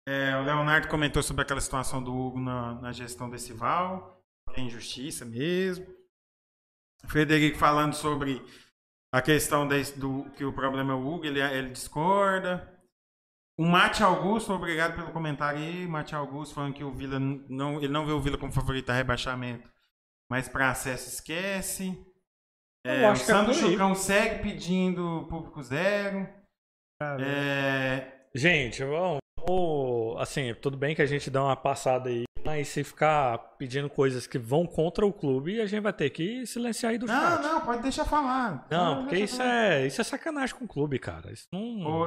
É, o Leonardo comentou sobre aquela situação do Hugo na, na gestão desse Val. que É injustiça mesmo. O Frederico falando sobre a questão desse- do que o problema é o Hugo, ele, ele discorda. O Mate Augusto, obrigado pelo comentário aí. Mate Augusto falando que o Vila não, ele não vê o Vila como favorito a rebaixamento, mas para acesso esquece. É, o é Sandro. Chucão segue pedindo público zero. É, Gente, vamos, vamos- assim, tudo bem que a gente dá uma passada aí, mas se ficar pedindo coisas que vão contra o clube, a gente vai ter que silenciar aí do Não, chat. não, pode deixar falar. Não, porque isso falar. é, isso é sacanagem com o clube, cara. Isso não.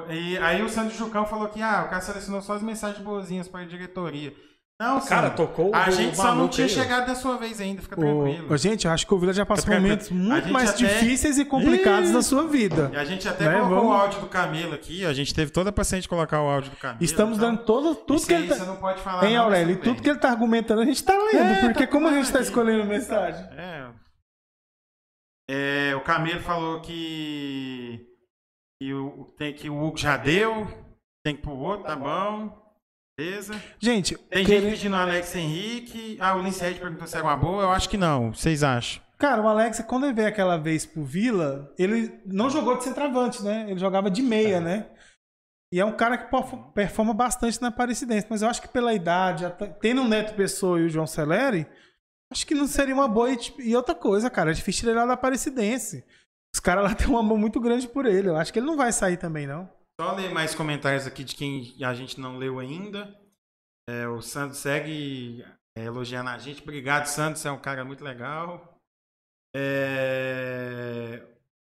O- e aí o Sandro Jucão falou que ah, o cara selecionou só as mensagens boazinhas para a diretoria. Não, Cara, Sandro, tocou a o gente só não tinha aí, chegado da sua vez ainda, fica tranquilo. Ô, gente, eu acho que o Vila já passou momentos muito mais até- difíceis e complicados Ih! na sua vida. E a gente até Né, colocou vamos- o áudio do Camilo aqui, a gente teve toda a paciência de colocar o áudio do Camilo. Estamos então, dando todo, tudo isso que aí ele você tá... não pode falar Hein, Aurélio? E tudo bem. que ele tá argumentando, a gente tá lendo. É, porque tá como a gente tá escolhendo mensagem? É. É, o Camilo falou que, que, o, tem, que o Hugo já deu, tem que ir pro outro, tá bom. Beleza. Gente, Tem gente pedindo o Alex Henrique. Ah, o Lince Red perguntou se era uma boa. Eu acho que não. Vocês acham? Cara, o Alex, quando ele veio aquela vez pro Vila, ele não jogou de centroavante, né? Ele jogava de meia, né? E é um cara que perf- performa bastante na Aparecidense. Mas eu acho que pela idade, tendo o Neto Pessoa e o João Celeri, acho que não seria uma boa. E, tipo, e outra coisa, cara, é difícil tirar ele lá da Aparecidense. Os caras lá têm um amor muito grande por ele. Eu acho que ele não vai sair também, não. Só ler mais comentários aqui de quem a gente não leu ainda. É, o Santos segue é, elogiando a gente. Obrigado, Santos. Você é um cara muito legal. É,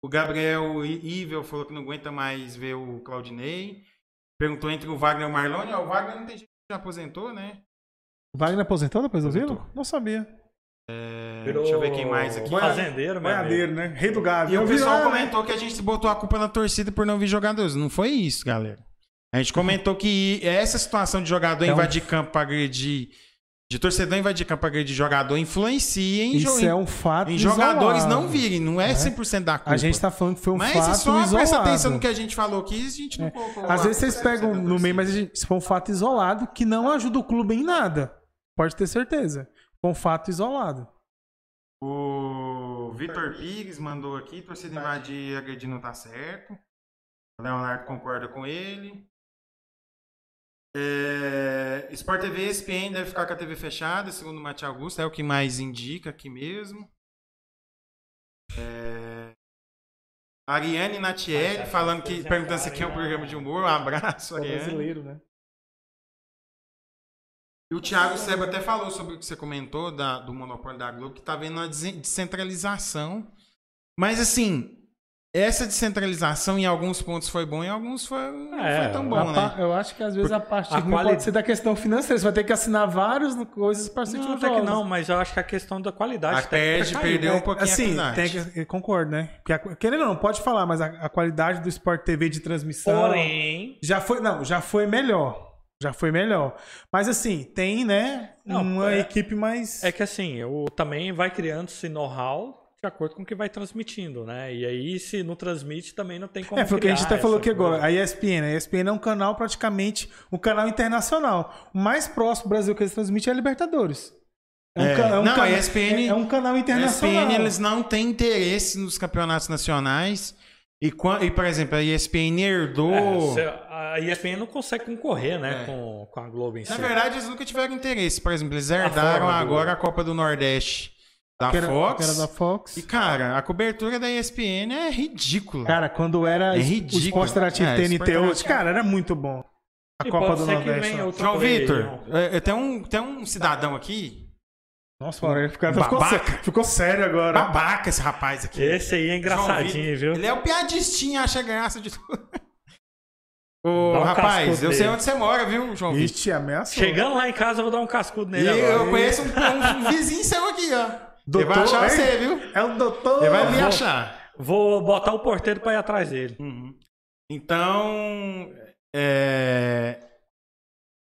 o Gabriel Ivel falou que não aguenta mais ver o Claudinei. Perguntou entre o Wagner e o Marlone. O Wagner não tem jeito, já aposentou, né? O Wagner aposentou depois do. Vila? Não sabia. É, Virou deixa eu ver quem mais aqui. Fazendeiro, meu. Boiadeiro, né? Rei do gado. E o Eu pessoal né? comentou que a gente botou a culpa na torcida por não vir jogadores. Não foi isso, galera. A gente comentou que essa situação de jogador É um- invadir campo pra agredir. De torcedor invadir campo pra agredir jogador influencia em, jo- Isso é um fato em jogadores isolado. não virem. Não é 100% da culpa. A gente tá falando que foi um Mas fato é só isolado. presta atenção no que a gente falou aqui. A gente não colocou. Às vezes vocês pegam 100% da no meio, mas gente- isso foi um fato isolado que não ajuda o clube em nada. Pode ter certeza. Um fato isolado. O Vitor Pires mandou aqui: torcida invadir e agredir não tá certo. O Leonardo concorda com ele. É, Sport TV e ESPN deve ficar com a TV fechada, segundo o Mati Augusto, é o que mais indica aqui mesmo. É, Ariane Natieri falando que perguntando se aqui é um programa de humor. Um abraço, Ariane. né? E o Thiago Seba até falou sobre o que você comentou da- do monopólio da Globo, que tá vendo uma descentralização. Mas assim, essa descentralização em alguns pontos foi bom, em alguns foi, não É, foi tão A bom, né? Eu acho que às vezes a parte a ruim quali- pode ser da questão financeira. Você vai ter que assinar várias coisas para assistir Não, até que não, mas eu acho que a questão da qualidade A perde, técnica caiu. perdeu um pouquinho a Assim, qualidade. tem que, concordo, né? Porque a- querendo ou não, pode falar, mas a, a qualidade do Sport TV de transmissão Porém, já foi, não, já foi melhor. Já foi melhor. Mas assim, tem, né, Não, uma é- equipe mais. É que assim, o, também vai criando esse know-how de acordo com o que vai transmitindo, né? E aí, se não transmite, também não tem como É, foi o que a gente até falou aqui agora. A ESPN. A ESPN é um canal praticamente um canal internacional. O mais próximo do Brasil que eles transmitem é a Libertadores. um É. é um Não, a cana- ESPN é um canal A internacional. ESPN, eles não têm interesse nos campeonatos nacionais. E, e, por exemplo, a ESPN herdou. É, a ESPN não consegue concorrer, né, É. com, com a Globo em si. Na verdade, eles nunca tiveram interesse. Por exemplo, eles herdaram forma do- agora a Copa do Nordeste da que era, Fox. que era da Fox. E, cara, a cobertura da ESPN é ridícula. Cara, quando era É es- o ridículo. Esporte Interativo É, TNT hoje, cara, era muito bom. A E Copa pode do Nordeste. outro João Vitor, é, é, tem, um, tem um cidadão aqui, Nossa, o Aurélio ficou, ficou, ficou sério agora. babaca esse rapaz aqui. Esse aí é engraçadinho, viu? Ele é o piadistinho, acha graça de tudo. Ô, um rapaz, eu sei onde você mora, viu, João Vitor? Ixi, ameaçou. Chegando lá em casa, eu vou dar um cascudo E nele agora. eu conheço um, um vizinho seu aqui, ó. Ele Doutor, vai achar você, viu? É o doutor. Ele vai me vou- achar. Vou botar o porteiro pra ir atrás dele. Então, é,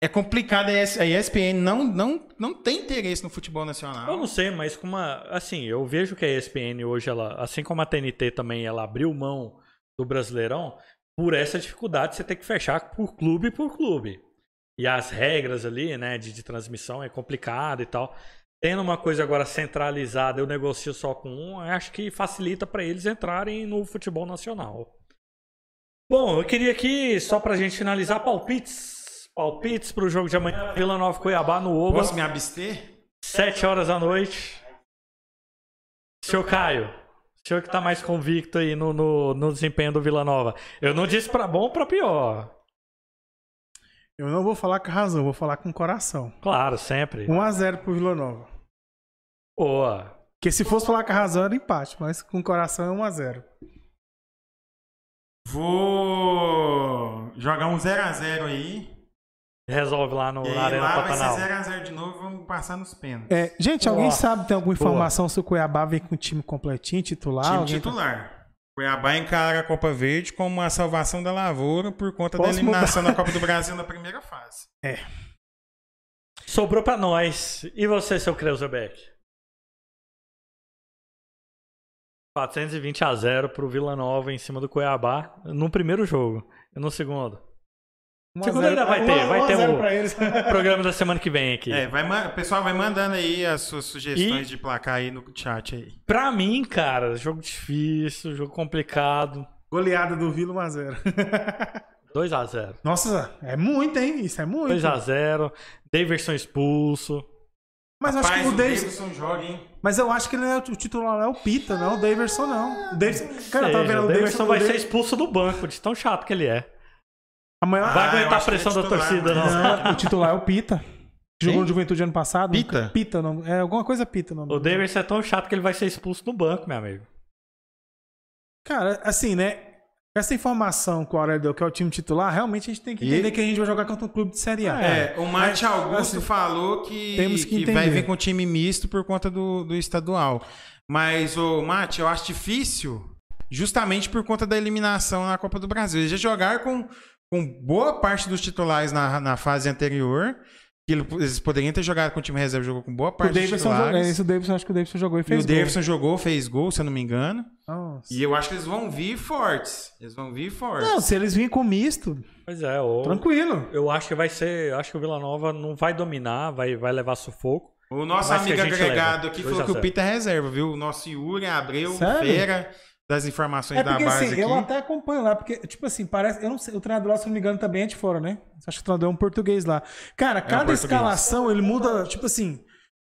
é complicado. A ES a ESPN não, não, não tem interesse no futebol nacional. Eu não sei, mas com uma. Assim, eu vejo que a ESPN hoje, ela, assim como a TNT também, ela abriu mão do Brasileirão por essa dificuldade de você ter que fechar por clube por clube. E as regras ali, né, de, de transmissão é complicado e tal. Tendo uma coisa agora centralizada, eu negocio só com um, acho que facilita para eles entrarem no futebol nacional. Bom, eu queria aqui, só pra gente finalizar, palpites. Palpites pro jogo de amanhã, Vila Nova Cuiabá no Oba. Posso me abster? Sete horas da noite. Senhor Caio, o senhor que tá mais convicto aí no, no, no desempenho do Vila Nova. Eu não disse pra bom ou pra pior. Eu não vou falar com razão, vou falar com coração. Claro, sempre. 1x0 pro Vila Nova. Boa. Porque se fosse falar com a razão era empate, mas com coração é 1x0. Vou jogar um 0x0 aí. Resolve lá no, E na Arena lá vai Pantanal. ser 0x0 de novo e vamos passar nos pênaltis. É, gente, alguém Nossa, sabe, tem alguma boa. informação se o Cuiabá vem com o time completinho, titular? Time tá- titular. Cuiabá encara a Copa Verde como a salvação da lavoura por conta da Posso eliminação da Copa do Brasil na primeira fase. Sobrou pra nós. E você, seu Kreuzebeck? 420 a 0 pro Vila Nova em cima do Cuiabá no primeiro jogo. E no segundo. 1 a Segundo 0 ainda vai ter, 1 a vai ter 0 o- pra eles. Programa da semana que vem aqui. É, vai, o pessoal vai mandando aí as suas sugestões E- de placar aí no chat aí. Pra mim, cara, jogo difícil, jogo complicado. Goleada do Vila 1x0. 2 a 0 Nossa, é muito, hein? Isso é muito. 2 a 0 Daverson expulso. Mas eu acho que Rapaz, o Davidson. Davidson joga, hein? Mas eu acho que ele é, o titular não é o Pita, não. O Daverson não. O Davidson. Cara, Seja, vendo o o Daverson Davidson. vai o ser Davidson- expulso do banco, de tão chato que ele é. Amanhã. Vai Ah, aguentar a é pressão da torcida, não. Não, o titular é o Pita. Que jogou no Juventude ano passado. Pita? Pita, não. É alguma coisa Pita, não. O Daverson é tão chato que ele vai ser expulso do banco, meu amigo. Cara, assim, né? Essa informação que o Aurélio deu, que é o time titular, realmente a gente tem que E- entender que a gente vai jogar contra um clube de Série A. É, o Mate Augusto assim, falou que, temos que que vai vir com time misto por conta do, do estadual. Mas, o Mate, eu acho difícil justamente por conta da eliminação na Copa do Brasil. Eles já jogaram com, com boa parte dos titulares na, na fase anterior. que Eles poderiam ter jogado com o time reserva, jogou com boa O parte dos Davidson jogou. É, titulares. esse o Davidson, acho que o Davidson jogou e E fez. o gol. Davidson jogou, fez gol, se eu não me engano. Nossa. E eu acho que eles vão vir fortes. Eles vão vir fortes. Não, se eles virem com misto, Pois é, o... tranquilo. eu acho que vai ser. Eu acho que o Vila Nova não vai dominar, vai, vai levar sufoco. O nosso amigo agregado leva. aqui falou a que o. Pita é reserva, viu? O nosso Yuri Abreu Sério? Feira das informações É da porque base assim, aqui. eu até acompanho lá, porque, tipo assim, parece. Eu não sei, o treinador lá, se não me engano, também é de fora, né? Acho que o treinador é um português lá. Cara, cada português. escalação ele muda, tipo assim.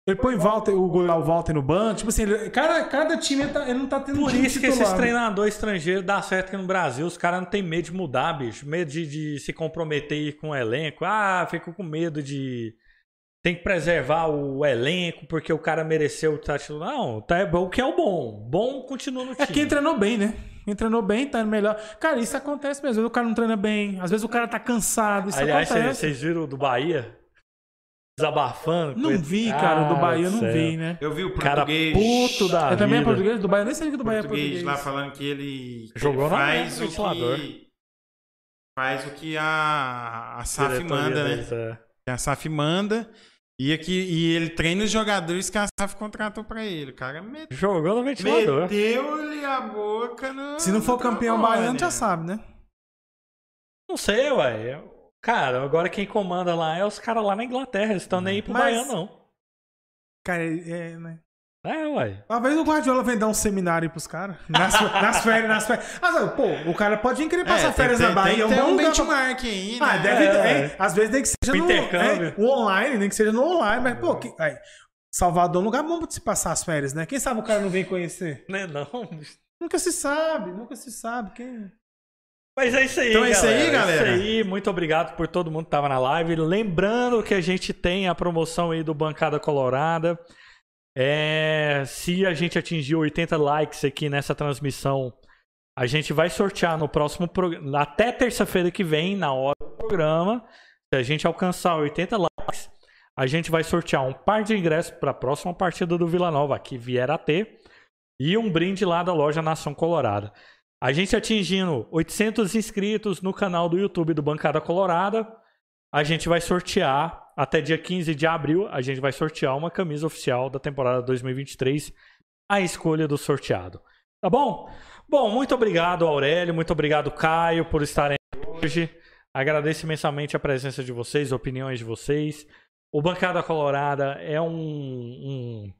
Ele põe Walter, o goleiro Walter no banco, tipo assim, ele- cada, cada time ele, tá- ele não tá tendo um Por isso que esses treinadores estrangeiros dá certo aqui no Brasil. Os caras não tem medo de mudar, bicho. Medo de, de se comprometer com o elenco. Ah, ficou com medo de. Tem que preservar o elenco porque o cara mereceu estar titular. Não, tá, é o que é o bom. Bom continua no time. É quem treinou bem, né? Quem treinou bem, tá melhor. Cara, isso acontece mesmo. Às vezes o cara não treina bem, às vezes o cara tá cansado. Isso Aliás, acontece. vocês viram o do Bahia? Desabafando? Não vi, cara, o do Bahia eu não céu. vi, né? Eu vi o Cara português. puto da Eu também é português do Bahia, nem sabia que do Bahia é português português. lá falando que ele, que Jogou ele na- faz o que faz o que a, a SAF manda, né? é. Que a SAF manda. E, aqui, e ele treina os jogadores que a SAF contratou pra ele. O cara meteu. Jogou no ventilador. Meteu-lhe a boca no. Se não for campeão baiano, já sabe, né? Não sei, ué. Cara, agora quem comanda lá é os caras lá na Inglaterra. Eles estão nem aí pro Mas- Baiano, não. Cara, é, né? É, ué. Uma vez o Guardiola vem dar um seminário aí pros caras. Nas, nas férias, nas férias. Mas, ó, pô, o cara pode vir querer É, passar tem- férias tem- na Bahia. Tem, é um tem bom um pra- benchmark aí, né? Ah, deve É, ter. é. Às vezes nem que seja no, Intercâmbio. é, o online, nem que seja no online, mas, pô, que, aí, Salvador é um lugar bom pra se passar as férias, né? Quem sabe o cara não vem conhecer? Né, não. Nunca se sabe, nunca se sabe. Quem... Mas é isso aí, Então é isso aí, galera. galera. É isso aí. Muito obrigado por todo mundo que tava na live. Lembrando que a gente tem a promoção aí do Bancada Colorada. É, se a gente atingir 80 likes aqui nessa transmissão, a gente vai sortear no próximo programa, até terça-feira que vem, na hora do programa. Se a gente alcançar 80 likes, a gente vai sortear um par de ingressos para a próxima partida do Vila Nova, que vier a ter, e um brinde lá da loja Nação Colorada. A gente atingindo 800 inscritos no canal do YouTube do Bancada Colorada, a gente vai sortear, até dia 15 de abril, a gente vai sortear uma camisa oficial da temporada 2023, a escolha do sorteado. Tá bom? Bom, muito obrigado, Aurélio, muito obrigado, Caio, por estarem hoje. Agradeço imensamente a presença de vocês, opiniões de vocês. O Bancada Colorada é um, um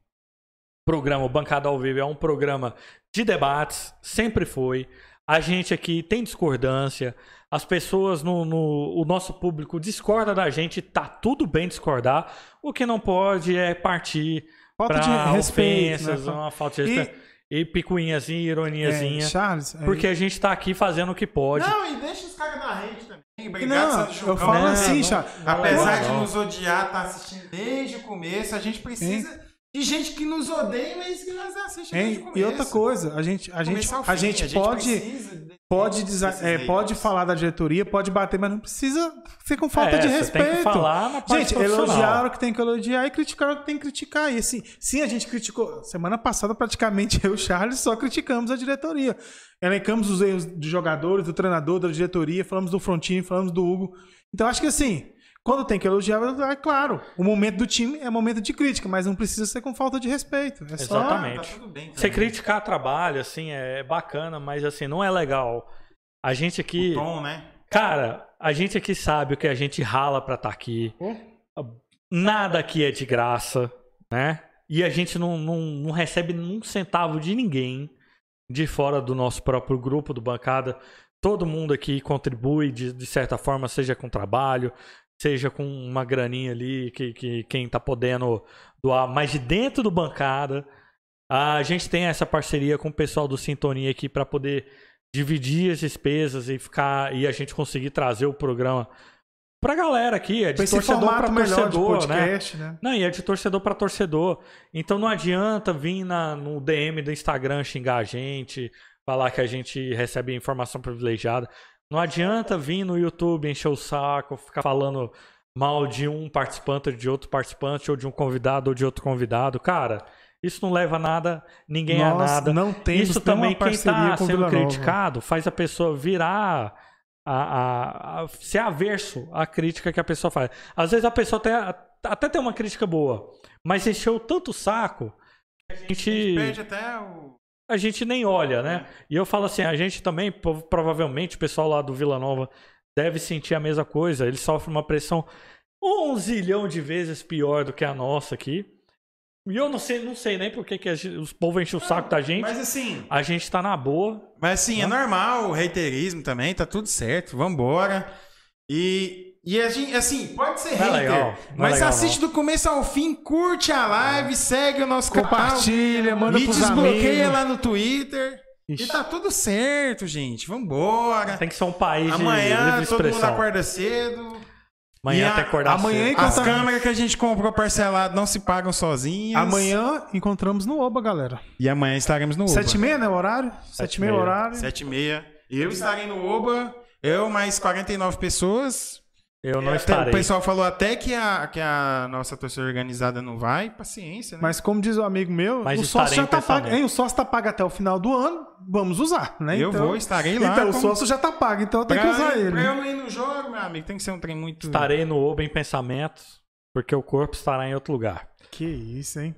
programa, o Bancada ao Vivo é um programa de debates, sempre foi. A gente aqui tem discordância, as pessoas no, no- o nosso público discorda da gente, tá tudo bem discordar. O que não pode é partir Falta de para respeito. ofensas, né? uma falta de E- respeito. E, picuinhazinha, É, ironiazinha. Charles, é, porque a gente tá aqui fazendo o que pode. Não, e deixa os caras na rede também. Obrigado, Não, eu falo Não, assim, não, Charles. Apesar de não. nos odiar, tá assistindo desde o começo, a gente precisa de gente que nos odeia, mas que nós Hein? começo. E outra coisa, a gente, a gente, ao a fim, gente pode, precisa de- pode, é, pode falar da diretoria, pode bater, mas não precisa ser com falta É, de respeito. tem que falar na parte Gente, elogiaram o que tem que elogiar e criticaram o que tem que criticar. E assim, sim, a gente criticou. Semana passada, praticamente eu e o Charles só criticamos a diretoria. Elencamos os erros dos jogadores, do treinador, da diretoria, falamos do Frontini, falamos do Hugo. Então acho que assim, quando tem que elogiar, é claro. O momento do time é momento de crítica, mas não precisa ser com falta de respeito. É só. Exatamente. Ah, tá tudo bem Você também. criticar trabalho, assim, é bacana, mas assim, não é legal. A gente aqui. O tom, né? Cara, a gente aqui sabe o que a gente rala pra estar aqui. Nada aqui é de graça, né? E a gente não, não, não recebe um centavo de ninguém de fora do nosso próprio grupo do bancada. Todo mundo aqui contribui de, de certa forma, seja com trabalho, seja com uma graninha ali que, que quem tá podendo doar, mas de dentro do bancada. A gente tem essa parceria com o pessoal do Sintonia aqui para poder dividir as despesas e ficar e a gente conseguir trazer o programa pra galera aqui, é de esse torcedor de torcedor, né? podcast, né? Não, e é de torcedor pra torcedor. Então não adianta vir na, no DM do Instagram xingar a gente, falar que a gente recebe informação privilegiada. Não adianta vir no YouTube encher o saco, ficar falando mal de um participante, de outro participante, ou de um convidado, ou de outro convidado. Cara, isso não leva a nada, ninguém a Nós nada. não temos Isso também, quem tá com sendo criticado, faz a pessoa virar. A, a- a- ser averso à crítica que a pessoa faz. Às vezes a pessoa tem, até tem uma crítica boa, mas encheu tanto o saco que a A gente gente, perde até o. a gente nem olha, né? E eu falo assim, a gente também, provavelmente, o pessoal lá do Vila Nova deve sentir a mesma coisa. Ele sofre uma pressão um zilhão de vezes pior do que a nossa aqui. E eu não sei, não sei nem por que, que gente- os povos enchem o saco da gente. Mas assim. A gente tá na boa. Mas assim, é normal o reiterismo também, tá tudo certo, vambora. E, e a gente, assim, pode ser Não é hater, legal, não é mas legal, assiste do começo ao fim, curte a live, segue o nosso canal, Compartilha, manda me pros desbloqueia amigos. lá no Twitter. Ixi. E tá tudo certo, gente, vambora. Tem que ser um país de Amanhã livre todo mundo expressão. acorda cedo. Amanhã E a- tem que acordar amanhã, cedo. As tá- câmeras que a gente comprou parcelado não se pagam sozinhas. Amanhã encontramos no Oba, galera. E amanhã estaremos no Oba. Sete e meia, né, o horário? Sete e meia, o horário. Sete e meia. Eu estarei no Oba. Eu mais 49 pessoas. Eu não Até- estarei. O pessoal falou até que a, que a nossa torcida organizada não vai. Paciência, né? Mas como diz o amigo meu, Mas o sócio já tá pago. Hein, o sócio tá pago até o final do ano, vamos usar, né? eu Então- vou, estarei lá. Então, o sócio já tá pago, então tem que usar ele. pra eu não ir no jogo, meu amigo, tem que ser um trem muito. Estarei no Oba em pensamentos, porque o corpo estará em outro lugar. Que isso, hein?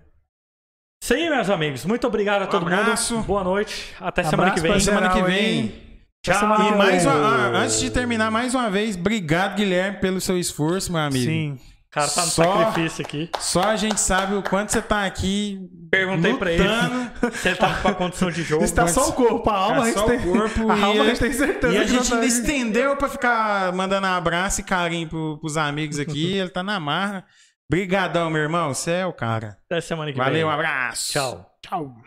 Aí, meus amigos. Muito obrigado a Um todo abraço. mundo. Boa noite. Até semana que vem. pra Semana que vem. Tchau. E mais uma, ah, antes de terminar, mais uma vez, obrigado, Guilherme, pelo seu esforço, meu amigo. Sim. O cara tá no Só- sacrifício aqui. Só a gente sabe o quanto você tá aqui. Perguntei pra ele lutando. se ele tava com a condição de jogo. Está só o corpo, a alma É a gente só o tem. corpo a e alma a gente tem certeza E a gente tá ainda aí. estendeu pra ficar mandando abraço e carinho pro, pros amigos aqui. Ele tá na marra. Brigadão, meu irmão. Você é o cara. Até semana que vem. Valeu, um abraço. Tchau. Tchau.